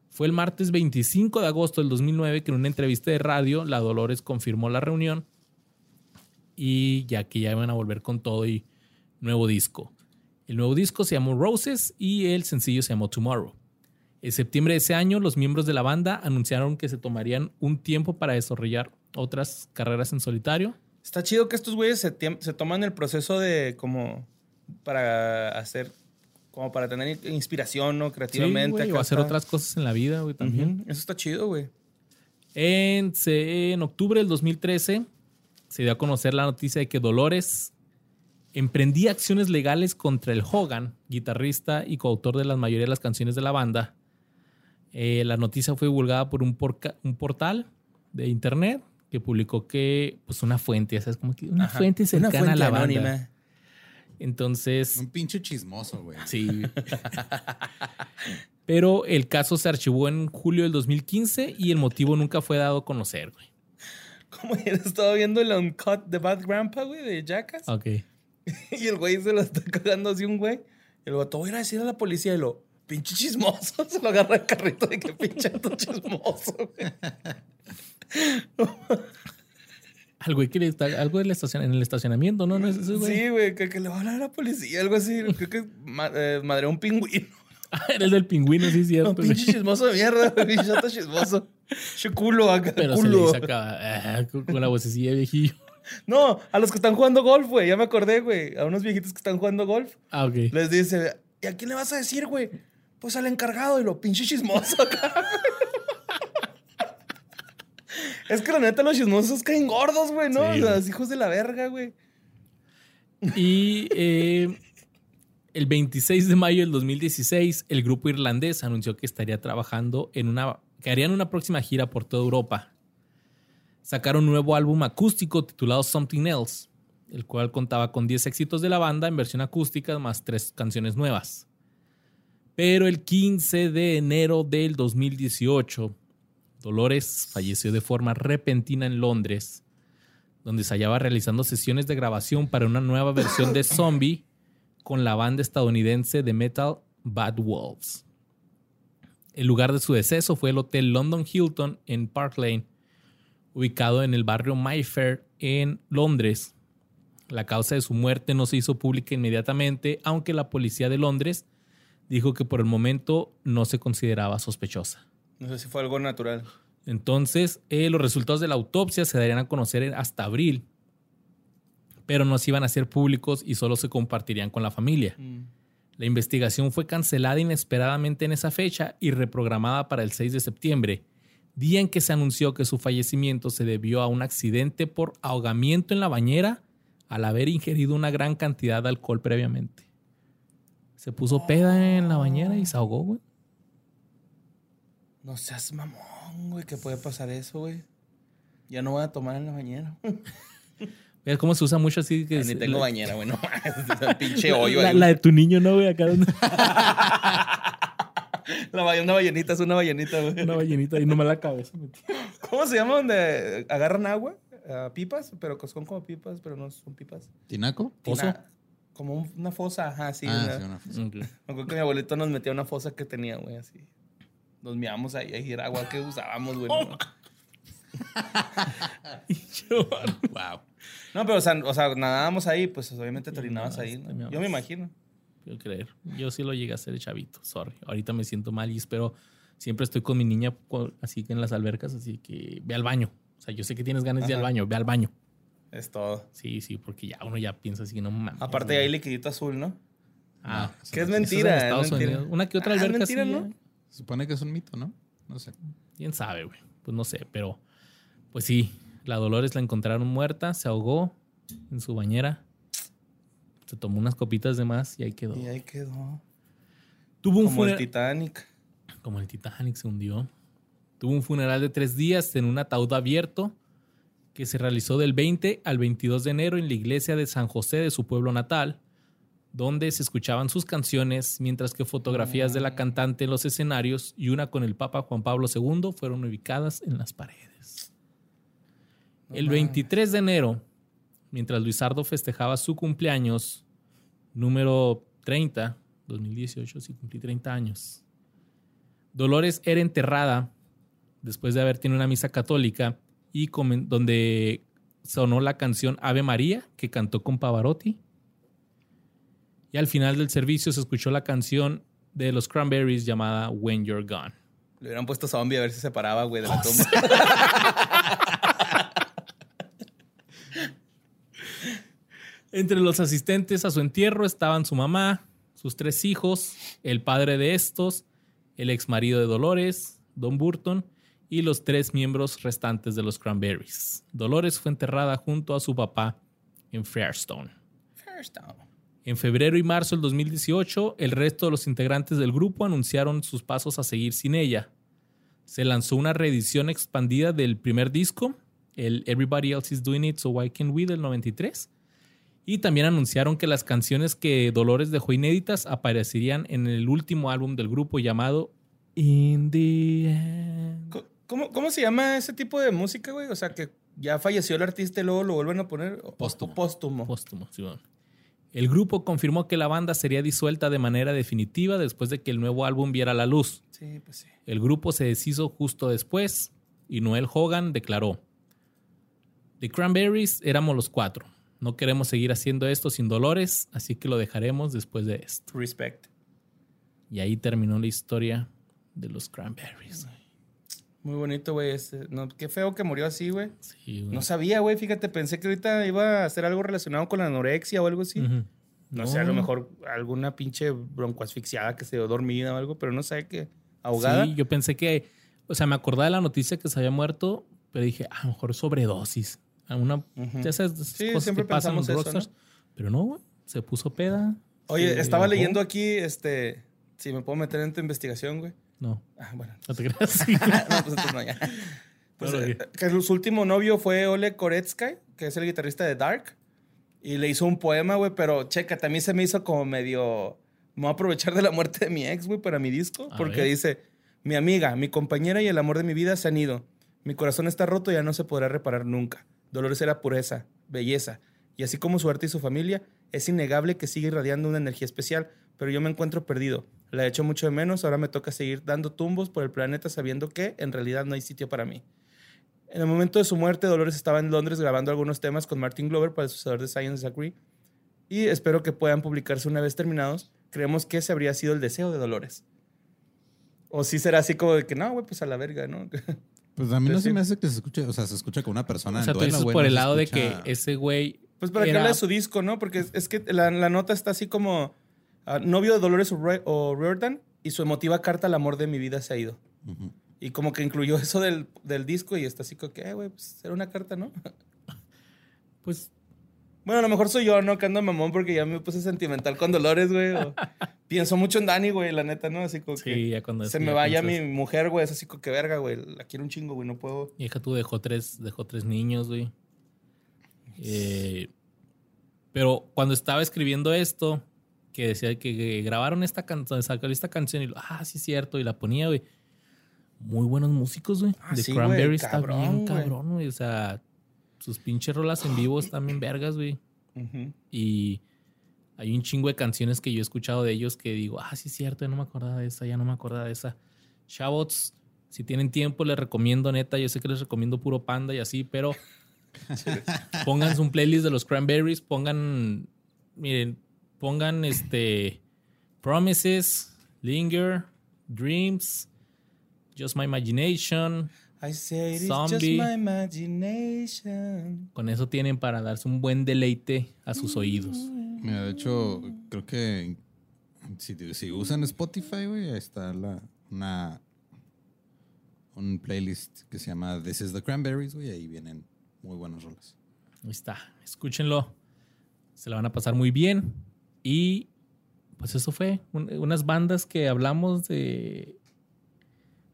Fue el martes 25 de agosto del 2009 que en una entrevista de radio la Dolores confirmó la reunión y ya que ya iban a volver con todo y nuevo disco. El nuevo disco se llamó Roses y el sencillo se llamó Tomorrow. En septiembre de ese año, los miembros de la banda anunciaron que se tomarían un tiempo para desarrollar otras carreras en solitario. Está chido que estos güeyes se, se toman el proceso de como para hacer, como para tener inspiración, ¿no? Sí, Creativamente. güey, o hacer está. otras cosas en la vida, güey, también. Eso está chido, güey. En, en octubre del 2013 se dio a conocer la noticia de que Dolores emprendía acciones legales contra el Hogan, guitarrista y coautor de la mayoría de las canciones de la banda. Eh, la noticia fue divulgada por un, porca- un portal de internet que publicó que, pues, una fuente, ¿sabes? Como que una Ajá. fuente Una cercana fuente a la banda. Entonces, Un pinche chismoso, güey. Sí. Pero el caso se archivó en julio del 2015 y el motivo nunca fue dado a conocer, güey. Como [LAUGHS] ya estaba viendo el uncut de Bad Grandpa, güey, de Jackass. Ok. [LAUGHS] Y el güey se lo está cagando así un güey. Y el vato, voy a ir a decir a la policía y lo, pinche chismoso. [LAUGHS] Se lo agarra el carrito de que pinche chismoso, güey. Al güey que le está, algo del estacion- en el estacionamiento, ¿no? ¿No es ese güey? Sí, güey, que, que le va a hablar a la policía, algo así. [LAUGHS] Creo que ma- eh, madreó un pingüino. Ah, Era el del pingüino, sí, cierto. No, güey. pinche chismoso de mierda, güey. Chismoso. Che culo acá, Pero se le culo. dice acá, ah, con la vocecilla viejillo. No, a los que están jugando golf, güey. Ya me acordé, güey. A unos viejitos que están jugando golf. Ah, ok. Les dice, ¿y a quién le vas a decir, güey? Pues al encargado y lo pinche chismoso acá. Es que la neta los chismosos caen gordos, güey, ¿no? Sí, los hijos de la verga, güey. Y eh, el 26 de mayo del 2016, el grupo irlandés anunció que estaría trabajando en una. que harían una próxima gira por toda Europa. Sacaron un nuevo álbum acústico titulado Something Else, el cual contaba con 10 éxitos de la banda en versión acústica, más tres canciones nuevas. Pero el 15 de enero del 2018, Dolores falleció de forma repentina en Londres donde se hallaba realizando sesiones de grabación para una nueva versión de [LAUGHS] Zombie con la banda estadounidense de metal Bad Wolves. El lugar de su deceso fue el Hotel London Hilton en Park Lane, ubicado en el barrio Mayfair en Londres. La causa de su muerte no se hizo pública inmediatamente, aunque la policía de Londres dijo que por el momento no se consideraba sospechosa. No sé si fue algo natural. Entonces, eh, los resultados de la autopsia se darían a conocer hasta abril, pero no se iban a hacer públicos y solo se compartirían con la familia. La investigación fue cancelada inesperadamente en esa fecha y reprogramada para el 6 de septiembre, día en que se anunció que su fallecimiento se debió a un accidente por ahogamiento en la bañera al haber ingerido una gran cantidad de alcohol previamente. Se puso peda en la bañera y se ahogó, güey. No seas mamón, güey, que puede pasar eso, güey. Ya no voy a tomar en la mañana. Es como se usa mucho así que... Ni tengo la- bañera, güey, no. [LAUGHS] Pinche hoyo la, ahí. la de tu niño, ¿no, güey? Acá [LAUGHS] La una ballenita es una ballenita, güey. una ballenita y no me la cabeza. metí. ¿Cómo se llama donde agarran agua? Pipas, pero que son como pipas, pero no son pipas. ¿Tinaco? ¿Pozo? Tina- Como un- una fosa, ajá, sí. ah, una- sí, una fosa. Ok. Me acuerdo que mi abuelito nos metía una fosa que tenía, güey, así. Nos mirábamos ahí, era agua que usábamos, güey. [LAUGHS] No, [LAUGHS] Wow. No, pero, o sea, o sea, nadábamos ahí, pues obviamente te orinabas ahí. te ¿no? meabas. Yo me imagino. Quiero creer. Yo sí lo llegué a hacer de chavito, sorry. Ahorita me siento mal y espero. Siempre estoy con mi niña así que en las albercas, así que ve al baño. O sea, yo sé que tienes ganas de ir al baño, ve al baño. Es todo. Sí, sí, porque ya uno ya piensa así, no mames. Aparte hay liquidito azul, ¿no? Ah, No, Que es es mentira. es Estados mentira. Unidos. Una que otra Ah, es alberca mentira, sí, ¿no? Se supone que es un mito, ¿no? No sé. ¿Quién sabe, güey? Pues no sé, pero pues sí, la Dolores la encontraron muerta, se ahogó en su bañera, se tomó unas copitas de más y ahí quedó. Y ahí quedó. Tuvo un Como el funeral, Titanic. como el Titanic se hundió. Tuvo un funeral de tres días en un ataúd abierto que se realizó del 20 al 22 de enero en la iglesia de San José de su pueblo natal, donde se escuchaban sus canciones, mientras que fotografías de la cantante en los escenarios y una con el Papa Juan Pablo II fueron ubicadas en las paredes. El mames. 23 de enero, mientras Luisardo festejaba su cumpleaños número 30, 2018, sí cumplí 30 años. Dolores era enterrada después de haber tenido una misa católica y donde sonó la canción Ave María que cantó con Pavarotti. Y al final del servicio se escuchó la canción de los Cranberries llamada When You're Gone. Le hubieran puesto zombie a ver si se paraba, güey, de la tumba. [LAUGHS] Entre los asistentes a su entierro estaban su mamá, sus tres hijos, el padre de estos, el ex marido de Dolores, Don Burton, y los tres miembros restantes de los Cranberries. Dolores fue enterrada junto a su papá en Fairstone. First down. En febrero y marzo del 2018, el resto de los integrantes del grupo anunciaron sus pasos a seguir sin ella. Se lanzó una reedición expandida del primer disco, el Everybody Else Is Doing It, So Why Can't We del 93. Y también anunciaron que las canciones que Dolores dejó inéditas aparecerían en el último álbum del grupo llamado In the End. ¿Cómo, ¿Cómo se llama ese tipo de música, güey? O sea, que ya falleció el artista y luego lo vuelven a poner. Póstumo. Póstumo. Póstumo, sí, bueno. El grupo confirmó que la banda sería disuelta de manera definitiva después de que el nuevo álbum viera la luz. Sí, pues sí. El grupo se deshizo justo después y Noel Hogan declaró, The Cranberries éramos los cuatro. No queremos seguir haciendo esto sin dolores, así que lo dejaremos después de esto. Respect. Y ahí terminó la historia de los Cranberries. Muy bonito, güey. este, No, qué feo que murió así, güey. Sí, güey. No sabía, güey. Fíjate, pensé que ahorita iba a hacer algo relacionado con la anorexia o algo así. Ujú. No, sé, a lo mejor alguna pinche broncoasfixiada que se dio dormida o algo, pero no sé qué. Ahogada. Sí, yo pensé que, o sea, me acordaba de la noticia que se había muerto, pero dije, a lo mejor sobredosis. Alguna, ya sabes, esas Sí, cosas siempre que pasan en rockstars. Pero no, güey, se puso peda. Oye, estaba ahogó. leyendo aquí, este. Si me puedo meter en tu investigación, güey. No, Ah, bueno. no te creas. [LAUGHS] No, pues entonces no, ya. Pues, eh, que su último novio fue Ole Koretsky, que es el guitarrista de Dark. Y le hizo un poema, güey, pero checa, también se me hizo como medio. Me voy a aprovechar de la muerte de mi ex, güey, para mi disco. A porque ver. dice: Mi amiga, mi compañera y el amor de mi vida se han ido. Mi corazón está roto y ya no se podrá reparar nunca. Dolores era pureza, belleza. Y así como su arte y su familia, es innegable que sigue irradiando una energía especial, pero yo me encuentro perdido. La echo mucho de menos, ahora me toca seguir dando tumbos por el planeta sabiendo que en realidad no hay sitio para mí. En el momento de su muerte, Dolores estaba en Londres grabando algunos temas con Martin Glover para el sucesor de Science Agree y espero que puedan publicarse una vez terminados. Creemos que ese habría sido el deseo de Dolores. O sí será así como de que no, güey, pues a la verga, ¿no? [LAUGHS] Pues a mí no se me hace que se escuche, o sea, se escucha con una persona o sea, en tú dices güey, por no el lado de escucha- que ese güey. Pues para que era- hable de su disco, ¿no? Porque es, es que la, la nota está así como ah, novio de Dolores O'Ri- O'Riordan y su emotiva carta al amor de mi vida se ha ido. Ujú. Y como que incluyó eso del, del disco y está así como que, "Eh, güey, pues era una carta, ¿no? [LAUGHS] Pues Bueno, a lo mejor soy yo, ¿no? Que ando mamón porque ya me puse sentimental con Dolores, güey. [LAUGHS] pienso mucho en Dani, güey, la neta, ¿no? Así como Sí, que ya cuando se me vaya piensas- mi mujer, güey. Es así como que verga, güey. La quiero un chingo, güey. No puedo. Mi hija tú dejó tres, dejó tres niños, güey. Eh, pero cuando estaba escribiendo esto, que decía que, que grabaron esta canción, sacaron esta canción y lo, ah, sí es cierto, y la ponía, güey. Muy buenos músicos, güey. Ah, The sí, güey, Cranberries está cabrón, bien güey. cabrón, güey. O sea, sus pinches rolas en vivo están bien vergas, güey. Y hay un chingo de canciones que yo he escuchado de ellos que digo, ah, sí es cierto, ya no me acordaba de esa, ya no me acordaba de esa. Shoutouts, si tienen tiempo, les recomiendo, neta, yo sé que les recomiendo puro panda y así, pero [LAUGHS] pongan un playlist de los Cranberries, pongan, miren, pongan este Promises, Linger, Dreams, Just My Imagination. I say it's Zombie. just my imagination. Con eso tienen para darse un buen deleite a sus oídos. Mira, de hecho, creo que si, si usan Spotify, güey, ahí está la, una un playlist que se llama This is the Cranberries, güey, ahí vienen muy buenas rolas. Ahí está, escúchenlo. Se la van a pasar muy bien. Y pues eso fue. Un- unas bandas que hablamos de.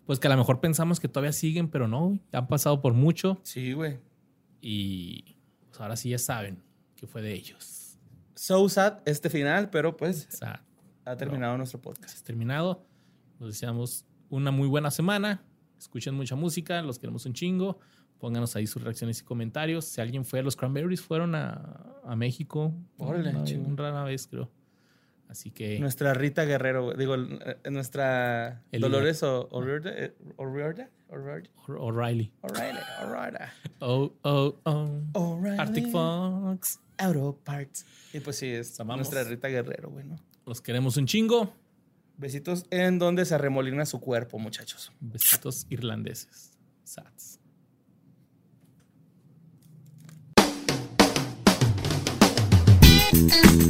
Pues que a lo mejor pensamos que todavía siguen, pero no, han pasado por mucho. Sí, güey. Y pues ahora sí ya saben que fue de ellos. So sad este final, pero pues sea, ha terminado nuestro podcast. es terminado. Nos deseamos una muy buena semana. Escuchen mucha música, los queremos un chingo. Pónganos ahí sus reacciones y comentarios. Si alguien fue, los Cranberries fueron a, a México. Órale, una, una rara vez, creo. Así que Nuestra Rita Guerrero. Digo, eh, nuestra El- Dolores o- O'Riordan. eh, O'Riordan. O'Reilly. O'Reilly. O'Riordan. [LAUGHS] Oh, oh, oh. O'Reilly. Arctic Fox. Auto Parts. Y pues sí, es amamos. nuestra Rita Guerrero, güey, ¿no? Los queremos un chingo. Besitos en donde se arremolina su cuerpo, muchachos. Besitos irlandeses. Sats. Hey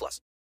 plus.